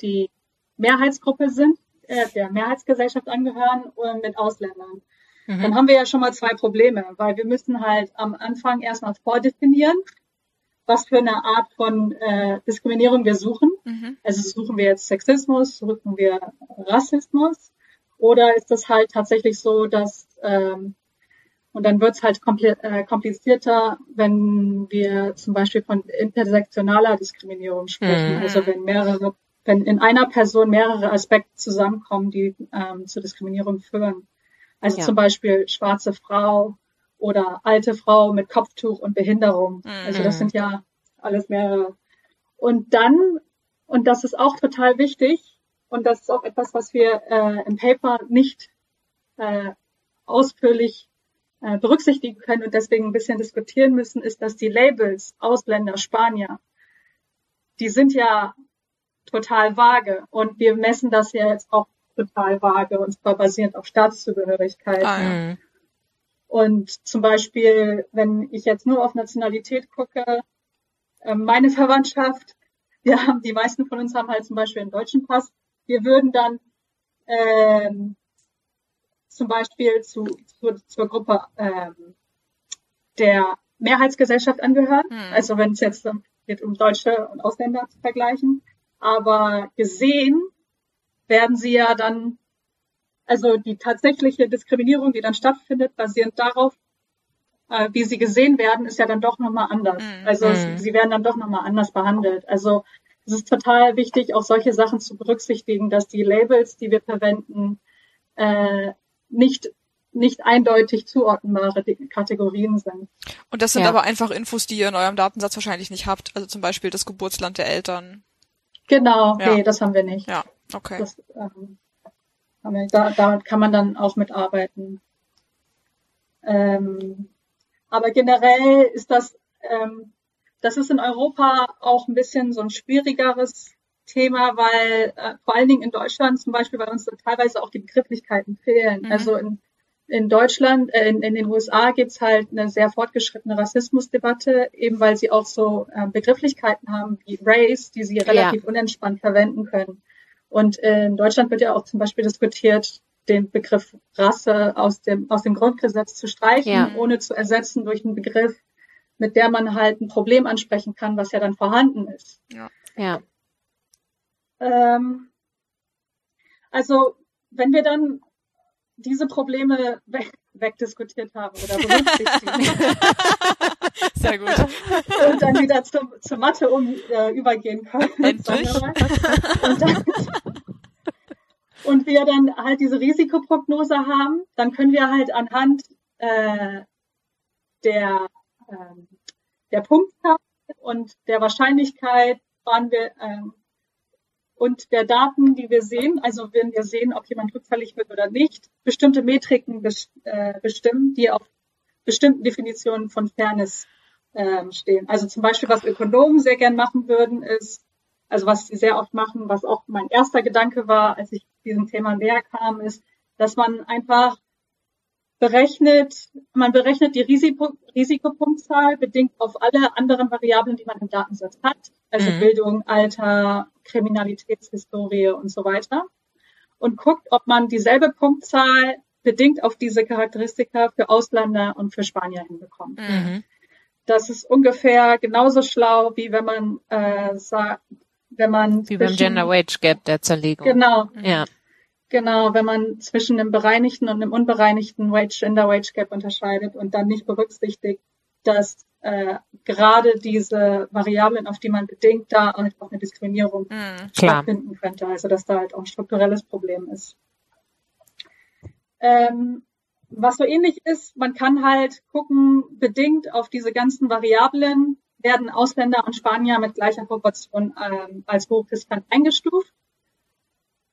die Mehrheitsgruppe sind, äh, der Mehrheitsgesellschaft angehören, und mit Ausländern. Mhm. Dann haben wir ja schon mal zwei Probleme, weil wir müssen halt am Anfang erstmal vordefinieren, was für eine Art von äh, Diskriminierung wir suchen. Mhm. Also suchen wir jetzt Sexismus, suchen wir Rassismus oder ist das halt tatsächlich so, dass ähm, und dann wird es halt äh, komplizierter, wenn wir zum Beispiel von intersektionaler Diskriminierung sprechen. Mhm. Also wenn mehrere, wenn in einer Person mehrere Aspekte zusammenkommen, die ähm, zur Diskriminierung führen. Also ja. zum Beispiel schwarze Frau, oder alte Frau mit Kopftuch und Behinderung. Mhm. Also das sind ja alles mehrere. Und dann, und das ist auch total wichtig, und das ist auch etwas, was wir äh, im Paper nicht äh, ausführlich äh, berücksichtigen können und deswegen ein bisschen diskutieren müssen, ist, dass die Labels Ausländer, Spanier, die sind ja total vage und wir messen das ja jetzt auch total vage und zwar basierend auf Staatszugehörigkeit. Ah, ja. Und zum Beispiel, wenn ich jetzt nur auf Nationalität gucke, ähm, meine Verwandtschaft, wir haben, die meisten von uns haben halt zum Beispiel einen deutschen Pass. Wir würden dann ähm, zum Beispiel zu, zu, zur Gruppe ähm, der Mehrheitsgesellschaft angehören. Hm. Also wenn es jetzt geht, um Deutsche und Ausländer zu vergleichen. Aber gesehen werden sie ja dann also die tatsächliche Diskriminierung, die dann stattfindet, basierend darauf, äh, wie sie gesehen werden, ist ja dann doch nochmal anders. Mhm. Also mhm. sie werden dann doch nochmal anders behandelt. Also es ist total wichtig, auch solche Sachen zu berücksichtigen, dass die Labels, die wir verwenden, äh, nicht nicht eindeutig zuordnenbare Kategorien sind. Und das sind ja. aber einfach Infos, die ihr in eurem Datensatz wahrscheinlich nicht habt. Also zum Beispiel das Geburtsland der Eltern. Genau, ja. nee, das haben wir nicht. Ja, okay. Das, ähm, da, damit kann man dann auch mitarbeiten. Ähm, aber generell ist das, ähm, das ist in Europa auch ein bisschen so ein schwierigeres Thema, weil äh, vor allen Dingen in Deutschland zum Beispiel bei uns teilweise auch die Begrifflichkeiten fehlen. Mhm. Also in, in Deutschland, äh, in, in den USA gibt's halt eine sehr fortgeschrittene Rassismusdebatte, eben weil sie auch so äh, Begrifflichkeiten haben wie Race, die sie relativ ja. unentspannt verwenden können. Und in Deutschland wird ja auch zum Beispiel diskutiert, den Begriff Rasse aus dem, aus dem Grundgesetz zu streichen, ja. ohne zu ersetzen durch einen Begriff, mit der man halt ein Problem ansprechen kann, was ja dann vorhanden ist. Ja. ja. Ähm, also, wenn wir dann diese Probleme weg, wegdiskutiert haben oder berücksichtigen. Sehr gut. Und dann wieder zur, zur Mathe um, äh, übergehen können. Endlich. Und dann, und wir dann halt diese Risikoprognose haben, dann können wir halt anhand äh, der, äh, der Punktzahl und der Wahrscheinlichkeit, wann wir äh, und der Daten, die wir sehen, also wenn wir sehen, ob jemand rückfällig wird oder nicht, bestimmte Metriken äh, bestimmen, die auf bestimmten Definitionen von Fairness ähm, stehen. Also zum Beispiel, was Ökonomen sehr gern machen würden, ist, also was sie sehr oft machen, was auch mein erster Gedanke war, als ich diesem Thema näher kam, ist, dass man einfach berechnet, man berechnet die Risiko, Risikopunktzahl bedingt auf alle anderen Variablen, die man im Datensatz hat, also mhm. Bildung, Alter, Kriminalitätshistorie und so weiter und guckt, ob man dieselbe Punktzahl bedingt auf diese Charakteristika für Ausländer und für Spanier hinbekommt. Mhm. Das ist ungefähr genauso schlau, wie wenn man äh, sagt, wenn man wie beim Gender Wage Gap der Zerlegung. Genau. Ja. Genau, wenn man zwischen einem bereinigten und einem unbereinigten Wage Gender Wage Gap unterscheidet und dann nicht berücksichtigt, dass äh, gerade diese Variablen, auf die man bedingt, da halt auch eine Diskriminierung mhm, stattfinden könnte. Also dass da halt auch ein strukturelles Problem ist. Ähm, was so ähnlich ist, man kann halt gucken, bedingt auf diese ganzen Variablen werden Ausländer und Spanier mit gleicher Proportion ähm, als hochriskant eingestuft.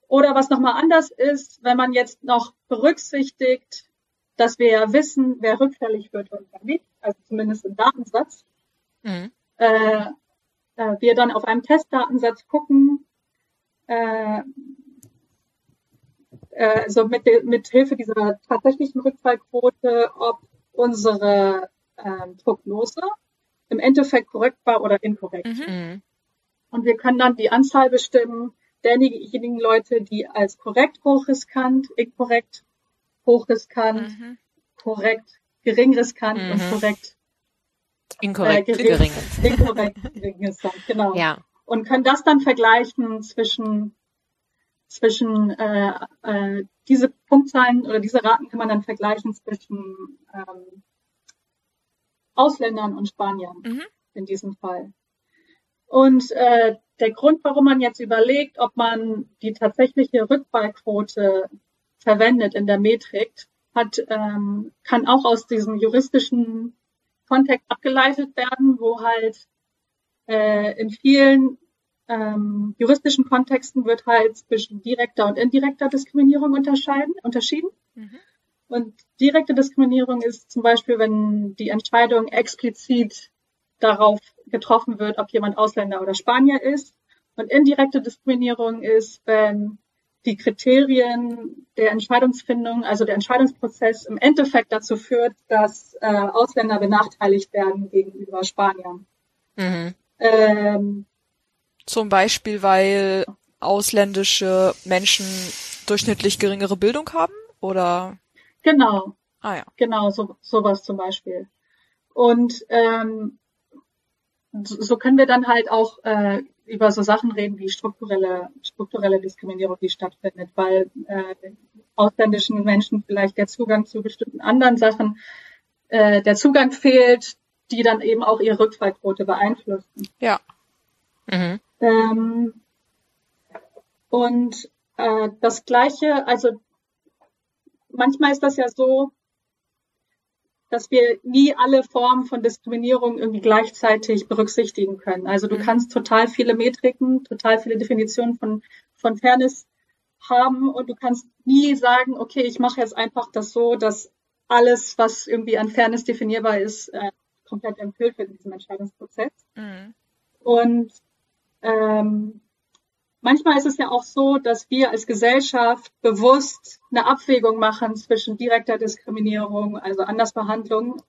Oder was nochmal anders ist, wenn man jetzt noch berücksichtigt, dass wir ja wissen, wer rückfällig wird und wer nicht, also zumindest im Datensatz, mhm. äh, äh, wir dann auf einem Testdatensatz gucken, äh, äh, also mit, mit Hilfe dieser tatsächlichen Rückfallquote, ob unsere ähm, Prognose im Endeffekt korrekt war oder inkorrekt. Mhm. mhm. Und wir können dann die Anzahl bestimmen derjenigen Leute, die als korrekt hochriskant, inkorrekt hochriskant, mhm. korrekt geringriskant mhm. und korrekt inkorrekt äh, gering, gering. inkorrekt geringriskant, genau. Ja. Und können das dann vergleichen zwischen zwischen äh, äh, diese Punktzahlen oder diese Raten kann man dann vergleichen zwischen ähm, Ausländern und Spaniern mhm. in diesem Fall. Und äh, der Grund, warum man jetzt überlegt, ob man die tatsächliche Rückfallquote verwendet in der Metrik, hat, ähm, kann auch aus diesem juristischen Kontext abgeleitet werden, wo halt äh, in vielen ähm, juristischen Kontexten wird halt zwischen direkter und indirekter Diskriminierung unterscheiden, unterschieden. Mhm. Und direkte Diskriminierung ist zum Beispiel, wenn die Entscheidung explizit darauf getroffen wird, ob jemand Ausländer oder Spanier ist. Und indirekte Diskriminierung ist, wenn die Kriterien der Entscheidungsfindung, also der Entscheidungsprozess im Endeffekt dazu führt, dass äh, Ausländer benachteiligt werden gegenüber Spaniern. Mhm. Ähm, Zum Beispiel, weil ausländische Menschen durchschnittlich geringere Bildung haben, oder? Genau. Ah ja. Genau, so, sowas zum Beispiel. Und ähm, so können wir dann halt auch äh, über so Sachen reden wie strukturelle, strukturelle Diskriminierung, die stattfindet, weil äh, ausländischen Menschen vielleicht der Zugang zu bestimmten anderen Sachen, äh, der Zugang fehlt, die dann eben auch ihre Rückfallquote beeinflussen. Ja. Mhm. Ähm, und äh, das Gleiche, also manchmal ist das ja so, dass wir nie alle Formen von Diskriminierung irgendwie gleichzeitig berücksichtigen können. Also du mhm. kannst total viele Metriken, total viele Definitionen von, von Fairness haben und du kannst nie sagen, okay, ich mache jetzt einfach das so, dass alles, was irgendwie an Fairness definierbar ist, äh, komplett erfüllt wird in diesem Entscheidungsprozess. Mhm. Und ähm, manchmal ist es ja auch so, dass wir als Gesellschaft bewusst eine Abwägung machen zwischen direkter Diskriminierung, also Andersbehandlung,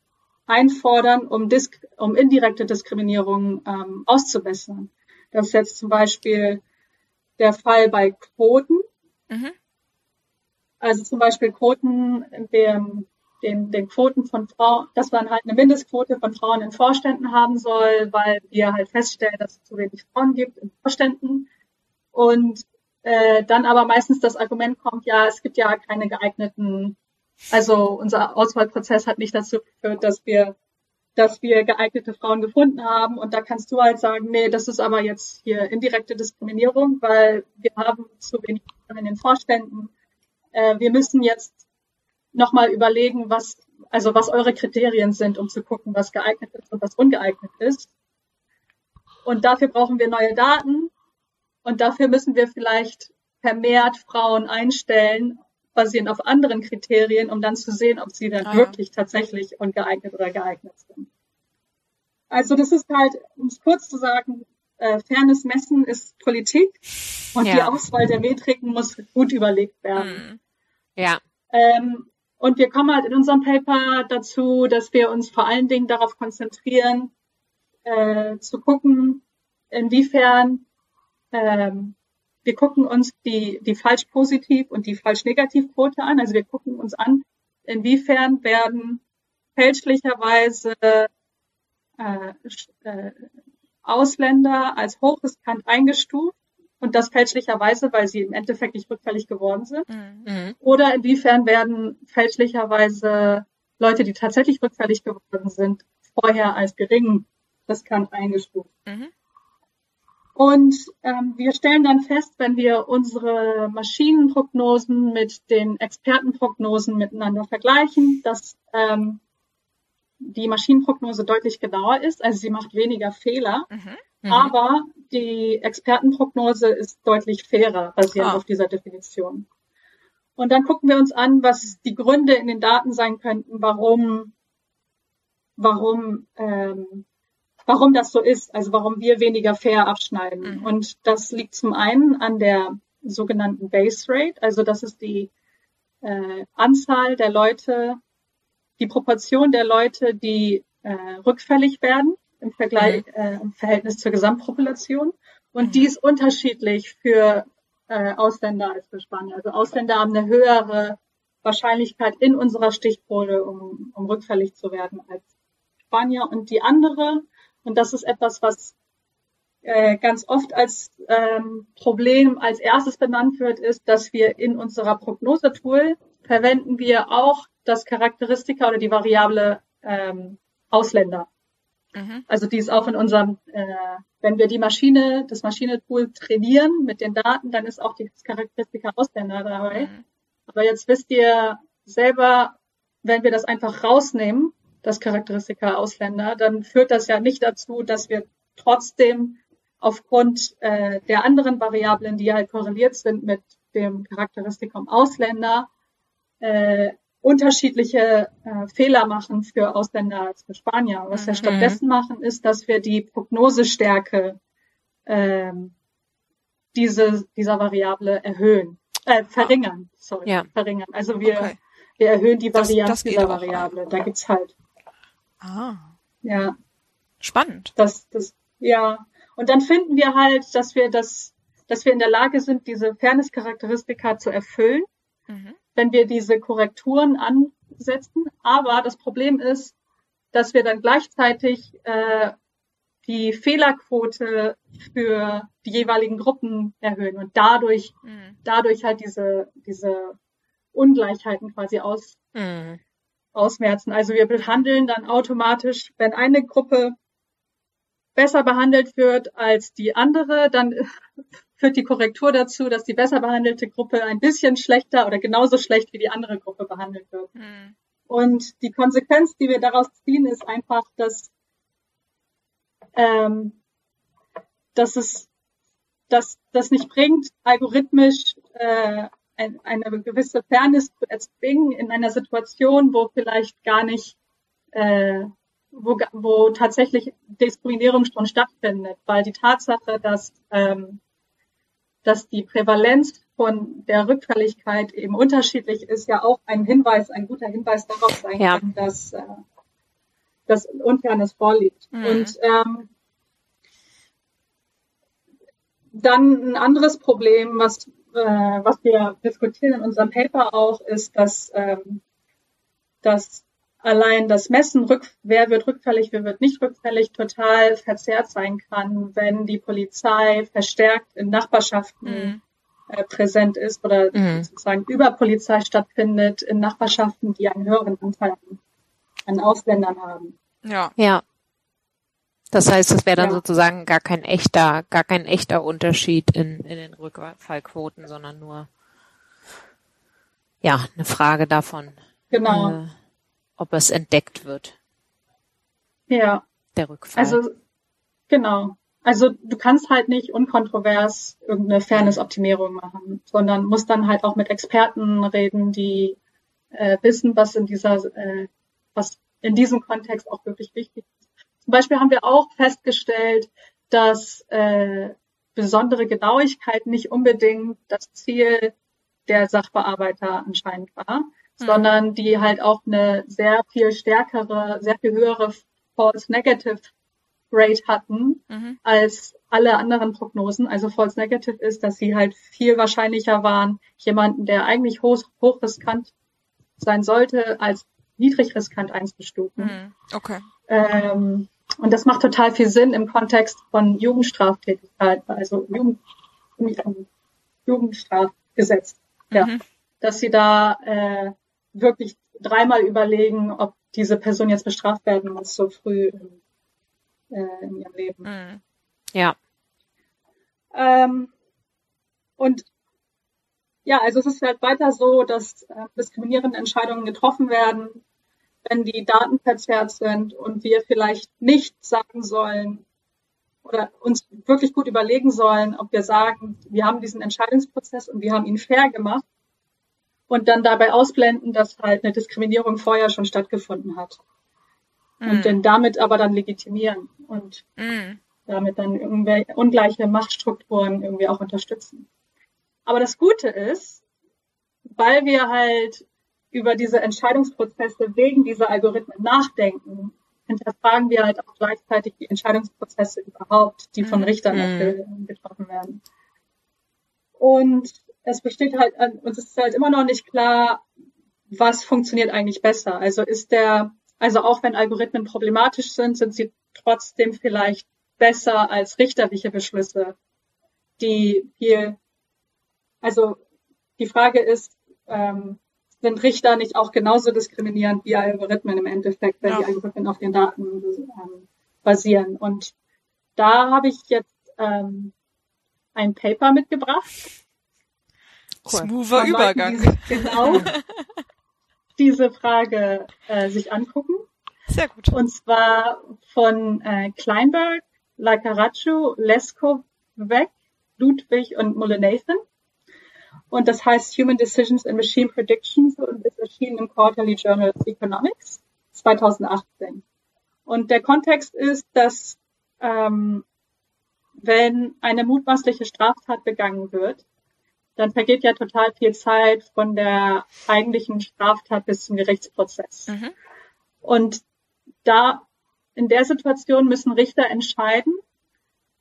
einfordern, um, Disk um indirekte Diskriminierung ähm, auszubessern. Das ist jetzt zum Beispiel der Fall bei Quoten. Mhm. Also zum Beispiel Quoten, dem, den, den Quoten von Frauen, dass man halt eine Mindestquote von Frauen in Vorständen haben soll, weil wir halt feststellen, dass es zu wenig Frauen gibt in Vorständen und äh, dann aber meistens das Argument kommt, ja, es gibt ja keine geeigneten, also unser Auswahlprozess hat nicht dazu geführt, dass wir dass wir geeignete Frauen gefunden haben. Und da kannst du halt sagen, nee, das ist aber jetzt hier indirekte Diskriminierung, weil wir haben zu wenig schon in den Vorständen, äh, wir müssen jetzt nochmal überlegen, was, also was eure Kriterien sind, um zu gucken, was geeignet ist und was ungeeignet ist. Und dafür brauchen wir neue Daten und dafür müssen wir vielleicht vermehrt Frauen einstellen, basierend auf anderen Kriterien, um dann zu sehen, ob sie dann ah, wirklich ja. tatsächlich ungeeignet oder geeignet sind. Also das ist halt, um es kurz zu sagen, äh, fairness Messen ist Politik und ja. die Auswahl der Metriken muss gut überlegt werden. Mhm. Ja. Ähm, und wir kommen halt in unserem Paper dazu, dass wir uns vor allen Dingen darauf konzentrieren, äh, zu gucken, inwiefern ähm, wir gucken uns die, die falsch-positiv und die falsch-negativ-Quote an. Also wir gucken uns an, inwiefern werden fälschlicherweise äh, äh, Ausländer als hochriskant eingestuft und das fälschlicherweise, weil sie im Endeffekt nicht rückfällig geworden sind. Mhm. Oder inwiefern werden fälschlicherweise Leute, die tatsächlich rückfällig geworden sind, vorher als gering riskant eingestuft. Mhm. Und ähm, wir stellen dann fest, wenn wir unsere Maschinenprognosen mit den Expertenprognosen miteinander vergleichen, dass ähm, die Maschinenprognose deutlich genauer ist, also sie macht weniger Fehler, mhm. Mhm. aber die Expertenprognose ist deutlich fairer, basierend ah. auf dieser Definition. Und dann gucken wir uns an, was die Gründe in den Daten sein könnten, warum, warum ähm, warum das so ist, also warum wir weniger fair abschneiden. Mhm. Und das liegt zum einen an der sogenannten Base Rate, also das ist die äh, Anzahl der Leute, die Proportion der Leute, die äh, rückfällig werden im Vergleich, mhm. äh, im Verhältnis zur Gesamtpopulation. Und mhm. die ist unterschiedlich für äh, Ausländer als für Spanier. Also Ausländer haben eine höhere Wahrscheinlichkeit in unserer Stichprobe, um, um rückfällig zu werden als Spanier. Und die andere und das ist etwas, was äh, ganz oft als ähm, Problem als erstes benannt wird, ist, dass wir in unserer Prognosetool verwenden wir auch das Charakteristika oder die Variable ähm, Ausländer. Mhm. Also die ist auch in unserem, äh, wenn wir die Maschine, das Maschinetool trainieren mit den Daten, dann ist auch die Charakteristika Ausländer dabei. Mhm. Aber jetzt wisst ihr selber, wenn wir das einfach rausnehmen, das Charakteristika Ausländer, dann führt das ja nicht dazu, dass wir trotzdem aufgrund äh, der anderen Variablen, die halt korreliert sind mit dem Charakteristikum Ausländer, äh, unterschiedliche äh, Fehler machen für Ausländer als für Spanier. Was wir mhm. stattdessen machen, ist, dass wir die Prognosestärke ähm, diese, dieser Variable erhöhen, äh, verringern, sorry, ja. verringern. Also wir, okay. wir erhöhen die Varianz dieser Variable. Da gibt's halt Ah. Ja. Spannend. Das, das, ja. Und dann finden wir halt, dass wir das, dass wir in der Lage sind, diese Fairness-Charakteristika zu erfüllen, mhm. wenn wir diese Korrekturen ansetzen. Aber das Problem ist, dass wir dann gleichzeitig äh, die Fehlerquote für die jeweiligen Gruppen erhöhen und dadurch, mhm. dadurch halt diese, diese Ungleichheiten quasi aus, mhm ausmerzen. Also wir behandeln dann automatisch, wenn eine Gruppe besser behandelt wird als die andere, dann führt die Korrektur dazu, dass die besser behandelte Gruppe ein bisschen schlechter oder genauso schlecht wie die andere Gruppe behandelt wird. Mhm. Und die Konsequenz, die wir daraus ziehen, ist einfach, dass, ähm, dass es dass das nicht bringt, algorithmisch äh, ein, eine gewisse Fairness zu erzwingen in einer Situation, wo vielleicht gar nicht, äh, wo, wo tatsächlich Diskriminierung schon stattfindet, weil die Tatsache, dass, ähm, dass die Prävalenz von der Rückfälligkeit eben unterschiedlich ist, ja auch ein Hinweis, ein guter Hinweis darauf sein ja. kann, dass, äh, dass Unfairness vorliegt. Mhm. Und ähm, dann ein anderes Problem, was äh, was wir diskutieren in unserem Paper auch, ist, dass, ähm, dass allein das Messen, rück, wer wird rückfällig, wer wird nicht rückfällig, total verzerrt sein kann, wenn die Polizei verstärkt in Nachbarschaften mhm. äh, präsent ist oder mhm. sozusagen über Polizei stattfindet in Nachbarschaften, die einen höheren Anteil an, an Ausländern haben. Ja. Ja. Das heißt, es wäre dann ja. sozusagen gar kein echter, gar kein echter Unterschied in, in den Rückfallquoten, sondern nur ja eine Frage davon, Genau. äh, ob es entdeckt wird, Ja. der Rückfall. Also, genau. Also du kannst halt nicht unkontrovers irgendeine Fairness-Optimierung machen, sondern musst dann halt auch mit Experten reden, die äh, wissen, was in dieser, äh, was in diesem Kontext auch wirklich wichtig ist. Zum Beispiel haben wir auch festgestellt, dass äh, besondere Genauigkeit nicht unbedingt das Ziel der Sachbearbeiter anscheinend war, Mhm. sondern die halt auch eine sehr viel stärkere, sehr viel höhere False Negative Rate hatten Mhm. als alle anderen Prognosen. Also False Negative ist, dass sie halt viel wahrscheinlicher waren, jemanden, der eigentlich hoch, hochriskant sein sollte, als niedrig riskant einzustufen. Mhm. Okay. Ähm, und das macht total viel Sinn im Kontext von Jugendstraftätigkeit, also Jugend, Jugendstrafgesetz. Ja, Mhm. dass sie da äh, wirklich dreimal überlegen, ob diese Person jetzt bestraft werden muss so früh in, äh, in ihrem Leben. Mhm. ja, Ähm, und ja, also es ist halt weiter so, dass äh, diskriminierende Entscheidungen getroffen werden, wenn die Daten verzerrt sind und wir vielleicht nicht sagen sollen oder uns wirklich gut überlegen sollen, ob wir sagen, wir haben diesen Entscheidungsprozess und wir haben ihn fair gemacht und dann dabei ausblenden, dass halt eine Diskriminierung vorher schon stattgefunden hat Mhm. und dann damit aber dann legitimieren und Mhm. damit dann irgendwelche ungleiche Machtstrukturen irgendwie auch unterstützen. Aber das Gute ist, weil wir halt über diese Entscheidungsprozesse wegen dieser Algorithmen nachdenken, hinterfragen wir halt auch gleichzeitig die Entscheidungsprozesse überhaupt, die von Mhm. Richtern Mhm. ge- getroffen werden. Und es besteht halt, uns ist halt immer noch nicht klar, was funktioniert eigentlich besser. Also ist der, also auch wenn Algorithmen problematisch sind, sind sie trotzdem vielleicht besser als richterliche Beschlüsse, die viel, also die Frage ist, ähm, sind Richter nicht auch genauso diskriminierend wie Algorithmen im Endeffekt, wenn Ja. die Algorithmen auf den Daten ähm, basieren? Und da habe ich jetzt ähm, ein Paper mitgebracht. Cool. Smoother Leuten, Übergang. Die sich genau diese Frage äh, sich angucken. Sehr gut. Und zwar von äh, Kleinberg, Lacaraccio, Leskovec, Ludwig und Mullenathan. Und das heißt Human Decisions and Machine Predictions und ist erschienen im Quarterly Journal of Economics 2018. Und der Kontext ist, dass ähm, wenn eine mutmaßliche Straftat begangen wird, dann vergeht ja total viel Zeit von der eigentlichen Straftat bis zum Gerichtsprozess. Mhm. Und da, in der Situation müssen Richter entscheiden,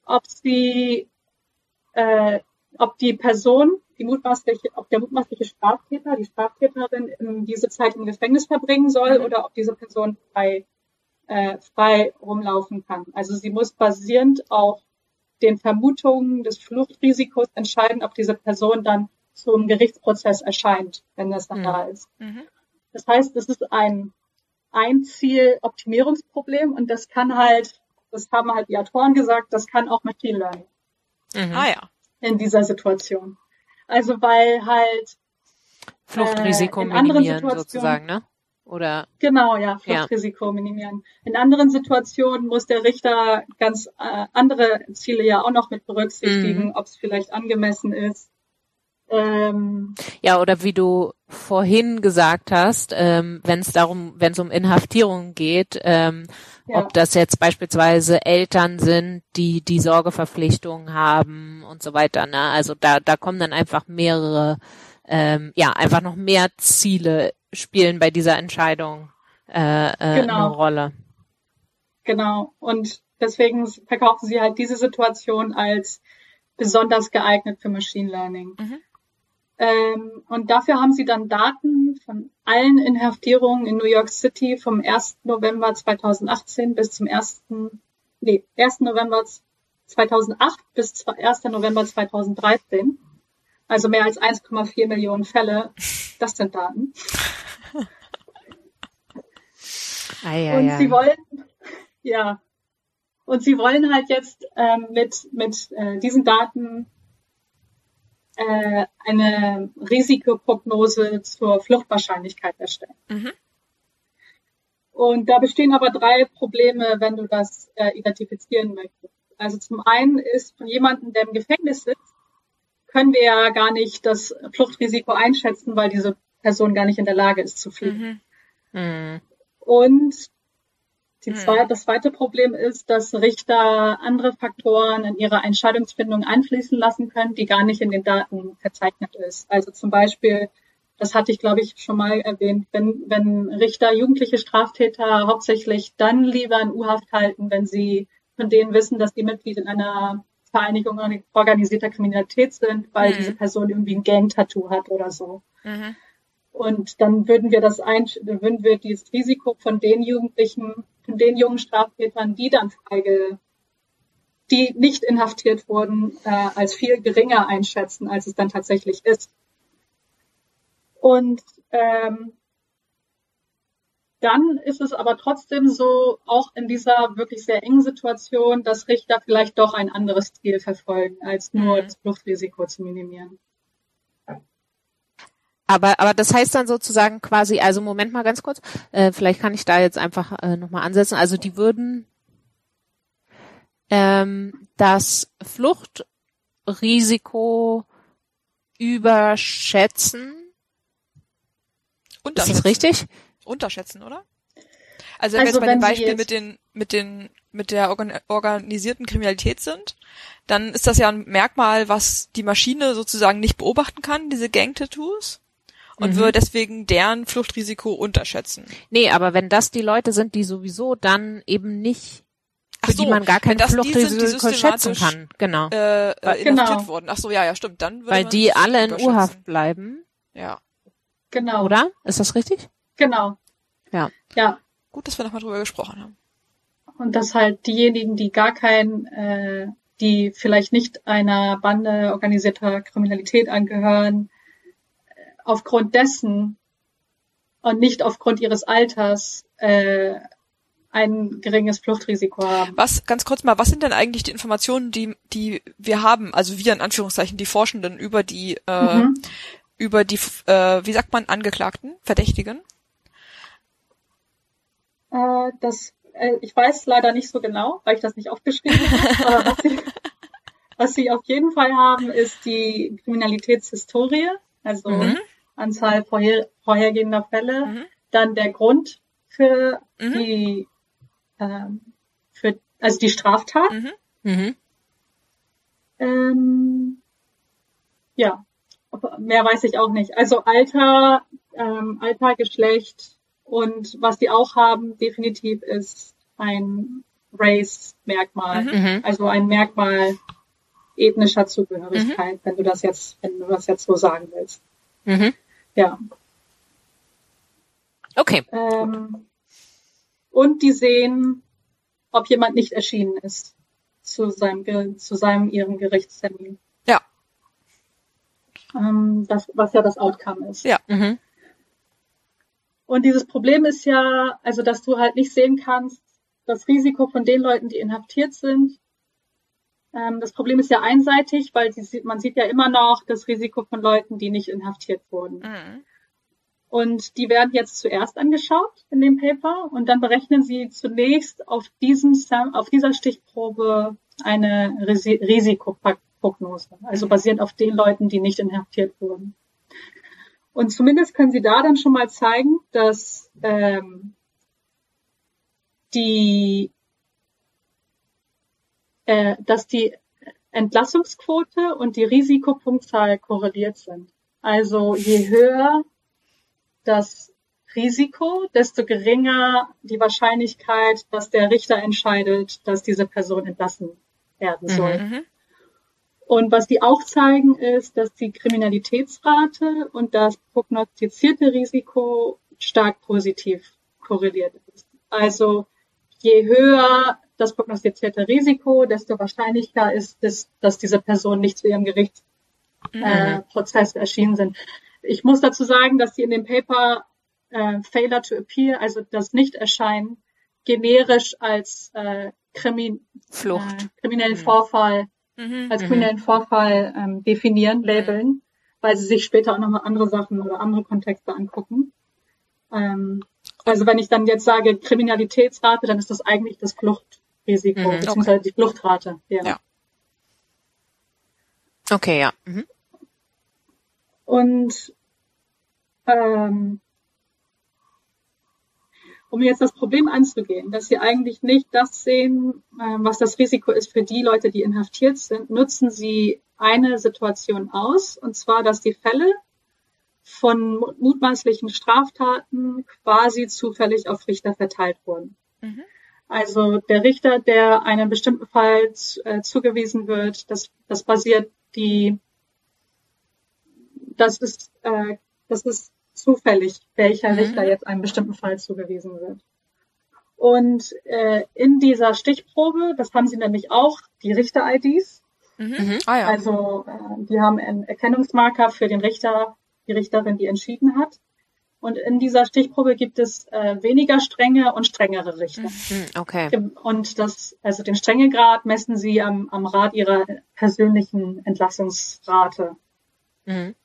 ob sie, äh, ob die Person, die mutmaßliche, ob der mutmaßliche Straftäter, die Straftäterin in diese Zeit im Gefängnis verbringen soll Mhm. oder ob diese Person frei, äh, frei rumlaufen kann. Also sie muss basierend auf den Vermutungen des Fluchtrisikos entscheiden, ob diese Person dann zum Gerichtsprozess erscheint, wenn das dann Mhm. da ist. Mhm. Das heißt, es ist ein ein Ziel Optimierungsproblem und das kann halt, das haben halt die Autoren gesagt, das kann auch Machine Learning Mhm. Ah ja. In dieser Situation. Also weil halt Fluchtrisiko äh, minimieren sozusagen, ne? Oder genau ja Fluchtrisiko minimieren. In anderen Situationen muss der Richter ganz äh, andere Ziele ja auch noch mit berücksichtigen, Mhm. ob es vielleicht angemessen ist. Ähm, ja, oder wie du vorhin gesagt hast, ähm, wenn es darum, wenn es um Inhaftierung geht, ähm, ja. ob das jetzt beispielsweise Eltern sind, die die Sorgeverpflichtungen haben und so weiter. Ne? Also da, da kommen dann einfach mehrere, ähm, ja, einfach noch mehr Ziele spielen bei dieser Entscheidung äh, äh, Genau. eine Rolle. Genau. Und deswegen verkaufen sie halt diese Situation als besonders geeignet für Machine Learning. Mhm. Ähm, und dafür haben sie dann Daten von allen Inhaftierungen in New York City vom 1. November 2018 bis zum 1. Nee, 1. November 2008 bis 1. November 2013. Also mehr als 1,4 Millionen Fälle. Das sind Daten. Ei, und sie wollen, ja, und sie wollen halt jetzt ähm, mit mit äh, diesen Daten äh, eine Risikoprognose zur Fluchtwahrscheinlichkeit erstellen. Mhm. Und da bestehen aber drei Probleme, wenn du das äh, identifizieren möchtest. Also zum einen ist von jemandem, der im Gefängnis sitzt, können wir ja gar nicht das Fluchtrisiko einschätzen, weil diese Person gar nicht in der Lage ist zu fliehen. Mhm. Mhm. Und die Hm. zwei, das zweite Problem ist, dass Richter andere Faktoren in ihre Entscheidungsfindung einfließen lassen können, die gar nicht in den Daten verzeichnet ist. Also zum Beispiel, das hatte ich glaube ich schon mal erwähnt, wenn, wenn Richter jugendliche Straftäter hauptsächlich dann lieber in U-Haft halten, wenn sie von denen wissen, dass die Mitglied in einer Vereinigung organisierter Kriminalität sind, weil Hm. diese Person irgendwie ein Gang-Tattoo hat oder so. Mhm. Und dann würden wir das ein, würden wir dieses Risiko von den Jugendlichen, von den jungen Straftätern, die dann freige, die nicht inhaftiert wurden, äh, als viel geringer einschätzen, als es dann tatsächlich ist. Und ähm, dann ist es aber trotzdem so, auch in dieser wirklich sehr engen Situation, dass Richter vielleicht doch ein anderes Ziel verfolgen, als nur Mhm. das Fluchtrisiko zu minimieren. Aber, aber das heißt dann sozusagen quasi, also Moment mal ganz kurz, äh, vielleicht kann ich da jetzt einfach äh, nochmal ansetzen. Also die würden ähm, das Fluchtrisiko überschätzen. Ist Unterschätzen. das richtig? Unterschätzen, oder? Also wenn wir Also jetzt bei dem Beispiel mit den, mit den, mit der organ organisierten Kriminalität sind, dann ist das ja ein Merkmal, was die Maschine sozusagen nicht beobachten kann, diese Gang-Tattoos, und Mhm. würde deswegen deren Fluchtrisiko unterschätzen. Nee, aber wenn das die Leute sind, die sowieso dann eben nicht, Ach für so, die man gar kein Fluchtrisiko schätzen kann. Genau. Äh, äh, Weil- Genau. wurden. Ach so, ja, ja, stimmt. Dann würde Weil man die alle in. U-Haft bleiben, Ja. Genau. oder? Ist das richtig? Genau. Ja. Ja. Gut, dass wir nochmal drüber gesprochen haben. Und dass halt diejenigen, die gar kein, äh, die vielleicht nicht einer Bande organisierter Kriminalität angehören, aufgrund dessen und nicht aufgrund ihres Alters äh, ein geringes Fluchtrisiko haben. Was, ganz kurz mal, was sind denn eigentlich die Informationen, die, die wir haben, also wir in Anführungszeichen, die Forschenden über die, äh, Mhm. über die, äh, wie sagt man, Angeklagten, Verdächtigen? Äh, das, äh, ich weiß leider nicht so genau, weil ich das nicht aufgeschrieben habe. Aber was sie, was sie auf jeden Fall haben, ist die Kriminalitätshistorie, also Mhm. Anzahl vorher, vorhergehender Fälle, Mhm. dann der Grund für Mhm. die, ähm, für, also die Straftat. Mhm. Mhm. Ähm, ja, mehr weiß ich auch nicht. Also Alter, ähm, Alter, Geschlecht und was die auch haben, definitiv ist ein Race-Merkmal. Mhm. Mhm. Also ein Merkmal ethnischer Zugehörigkeit, wenn du das jetzt, wenn du das jetzt so sagen willst. Mhm. Ja. Okay. Ähm, und die sehen, ob jemand nicht erschienen ist zu seinem, zu seinem, ihrem Gerichtstermin. Ja. Ähm, das, was ja das Outcome ist. Ja. Mhm. Und dieses Problem ist ja, also, dass du halt nicht sehen kannst, das Risiko von den Leuten, die inhaftiert sind. Ähm, das Problem ist ja einseitig, weil die, man sieht ja immer noch das Risiko von Leuten, die nicht inhaftiert wurden. Mhm. Und die werden jetzt zuerst angeschaut in dem Paper und dann berechnen sie zunächst auf diesem auf dieser Stichprobe eine Risi Risikoprognose, also basierend auf den Leuten, die nicht inhaftiert wurden. Und zumindest können sie da dann schon mal zeigen, dass ähm, die äh, dass die Entlassungsquote und die Risikopunktzahl korreliert sind. Also je höher das Risiko, desto geringer die Wahrscheinlichkeit, dass der Richter entscheidet, dass diese Person entlassen werden soll. Mhm. Und was die auch zeigen, ist, dass die Kriminalitätsrate und das prognostizierte Risiko stark positiv korreliert ist. Also je höher das prognostizierte Risiko, desto wahrscheinlicher ist es, dass diese Person nicht zu ihrem Gerichtsprozess äh, Prozess erschienen sind. Ich muss dazu sagen, dass sie in dem Paper äh, Failure to Appear, also das Nicht-Erscheinen, generisch als äh, Krimi Flucht. äh, kriminellen Mhm. Vorfall mhm. als kriminellen Vorfall ähm, definieren, mhm. labeln, weil sie sich später auch nochmal andere Sachen oder andere Kontexte angucken. Ähm, also wenn ich dann jetzt sage Kriminalitätsrate, dann ist das eigentlich das Fluchtrisiko, mhm, beziehungsweise okay. die Fluchtrate. Ja. ja. Okay, ja. Mhm. Und ähm, um jetzt das Problem anzugehen, dass sie eigentlich nicht das sehen, äh, was das Risiko ist für die Leute, die inhaftiert sind, nutzen sie eine Situation aus, und zwar, dass die Fälle von mutmaßlichen Straftaten quasi zufällig auf Richter verteilt wurden. Mhm. Also der Richter, der einem bestimmten Fall äh, zugewiesen wird, das, das basiert die, das ist, äh, das ist zufällig, welcher mhm. Richter jetzt einem bestimmten Fall zugewiesen wird. Und äh, in dieser Stichprobe, das haben sie nämlich auch, die Richter-IDs. Mhm. mhm. Ah, ja. Also äh, die haben einen Erkennungsmarker für den Richter, die Richterin, die entschieden hat. Und in dieser Stichprobe gibt es äh, weniger strenge und strengere Richter. Mhm, okay. Und das, also den Strengegrad messen sie am, am Rat ihrer persönlichen Entlassungsrate. Mhm.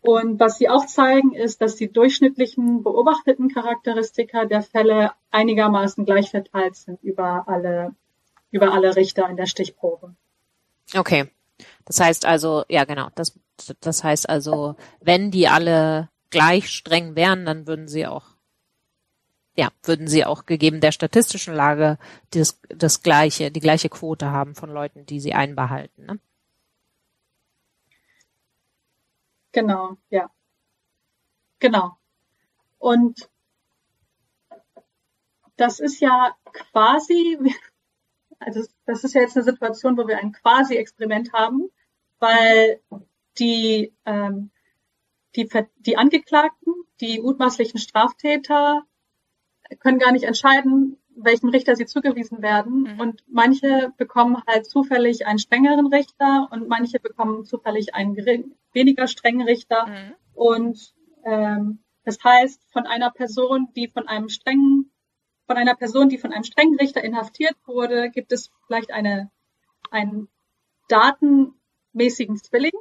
Und was sie auch zeigen, ist, dass die durchschnittlichen beobachteten Charakteristika der Fälle einigermaßen gleich verteilt sind über alle, über alle Richter in der Stichprobe. Okay. Das heißt also, ja genau, das, das heißt also, wenn die alle gleich streng wären, dann würden sie auch, ja, würden sie auch gegeben der statistischen Lage das, das gleiche, die gleiche Quote haben von Leuten, die sie einbehalten. Ne? Genau, ja. Genau. Und das ist ja quasi, also das ist ja jetzt eine Situation, wo wir ein quasi Experiment haben, weil die, ähm, die, die Angeklagten, die mutmaßlichen Straftäter können gar nicht entscheiden, welchem Richter sie zugewiesen werden. Mhm. Und manche bekommen halt zufällig einen strengeren Richter und manche bekommen zufällig einen gering, weniger strengen Richter. Mhm. Und ähm, das heißt, von einer Person, die von einem strengen, von einer Person, die von einem strengen Richter inhaftiert wurde, gibt es vielleicht eine, einen datenmäßigen Zwilling.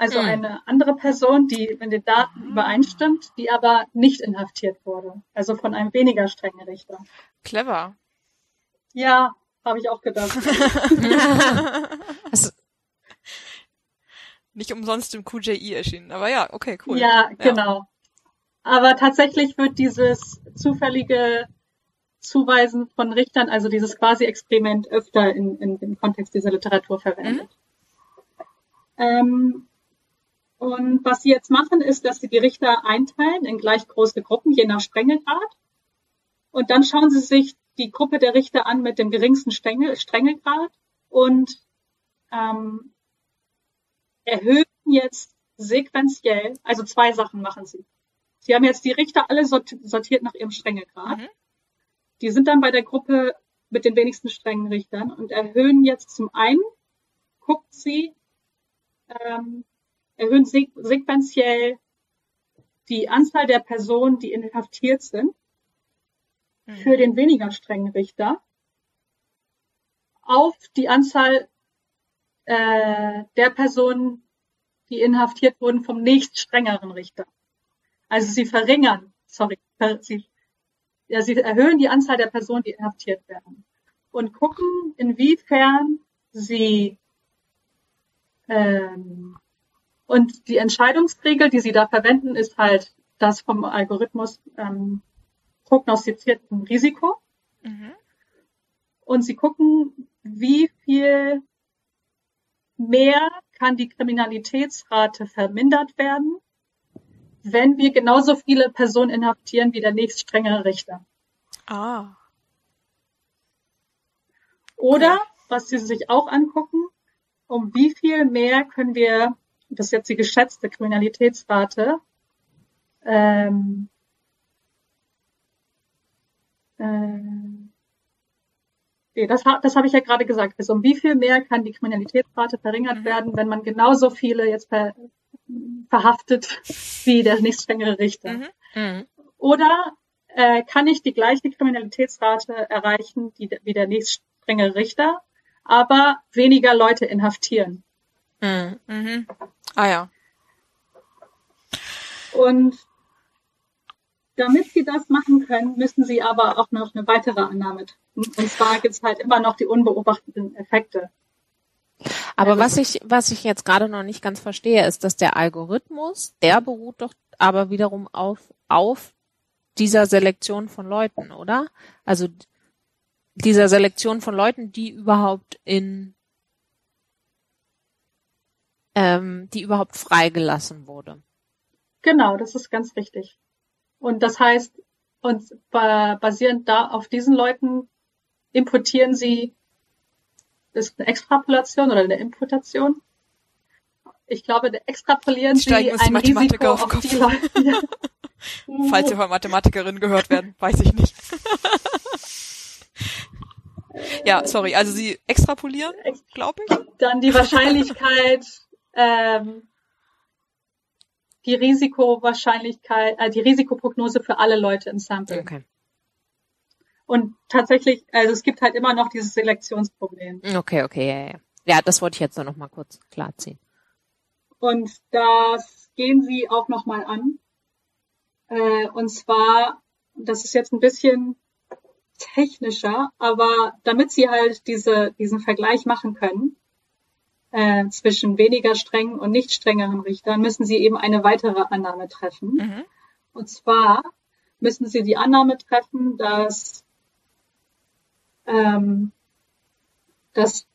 Also mhm. eine andere Person, die mit den Daten übereinstimmt, die aber nicht inhaftiert wurde. Also von einem weniger strengen Richter. Clever. Ja, habe ich auch gedacht. also, nicht umsonst im QJI erschienen, aber ja, okay, cool. Ja, genau. Ja. Aber tatsächlich wird dieses zufällige Zuweisen von Richtern, also dieses Quasi-Experiment öfter in, in, im Kontext dieser Literatur verwendet. Mhm. Ähm, und was sie jetzt machen, ist, dass sie die Richter einteilen in gleich große Gruppen, je nach Strengegrad. Und dann schauen sie sich die Gruppe der Richter an mit dem geringsten Strenge, Strengegrad und ähm, erhöhen jetzt sequenziell, also zwei Sachen machen sie. Sie haben jetzt die Richter alle sortiert nach ihrem Strengegrad. Mhm. Die sind dann bei der Gruppe mit den wenigsten strengen Richtern und erhöhen jetzt zum einen, guckt sie, ähm, erhöhen sequenziell die Anzahl der Personen, die inhaftiert sind, mhm. für den weniger strengen Richter auf die Anzahl äh, der Personen, die inhaftiert wurden vom nächst strengeren Richter. Also sie verringern, sorry, sie, ja, sie erhöhen die Anzahl der Personen, die inhaftiert werden und gucken, inwiefern sie ähm, und die Entscheidungsregel, die Sie da verwenden, ist halt das vom Algorithmus ähm, prognostizierten Risiko. Mhm. Und Sie gucken, wie viel mehr kann die Kriminalitätsrate vermindert werden, wenn wir genauso viele Personen inhaftieren wie der nächst strengere Richter. Ah. Oder, was Sie sich auch angucken, um wie viel mehr können wir das ist jetzt die geschätzte Kriminalitätsrate, ähm, äh, das, das habe ich ja gerade gesagt. Also um wie viel mehr kann die Kriminalitätsrate verringert mhm. werden, wenn man genauso viele jetzt ver, verhaftet wie der nächst strengere Richter? Mhm. Mhm. Oder äh, kann ich die gleiche Kriminalitätsrate erreichen die, wie der nächst strengere Richter, aber weniger Leute inhaftieren. Mhm. Ah ja. Und damit sie das machen können, müssen sie aber auch noch eine weitere Annahme treffen. Und zwar gibt es halt immer noch die unbeobachteten Effekte. Aber also, was ich, was ich jetzt gerade noch nicht ganz verstehe, ist, dass der Algorithmus, der beruht doch aber wiederum auf, auf dieser Selektion von Leuten, oder? Also dieser Selektion von Leuten, die überhaupt in ähm, die überhaupt freigelassen wurde. Genau, das ist ganz richtig. Und das heißt, und basierend da auf diesen Leuten importieren sie, ist eine Extrapolation oder eine Imputation? Ich glaube, extrapolieren sie ein Risiko auf, auf die Leute. Ja. Falls Sie von Mathematikerin gehört werden, weiß ich nicht. ja, sorry, also Sie extrapolieren, glaube ich. Dann die Wahrscheinlichkeit, ähm, die Risikowahrscheinlichkeit, äh, die Risikoprognose für alle Leute im Sample. Okay. Und tatsächlich, also es gibt halt immer noch dieses Selektionsproblem. Okay, okay, ja, ja. Ja, das wollte ich jetzt noch mal kurz klarziehen. Und das gehen sie auch noch mal an. Äh, und zwar, das ist jetzt ein bisschen technischer, aber damit sie halt diese, diesen Vergleich machen können, äh, zwischen weniger strengen und nicht strengeren Richtern, müssen sie eben eine weitere Annahme treffen. Mhm. Und zwar müssen sie die Annahme treffen, dass, ähm, dass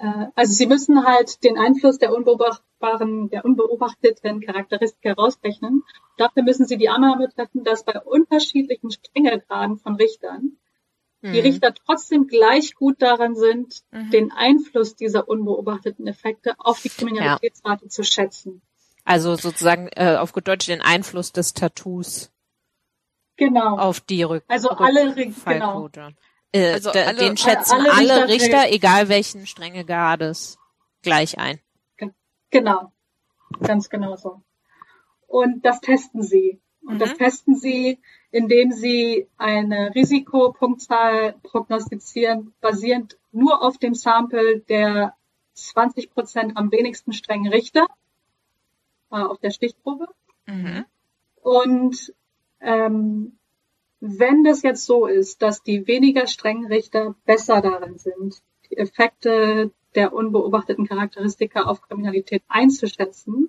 äh, also sie müssen halt den Einfluss der unbeobachtbaren, der unbeobachteten Charakteristika rausrechnen. Dafür müssen sie die Annahme treffen, dass bei unterschiedlichen Strängegraden von Richtern die mhm. Richter trotzdem gleich gut daran sind, mhm. den Einfluss dieser unbeobachteten Effekte auf die Kriminalitätsrate ja. zu schätzen. Also sozusagen äh, auf gut Deutsch den Einfluss des Tattoos. Genau. Auf die Rück Also alle genau. Äh, also alle, den schätzen alle, alle Richter, Richter egal welchen strenge Grades, gleich ein. Genau. Ganz genau so. Und das testen sie. Und mhm. das testen sie indem sie eine Risikopunktzahl prognostizieren, basierend nur auf dem Sample der 20 Prozent am wenigsten strengen Richter äh, auf der Stichprobe. Mhm. Und ähm, wenn das jetzt so ist, dass die weniger strengen Richter besser darin sind, die Effekte der unbeobachteten Charakteristika auf Kriminalität einzuschätzen,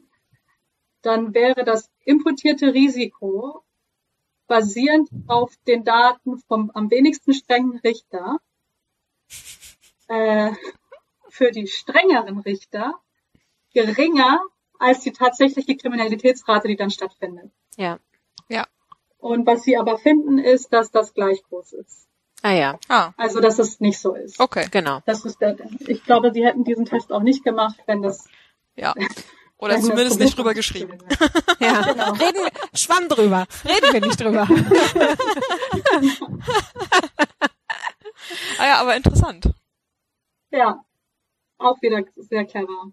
dann wäre das importierte Risiko basierend auf den Daten vom am wenigsten strengen Richter äh, für die strengeren Richter geringer als die tatsächliche Kriminalitätsrate, die dann stattfindet. Ja. Ja. Und was sie aber finden, ist, dass das gleich groß ist. Ah ja. Ah. Also dass es nicht so ist. Okay, genau. Das ist der, ich glaube, sie hätten diesen Test auch nicht gemacht, wenn das ja. Oder zumindest nicht drüber geschrieben. Ja, genau. reden wir, schwamm drüber. Reden wir nicht drüber. ah ja, aber interessant. Ja, auch wieder sehr clever.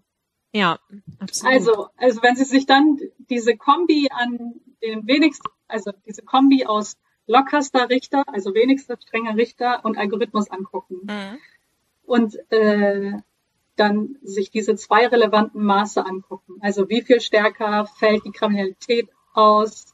Ja, absolut. Also, also wenn Sie sich dann diese Kombi an den wenigsten, also diese Kombi aus lockerster Richter, also wenigster strenger Richter und Algorithmus angucken mhm. und äh, dann sich diese zwei relevanten Maße angucken. Also wie viel stärker fällt die Kriminalität aus,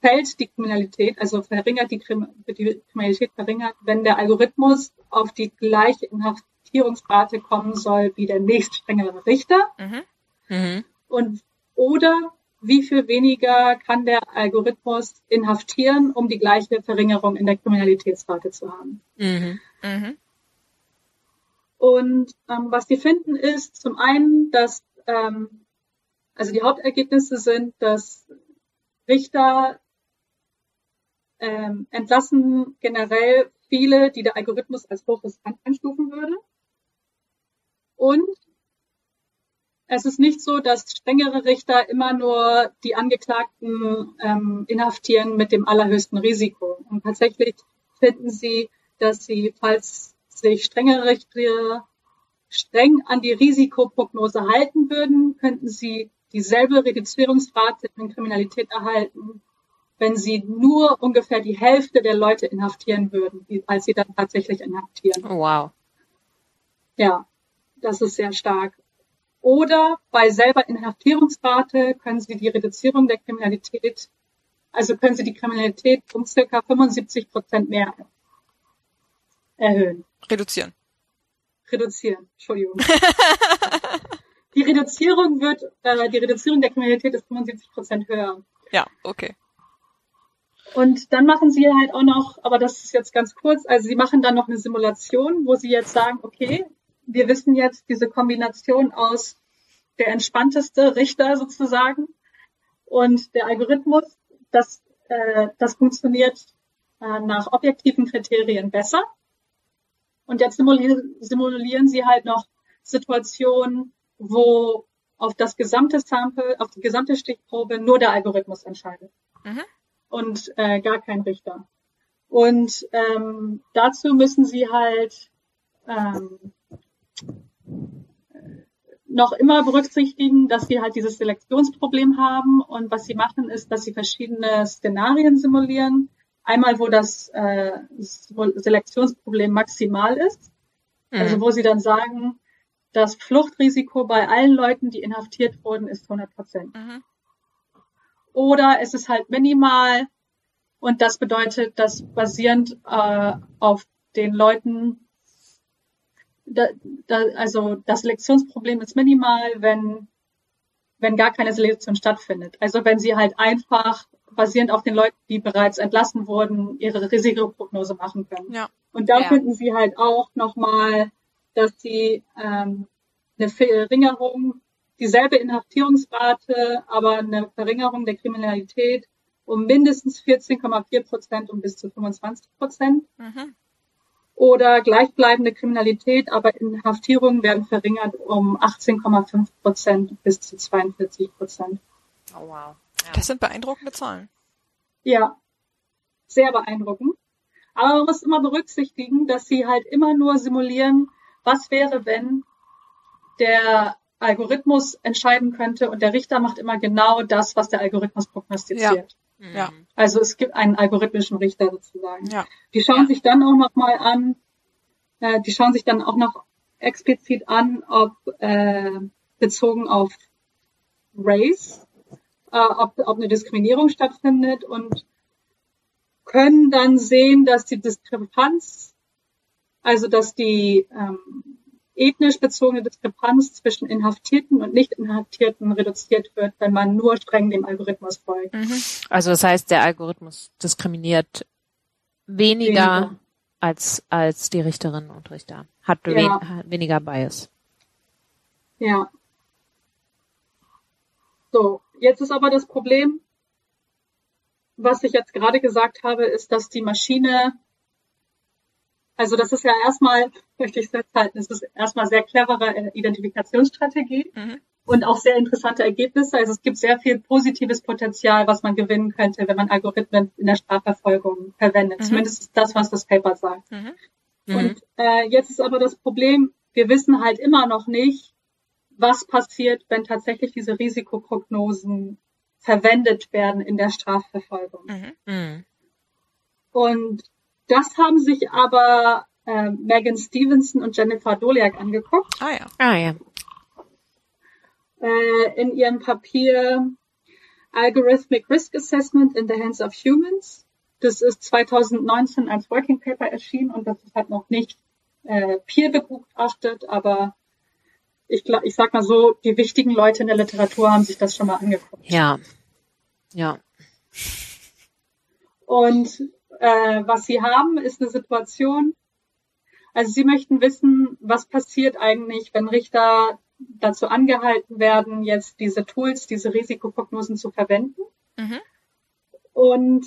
fällt die Kriminalität, also verringert die, Krim die Kriminalität verringert, wenn der Algorithmus auf die gleiche Inhaftierungsrate kommen soll wie der nächst strengere Richter. Mhm. Mhm. Und oder wie viel weniger kann der Algorithmus inhaftieren, um die gleiche Verringerung in der Kriminalitätsrate zu haben. Mhm. Und ähm, was die finden ist zum einen, dass ähm, also die Hauptergebnisse sind, dass Richter ähm, entlassen generell viele, die der Algorithmus als hochriskant einstufen würde. Und es ist nicht so, dass strengere Richter immer nur die Angeklagten ähm, inhaftieren mit dem allerhöchsten Risiko. Und tatsächlich finden sie, dass sie, falls sich strengere streng an die Risikoprognose halten würden, könnten sie dieselbe Reduzierungsrate in Kriminalität erhalten, wenn sie nur ungefähr die Hälfte der Leute inhaftieren würden, als sie dann tatsächlich inhaftieren. Oh, wow. Ja, das ist sehr stark. Oder bei selber Inhaftierungsrate können Sie die Reduzierung der Kriminalität, also können Sie die Kriminalität um circa 75 Prozent mehr erhöhen. Reduzieren. Reduzieren, Entschuldigung. die Reduzierung wird, äh, die Reduzierung der Kriminalität ist 75 Prozent höher. Ja, okay. Und dann machen sie halt auch noch, aber das ist jetzt ganz kurz, also sie machen dann noch eine Simulation, wo sie jetzt sagen, okay, wir wissen jetzt diese Kombination aus der entspannteste Richter sozusagen und der Algorithmus, das, äh, das funktioniert äh, nach objektiven Kriterien besser. Und jetzt simulieren, simulieren sie halt noch Situationen, wo auf das gesamte Sample, auf die gesamte Stichprobe nur der Algorithmus entscheidet. Mhm. Und äh, gar kein Richter. Und ähm, dazu müssen sie halt ähm, noch immer berücksichtigen, dass sie halt dieses Selektionsproblem haben und was sie machen ist, dass sie verschiedene Szenarien simulieren. Einmal, wo das äh, Selektionsproblem maximal ist, mhm. also wo sie dann sagen, das Fluchtrisiko bei allen Leuten, die inhaftiert wurden, ist 100 Prozent. Mhm. Oder es ist halt minimal und das bedeutet, dass basierend äh, auf den Leuten, da, da, also das Selektionsproblem ist minimal, wenn, wenn gar keine Selektion stattfindet. Also wenn sie halt einfach basierend auf den Leuten, die bereits entlassen wurden, ihre Risikoprognose machen können. Ja. Und da ja. finden sie halt auch nochmal, dass sie ähm, eine Verringerung, dieselbe Inhaftierungsrate, aber eine Verringerung der Kriminalität um mindestens 14,4 Prozent und bis zu 25 Prozent. Mhm oder gleichbleibende Kriminalität, aber Inhaftierungen werden verringert um 18,5 Prozent bis zu 42 Prozent. Oh wow. Ja. Das sind beeindruckende Zahlen. Ja, sehr beeindruckend. Aber man muss immer berücksichtigen, dass sie halt immer nur simulieren, was wäre, wenn der Algorithmus entscheiden könnte und der Richter macht immer genau das, was der Algorithmus prognostiziert. Ja. Mhm. Also es gibt einen algorithmischen Richter sozusagen. Ja. Die schauen ja. sich dann auch noch mal an, äh, die schauen sich dann auch noch explizit an, ob äh, bezogen auf Race, äh, ob, ob eine Diskriminierung stattfindet und können dann sehen, dass die Diskrepanz, also dass die ähm, ethnisch bezogene Diskrepanz zwischen Inhaftierten und Nicht-Inhaftierten reduziert wird, wenn man nur streng dem Algorithmus folgt. Mhm. Also das heißt, der Algorithmus diskriminiert weniger, weniger. als als die Richterinnen und Richter, hat, ja. wen, hat weniger Bias. Ja. So, jetzt ist aber das Problem, was ich jetzt gerade gesagt habe, ist, dass die Maschine also das ist ja erstmal, möchte ich festhalten, es ist erstmal sehr clevere äh, Identifikationsstrategie mhm. und auch sehr interessante Ergebnisse. Also es gibt sehr viel positives Potenzial, was man gewinnen könnte, wenn man Algorithmen in der Strafverfolgung verwendet. Mhm. Zumindest ist das, was das Paper sagt. Mhm. mhm. Und äh, jetzt ist aber das Problem, wir wissen halt immer noch nicht, was passiert, wenn tatsächlich diese Risikoprognosen verwendet werden in der Strafverfolgung. Mhm. Mhm. Und das haben sich aber äh, Megan Stevenson und Jennifer Doliak angeguckt. Ah ja. Ah ja. Äh, in ihrem Papier Algorithmic Risk Assessment in the Hands of Humans. Das ist 2019 als Working Paper erschienen und das ist halt noch nicht äh, peer begutachtet, aber ich, ich sag mal so, die wichtigen Leute in der Literatur haben sich das schon mal angeguckt. Ja. Ja. Und äh, was sie haben, ist eine Situation, also sie möchten wissen, was passiert eigentlich, wenn Richter dazu angehalten werden, jetzt diese Tools, diese Risikoprognosen zu verwenden. Mhm. Und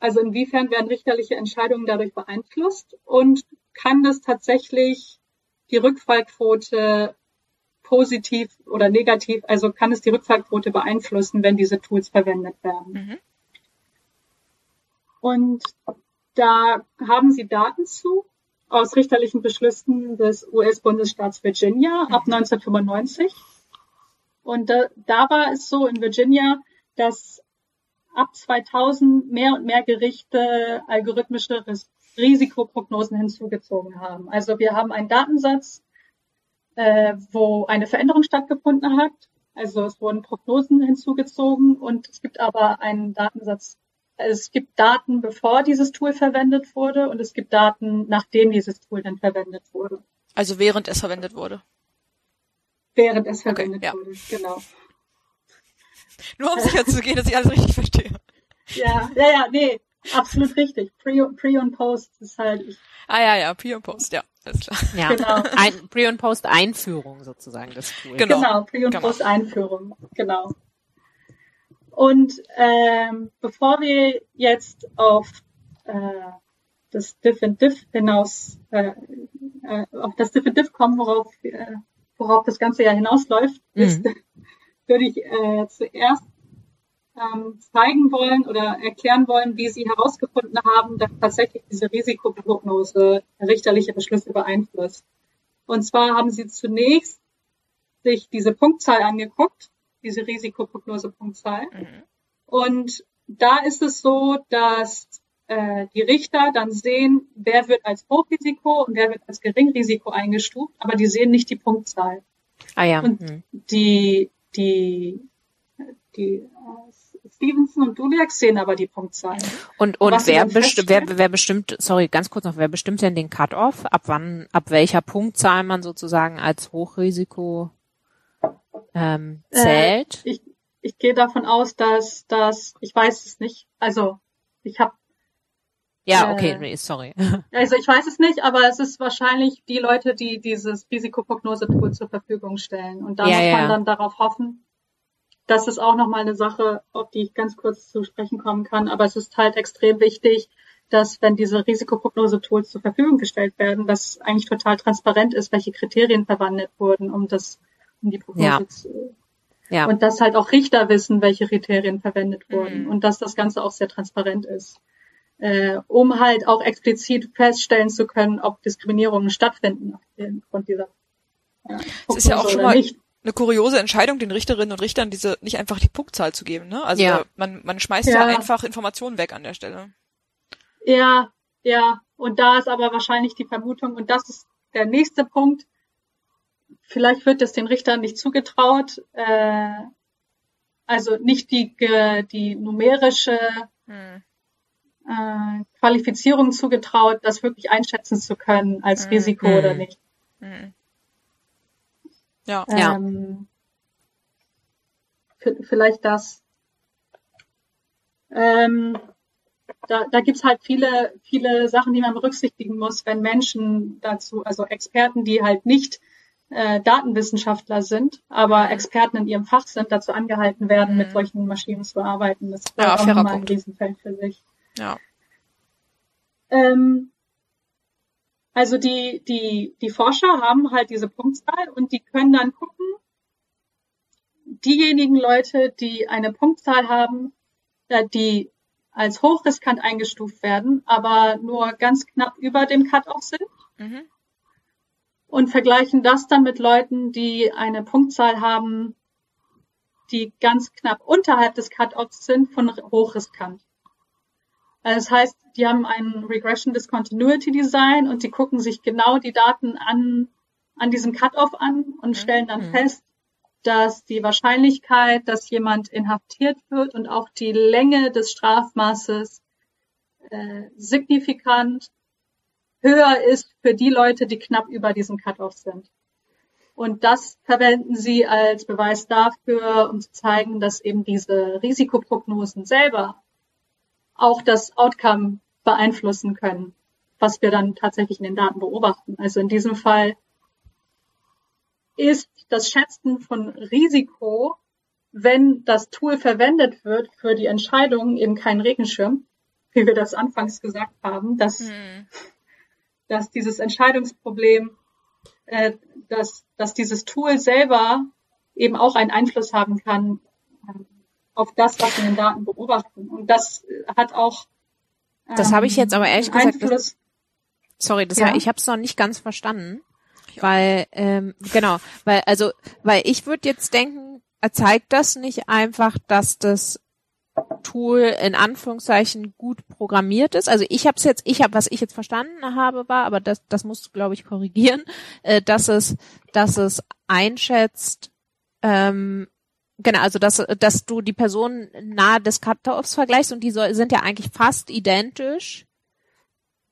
also inwiefern werden richterliche Entscheidungen dadurch beeinflusst und kann das tatsächlich die Rückfallquote positiv oder negativ, also kann es die Rückfallquote beeinflussen, wenn diese Tools verwendet werden. Mhm. Und da haben sie Daten zu aus richterlichen Beschlüssen des US-Bundesstaats Virginia ab 1995. Und da, da war es so in Virginia, dass ab 2000 mehr und mehr Gerichte algorithmische Risikoprognosen hinzugezogen haben. Also wir haben einen Datensatz, äh, wo eine Veränderung stattgefunden hat. Also es wurden Prognosen hinzugezogen und es gibt aber einen Datensatz. Also es gibt Daten, bevor dieses Tool verwendet wurde und es gibt Daten, nachdem dieses Tool dann verwendet wurde. Also während es verwendet wurde. Während es verwendet okay, ja. wurde, genau. Nur um sicher zu gehen, dass ich alles richtig verstehe. Ja, ja, ja, nee, absolut richtig. Pre, Pre und Post ist halt. Ich, ah ja, ja, Pre und Post, ja, alles klar. Ja, genau. Ein, Pre und Post Einführung sozusagen das Tool. Genau, genau Pre und genau. Post Einführung, genau. Und ähm, bevor wir jetzt auf äh, das Diff and Diff hinaus, äh, äh, auf das Diff and Diff kommen, worauf, äh, worauf das Ganze ja hinausläuft, mhm. ist, würde ich äh, zuerst ähm, zeigen wollen oder erklären wollen, wie Sie herausgefunden haben, dass tatsächlich diese Risikoprognose richterliche Beschlüsse beeinflusst. Und zwar haben Sie zunächst sich diese Punktzahl angeguckt, diese Risikoprognose-Punktzahl. Mhm. Und da ist es so, dass äh, die Richter dann sehen, wer wird als Hochrisiko und wer wird als Geringrisiko eingestuft, aber die sehen nicht die Punktzahl. Ah ja. Und mhm. die, die, die äh, Stevenson und Duliak sehen aber die Punktzahlen. Und, und wer, besti wer, wer bestimmt, sorry, ganz kurz noch, wer bestimmt denn den Cut-off? Ab wann, ab welcher Punktzahl man sozusagen als Hochrisiko ähm, äh, zählt? Äh, ich, ich gehe davon aus, dass, dass, ich weiß es nicht. Also, ich habe ja, okay, nee, sorry. Also ich weiß es nicht, aber es ist wahrscheinlich die Leute, die dieses Risikoprognose-Tool zur Verfügung stellen. Und da ja, muss man ja. dann darauf hoffen. Das ist auch nochmal eine Sache, auf die ich ganz kurz zu sprechen kommen kann. Aber es ist halt extrem wichtig, dass wenn diese Risikoprognose-Tools zur Verfügung gestellt werden, dass eigentlich total transparent ist, welche Kriterien verwandelt wurden, um das, um die Prognose ja. zu, ja. Und dass halt auch Richter wissen, welche Kriterien verwendet wurden mhm. und dass das Ganze auch sehr transparent ist äh, um halt auch explizit feststellen zu können, ob Diskriminierungen stattfinden aufgrund dieser. Ja, es ist ja auch schon mal nicht. Eine kuriose Entscheidung, den Richterinnen und Richtern diese nicht einfach die Punktzahl zu geben. Ne? Also ja. man, man schmeißt ja. ja einfach Informationen weg an der Stelle. Ja, ja. Und da ist aber wahrscheinlich die Vermutung, und das ist der nächste Punkt, vielleicht wird es den Richtern nicht zugetraut, äh, also nicht die, die numerische hm äh, Qualifizierung zugetraut, das wirklich einschätzen zu können als mhm. Risiko mhm. oder nicht. Mhm. Ja. Ähm, ja. Vielleicht das. Ähm, da, da gibt's halt viele, viele Sachen, die man berücksichtigen muss, wenn Menschen dazu, also Experten, die halt nicht äh, Datenwissenschaftler sind, aber. Experten in ihrem Fach sind, dazu angehalten werden, mhm. mit solchen Maschinen zu arbeiten. Das ist ja, auch nochmal ein Riesenfeld für sich. Ja. Ähm, also die, die, die Forscher haben halt diese Punktzahl und die können dann gucken, diejenigen Leute, die eine Punktzahl haben, äh, die als hochriskant eingestuft werden, aber nur ganz knapp über dem Cut-off sind. Mhm. Und vergleichen das dann mit Leuten, die eine Punktzahl haben, die ganz knapp unterhalb des Cut-offs sind von hochriskant. Also das heißt, die haben ein Regression Discontinuity Design und die gucken sich genau die Daten an, an diesem Cutoff an und stellen dann mhm. fest, dass die Wahrscheinlichkeit, dass jemand inhaftiert wird und auch die Länge des Strafmaßes äh, signifikant höher ist für die Leute, die knapp über diesem Cutoff sind. Und das verwenden sie als Beweis dafür, um zu zeigen, dass eben diese Risikoprognosen selber auch das Outcome beeinflussen können, was wir dann tatsächlich in den Daten beobachten. Also in diesem Fall ist das Schätzen von Risiko, wenn das Tool verwendet wird für die Entscheidungen, eben kein Regenschirm, wie wir das anfangs gesagt haben, dass, hm. dass dieses Entscheidungsproblem, äh, dass, dass dieses Tool selber eben auch einen Einfluss haben kann auf das, was wir in den Daten beobachten. Und das hat auch. Ähm, das habe ich jetzt aber ehrlich gesagt. Das, sorry, das ja. war, ich habe es noch nicht ganz verstanden, weil ähm, genau, weil also, weil ich würde jetzt denken, zeigt das nicht einfach, dass das Tool in Anführungszeichen gut programmiert ist. Also ich habe es jetzt, ich habe, was ich jetzt verstanden habe, war, aber das, das musst du, glaube ich, korrigieren, äh, dass es, dass es einschätzt, ähm, genau, also dass, dass du die Personen nahe des Cut-Offs vergleichst und die so, sind ja eigentlich fast identisch,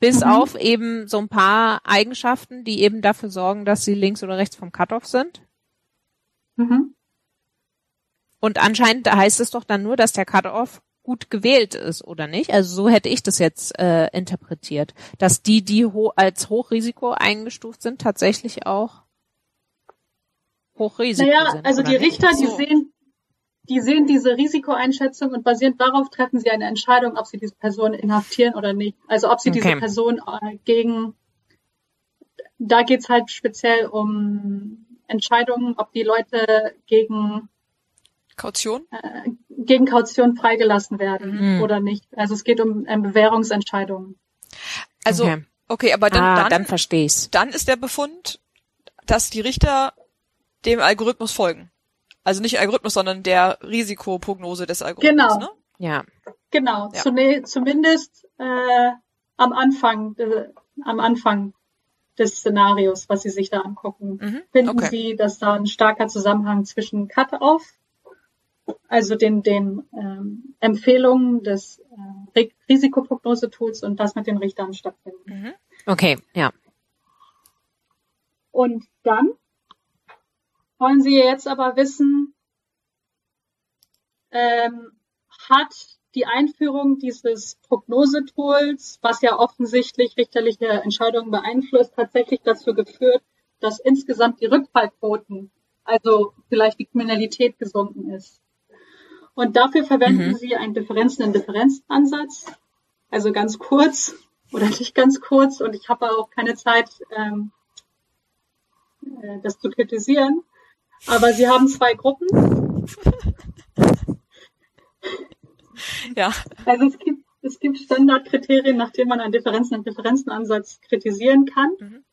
bis mhm. auf eben so ein paar Eigenschaften, die eben dafür sorgen, dass sie links oder rechts vom Cut-Off sind. Mhm. Und anscheinend heißt es doch dann nur, dass der Cut-Off gut gewählt ist, oder nicht? Also so hätte ich das jetzt äh, interpretiert, dass die, die ho als Hochrisiko eingestuft sind, tatsächlich auch Hochrisiko naja, sind. Also die nicht? Richter, die so. sehen, die sehen diese Risikoeinschätzung und basierend darauf treffen sie eine Entscheidung, ob sie diese Person inhaftieren oder nicht. Also ob sie okay. diese Person äh, gegen, da geht's halt speziell um Entscheidungen, ob die Leute gegen Kaution? Äh, gegen Kaution freigelassen werden mhm. oder nicht. Also es geht um ähm, Bewährungsentscheidungen. Also, okay, okay aber dann, ah, dann, dann versteh's. Dann ist der Befund, dass die Richter dem Algorithmus folgen. Also nicht Algorithmus, sondern der Risikoprognose des Algorithmus. Genau. Ne? Ja. Genau. Ja. Zumindest äh, am Anfang, äh, am Anfang des Szenarios, was Sie sich da angucken, mhm. finden okay. Sie, dass da ein starker Zusammenhang zwischen Cut-off also den, den ähm, Empfehlungen des äh, Risikoprognose-Tools und das mit den Richtern stattfinden. Mhm. Okay, ja. Und dann wollen Sie jetzt aber wissen, ähm, hat die Einführung dieses Prognosetools, was ja offensichtlich richterliche Entscheidungen beeinflusst, tatsächlich dazu geführt, dass insgesamt die Rückfallquoten, also vielleicht die Kriminalität gesunken ist. Und dafür verwenden mhm. Sie einen Differenzen-in-Differenzen-Ansatz. Also ganz kurz oder nicht ganz kurz. Und ich habe auch keine Zeit, ähm, äh, das zu kritisieren. Aber Sie haben zwei Gruppen. ja. Also es gibt, es gibt Standardkriterien, nach denen man einen Differenzen-in-Differenzen-Ansatz kritisieren kann. Mhm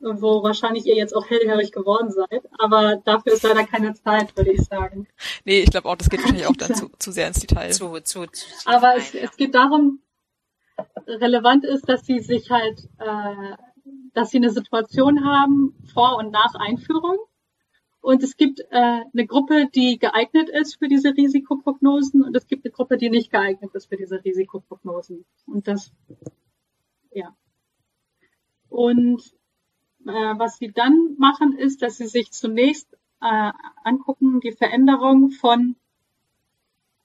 wo wahrscheinlich ihr jetzt auch hellhörig geworden seid. Aber dafür ist leider keine Zeit, würde ich sagen. Nee, ich glaube auch, das geht wahrscheinlich auch dann zu, zu sehr ins Detail. Zu, zu, zu Aber es, es geht darum, relevant ist, dass sie sich halt, äh, dass sie eine Situation haben vor und nach Einführung. Und es gibt äh, eine Gruppe, die geeignet ist für diese Risikoprognosen und es gibt eine Gruppe, die nicht geeignet ist für diese Risikoprognosen. Und das, ja. Und äh, was sie dann machen, ist, dass sie sich zunächst äh, angucken, die Veränderung von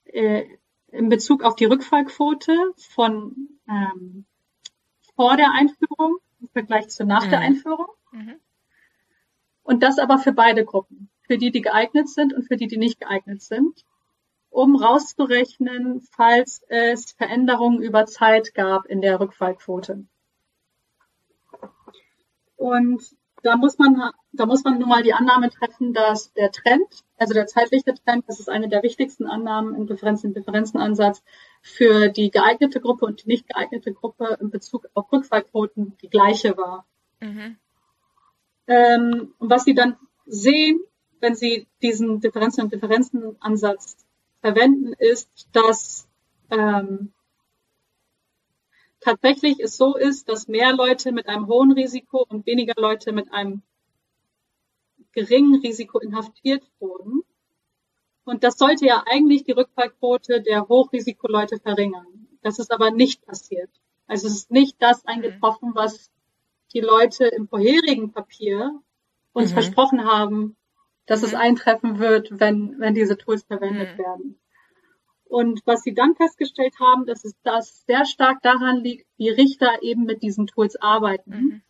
äh, in Bezug auf die Rückfallquote von ähm, vor der Einführung im Vergleich zu nach mhm. der Einführung. Mhm. Und das aber für beide Gruppen, für die, die geeignet sind und für die, die nicht geeignet sind, um rauszurechnen, falls es Veränderungen über Zeit gab in der Rückfallquote. Und da muss man, da muss man nun mal die Annahme treffen, dass der Trend, also der zeitliche Trend, das ist eine der wichtigsten Annahmen im Differenzen-Differenzen-Ansatz für die geeignete Gruppe und die nicht geeignete Gruppe in Bezug auf Rückfallquoten die gleiche war. Mhm. Ähm, und was Sie dann sehen, wenn Sie diesen Differenzen-Differenzen-Ansatz verwenden, ist, dass ähm, tatsächlich es so ist, dass mehr Leute mit einem hohen Risiko und weniger Leute mit einem geringen Risiko inhaftiert wurden. Und das sollte ja eigentlich die Rückfallquote der Hochrisikoleute verringern. Das ist aber nicht passiert. Also es ist nicht das mhm. eingetroffen, was die Leute im vorherigen Papier uns mhm. versprochen haben, dass mhm. es eintreffen wird, wenn, wenn diese Tools verwendet mhm. werden. Und was sie dann festgestellt haben, dass es das sehr stark daran liegt, wie Richter eben mit diesen Tools arbeiten. Mhm.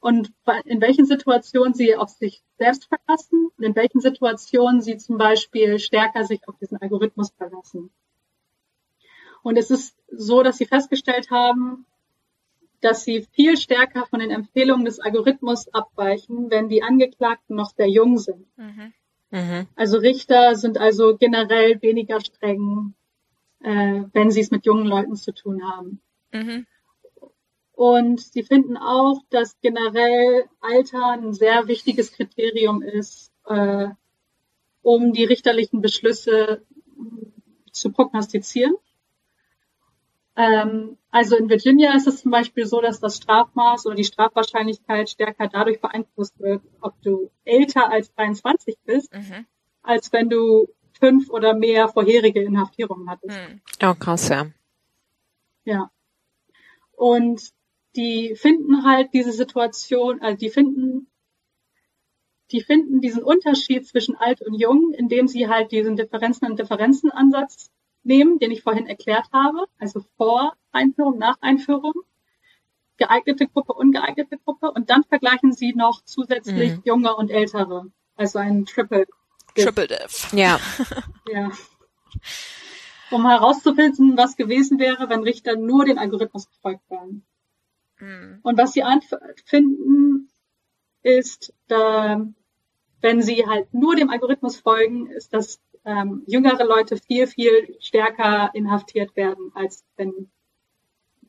Und in welchen Situationen sie auf sich selbst verlassen und in welchen Situationen sie zum Beispiel stärker sich auf diesen Algorithmus verlassen. Und es ist so, dass sie festgestellt haben, dass sie viel stärker von den Empfehlungen des Algorithmus abweichen, wenn die Angeklagten noch sehr jung sind. Mhm. Mhm. Also Richter sind also generell weniger streng, äh, wenn sie es mit jungen Leuten zu tun haben. Mhm. Und sie finden auch, dass generell Alter ein sehr wichtiges Kriterium ist, äh, um die richterlichen Beschlüsse zu prognostizieren. Ähm, also in Virginia ist es zum Beispiel so, dass das Strafmaß oder die Strafwahrscheinlichkeit stärker dadurch beeinflusst wird, ob du älter als 23 bist, mhm. als wenn du fünf oder mehr vorherige Inhaftierungen hattest. Mhm. Oh, krass, ja. Ja. Und die finden halt diese Situation, also die finden, die finden diesen Unterschied zwischen alt und jung, indem sie halt diesen Differenzen- und Differenzenansatz nehmen, den ich vorhin erklärt habe, also vor Einführung, nach Einführung, geeignete Gruppe, ungeeignete Gruppe und dann vergleichen sie noch zusätzlich mhm. junge und ältere, also ein Triple. Triple Diff. Ja. ja. Um herauszufinden, was gewesen wäre, wenn Richter nur den Algorithmus gefolgt wären. Mhm. Und was sie finden, ist, da, wenn sie halt nur dem Algorithmus folgen, ist, dass ähm, jüngere Leute viel, viel stärker inhaftiert werden, als wenn,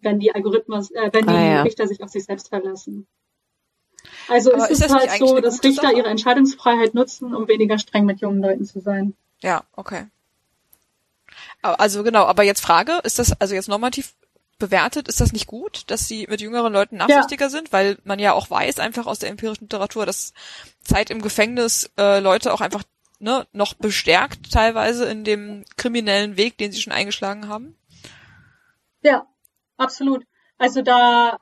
wenn die Algorithmus, äh, wenn die ah, ja. Richter sich auf sich selbst verlassen. Also Aber ist es halt so, dass Richter Sache? ihre Entscheidungsfreiheit nutzen, um weniger streng mit jungen Leuten zu sein. Ja, okay. Also genau, aber jetzt Frage, ist das also jetzt normativ bewertet, ist das nicht gut, dass sie mit jüngeren Leuten nachsichtiger ja. sind, weil man ja auch weiß, einfach aus der empirischen Literatur, dass Zeit im Gefängnis äh, Leute auch einfach ne, noch bestärkt teilweise in dem kriminellen Weg, den sie schon eingeschlagen haben? Ja, absolut. Also da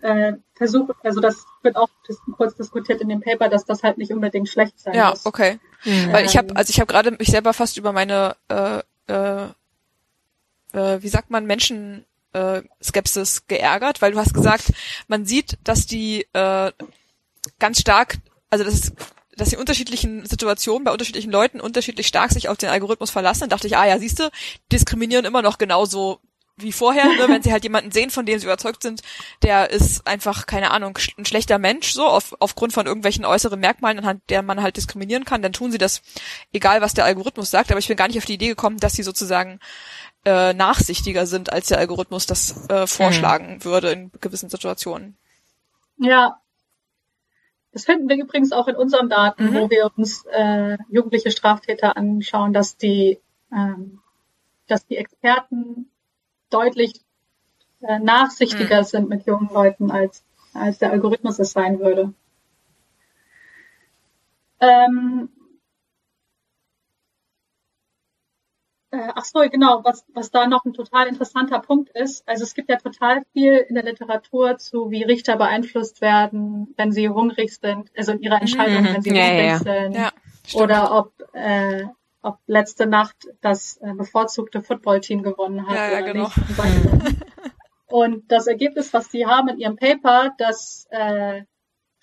äh, versuche, also das wird auch kurz diskutiert in dem Paper, dass das halt nicht unbedingt schlecht sein ja, muss. Ja, okay. Mhm. Weil ich habe, also ich habe gerade mich selber fast über meine, äh, äh, äh, wie sagt man, Menschen äh, Skepsis geärgert, weil du hast gesagt, man sieht, dass die äh, ganz stark, also das ist dass die unterschiedlichen Situationen bei unterschiedlichen Leuten unterschiedlich stark sich auf den Algorithmus verlassen. Dann dachte ich, ah ja, siehst du, diskriminieren immer noch genauso wie vorher, ne, wenn sie halt jemanden sehen, von dem sie überzeugt sind, der ist einfach, keine Ahnung, ein schlechter Mensch, so, auf, aufgrund von irgendwelchen äußeren Merkmalen, anhand der man halt diskriminieren kann, dann tun sie das, egal was der Algorithmus sagt, aber ich bin gar nicht auf die Idee gekommen, dass sie sozusagen äh, nachsichtiger sind, als der Algorithmus das äh, vorschlagen mhm. würde in gewissen Situationen. Ja. Das finden wir übrigens auch in unseren Daten, mhm. wo wir uns äh, jugendliche Straftäter anschauen, dass die, ähm, dass die Experten deutlich äh, nachsichtiger mhm. sind mit jungen Leuten, als, als der Algorithmus es sein würde. Ähm, Äh, ach so, genau, was, was da noch ein total interessanter Punkt ist. Also es gibt ja total viel in der Literatur zu, wie Richter beeinflusst werden, wenn sie hungrig sind, also in ihrer Entscheidung, mhm. wenn sie ja, hungrig ja. sind. Ja, oder ob, äh, ob letzte Nacht das äh, bevorzugte Footballteam gewonnen hat ja, oder genau. nicht. Und das Ergebnis, was sie haben in ihrem Paper, dass äh,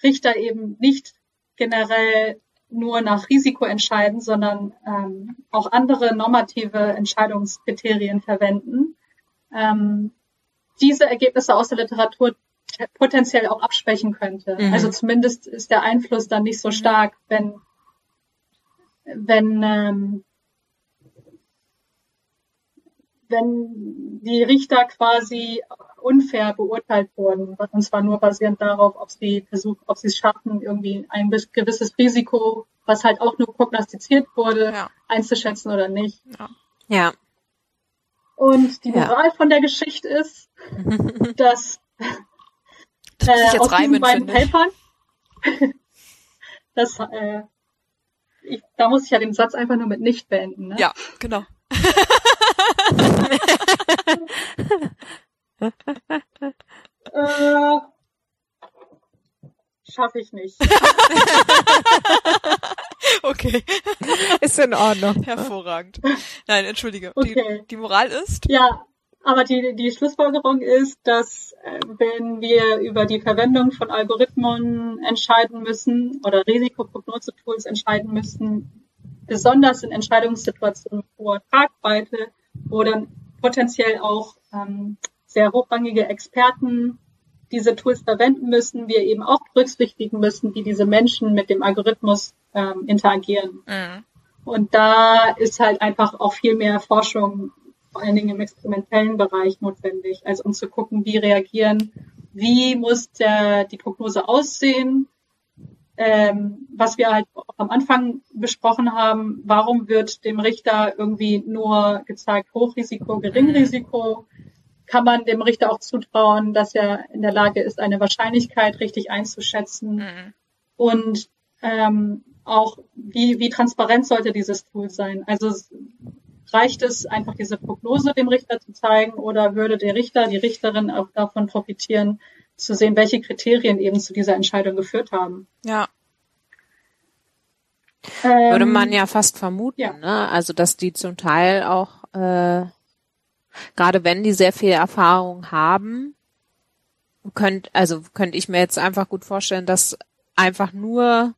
Richter eben nicht generell nur nach Risiko entscheiden, sondern ähm, auch andere normative Entscheidungskriterien verwenden. Ähm, diese Ergebnisse aus der Literatur potenziell auch abschwächen könnte. Mhm. Also zumindest ist der Einfluss dann nicht so stark, wenn wenn ähm, wenn die Richter quasi unfair beurteilt wurden, und zwar nur basierend darauf, ob sie versuchen, ob sie es schaffen, irgendwie ein gewisses Risiko, was halt auch nur prognostiziert wurde, ja. einzuschätzen oder nicht. Ja. ja. Und die Moral ja. von der Geschichte ist, dass das äh, aus diesen beiden Papern, dass äh, ich, da muss ich ja den Satz einfach nur mit nicht beenden. Ne? Ja, genau. äh, Schaffe ich nicht. okay. Ist in Ordnung. Hervorragend. Nein, entschuldige. Okay. Die, die Moral ist? Ja, aber die, die Schlussfolgerung ist, dass äh, wenn wir über die Verwendung von Algorithmen entscheiden müssen oder Risikoprognose-Tools entscheiden müssen, besonders in Entscheidungssituationen hoher Tragweite, wo dann potenziell auch ähm, sehr hochrangige Experten diese Tools verwenden müssen, wir eben auch berücksichtigen müssen, wie diese Menschen mit dem Algorithmus ähm, interagieren. Mhm. Und da ist halt einfach auch viel mehr Forschung, vor allen Dingen im experimentellen Bereich notwendig, also um zu gucken, wie reagieren, wie muss der, die Prognose aussehen, ähm, was wir halt auch am Anfang besprochen haben, warum wird dem Richter irgendwie nur gezeigt Hochrisiko, Geringrisiko? Kann man dem Richter auch zutrauen, dass er in der Lage ist, eine Wahrscheinlichkeit richtig einzuschätzen? Mhm. Und ähm, auch, wie, wie transparent sollte dieses Tool sein? Also reicht es einfach diese Prognose dem Richter zu zeigen oder würde der Richter, die Richterin auch davon profitieren, zu sehen, welche Kriterien eben zu dieser Entscheidung geführt haben? Ja. Würde Ähm, man ja fast vermuten, ja. ne? Also dass die zum Teil auch, äh, gerade wenn die sehr viel Erfahrung haben, könnt, also könnte ich mir jetzt einfach gut vorstellen, dass einfach nur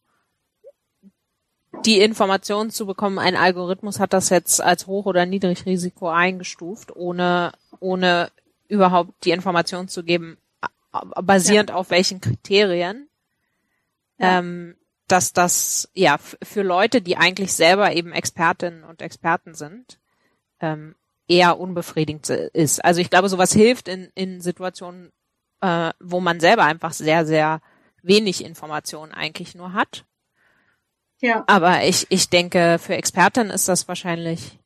die Information zu bekommen, ein Algorithmus hat das jetzt als Hoch- oder Niedrigrisiko eingestuft, ohne, ohne überhaupt die Information zu geben, basierend auf welchen Kriterien. Ja. Ähm, dass das ja für Leute, die eigentlich selber eben Expertinnen und Experten sind, ähm, eher unbefriedigend ist. Also ich glaube, sowas hilft in, in Situationen, äh, wo man selber einfach sehr, sehr wenig Informationen eigentlich nur hat. ja, Aber ich, ich denke, für Expertinnen ist das wahrscheinlich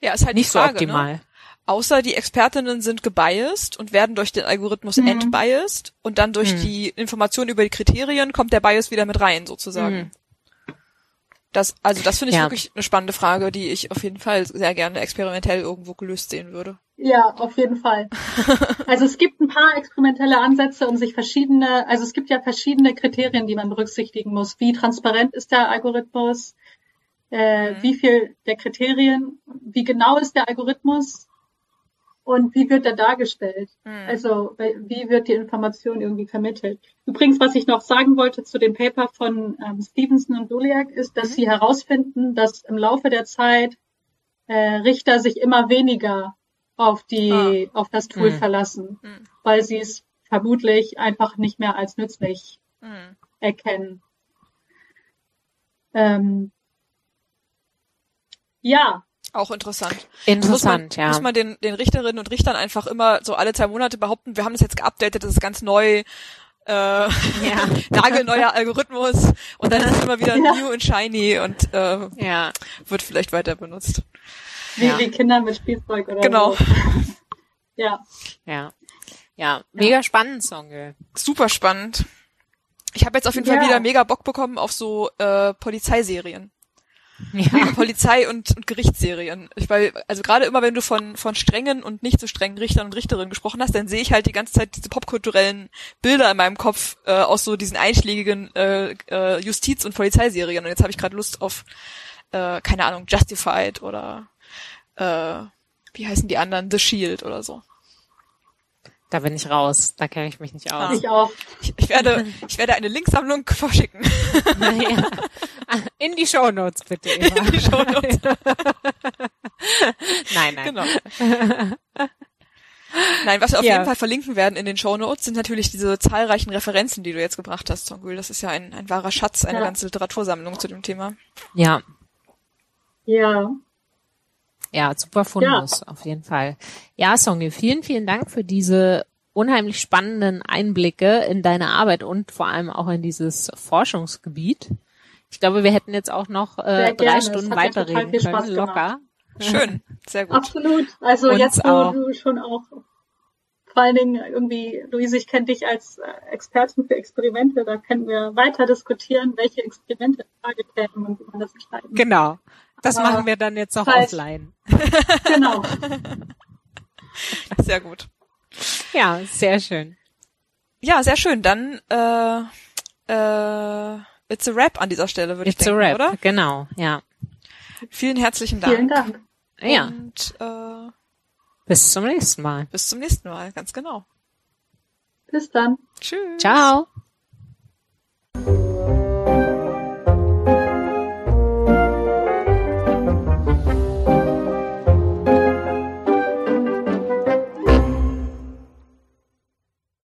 Ja, ist halt nicht Frage, so optimal. Ne? Außer die Expertinnen sind gebiased und werden durch den Algorithmus Mhm. entbiased und dann durch Mhm. die Information über die Kriterien kommt der Bias wieder mit rein, sozusagen. Mhm. Das, also das finde ich Ja. wirklich eine spannende Frage, die ich auf jeden Fall sehr gerne experimentell irgendwo gelöst sehen würde. ja, auf jeden Fall. Also es gibt ein paar experimentelle Ansätze, um sich verschiedene, also es gibt ja verschiedene Kriterien, die man berücksichtigen muss. Wie transparent ist der Algorithmus? Äh, Mhm. Wie viel der Kriterien? Wie genau ist der Algorithmus? Und wie wird er dargestellt? Mhm. Also wie wird die Information irgendwie vermittelt? Übrigens, was ich noch sagen wollte zu dem Paper von ähm, Stevenson und Duliak, ist, dass Mhm. sie herausfinden, dass im Laufe der Zeit äh, Richter sich immer weniger auf die auf das Tool Mhm. verlassen, Mhm. weil sie es vermutlich einfach nicht mehr als nützlich Mhm. erkennen. Ähm, ja, Auch interessant. Interessant, muss man, ja. Muss man den, den Richterinnen und Richtern einfach immer so alle zwei Monate behaupten, wir haben das jetzt geupdatet, das ist ganz neu, äh, ja. nagelneuer Algorithmus und dann ist es immer wieder Ja. new and shiny und äh, ja. wird vielleicht weiter benutzt. wie, Ja. wie Kinder mit Spielzeug oder Genau. so. Ja, Ja. Ja, mega spannend, Songel. Super spannend. Ich habe jetzt auf jeden Fall wieder mega Bock bekommen auf so äh, Polizeiserien. Ja. Polizei- und, und Gerichtsserien. Ich, weil, also gerade immer, wenn du von, von strengen und nicht so strengen Richtern und Richterinnen gesprochen hast, dann sehe ich halt die ganze Zeit diese popkulturellen Bilder in meinem Kopf äh, aus so diesen einschlägigen äh, äh, Justiz- und Polizeiserien. Und jetzt habe ich gerade Lust auf, äh, keine Ahnung, Justified oder äh, wie heißen die anderen? The Shield oder so. Da bin ich raus. Da kenne ich mich nicht aus. ich auch. Ich, ich werde, ich werde eine Linksammlung verschicken. ja. In die Shownotes bitte. Eva. In die Shownotes. nein, nein. Genau. Nein, was wir auf Ja. jeden Fall verlinken werden in den Shownotes, sind natürlich diese zahlreichen Referenzen, die du jetzt gebracht hast, Songül. Das ist ja ein, ein wahrer Schatz, eine Ja. ganze Literatursammlung zu dem Thema. Ja, Ja, ja, super Fundus, auf jeden Fall. Ja, Songi, vielen, vielen Dank für diese unheimlich spannenden Einblicke in deine Arbeit und vor allem auch in dieses Forschungsgebiet. Ich glaube, wir hätten jetzt auch noch äh, drei Stunden weiterreden viel Spaß können, locker. Schön, sehr gut. absolut. Also Uns jetzt, wo auch. du schon auch vor allen Dingen irgendwie, Luise, ich kenne dich als äh, Expertin für Experimente, da können wir weiter diskutieren, welche Experimente in Frage kämen und wie man das entscheiden. Genau. Das Aber machen wir dann jetzt noch falsch. offline. Genau. Sehr gut. Ja, sehr schön. Ja, sehr schön. Dann äh, äh, it's a wrap an dieser Stelle, würde ich It's a denken, wrap. oder? Genau, ja. Vielen herzlichen Dank. Vielen Dank. Ja, Und äh, bis zum nächsten Mal. bis zum nächsten Mal, ganz genau. Bis dann. Tschüss. Ciao.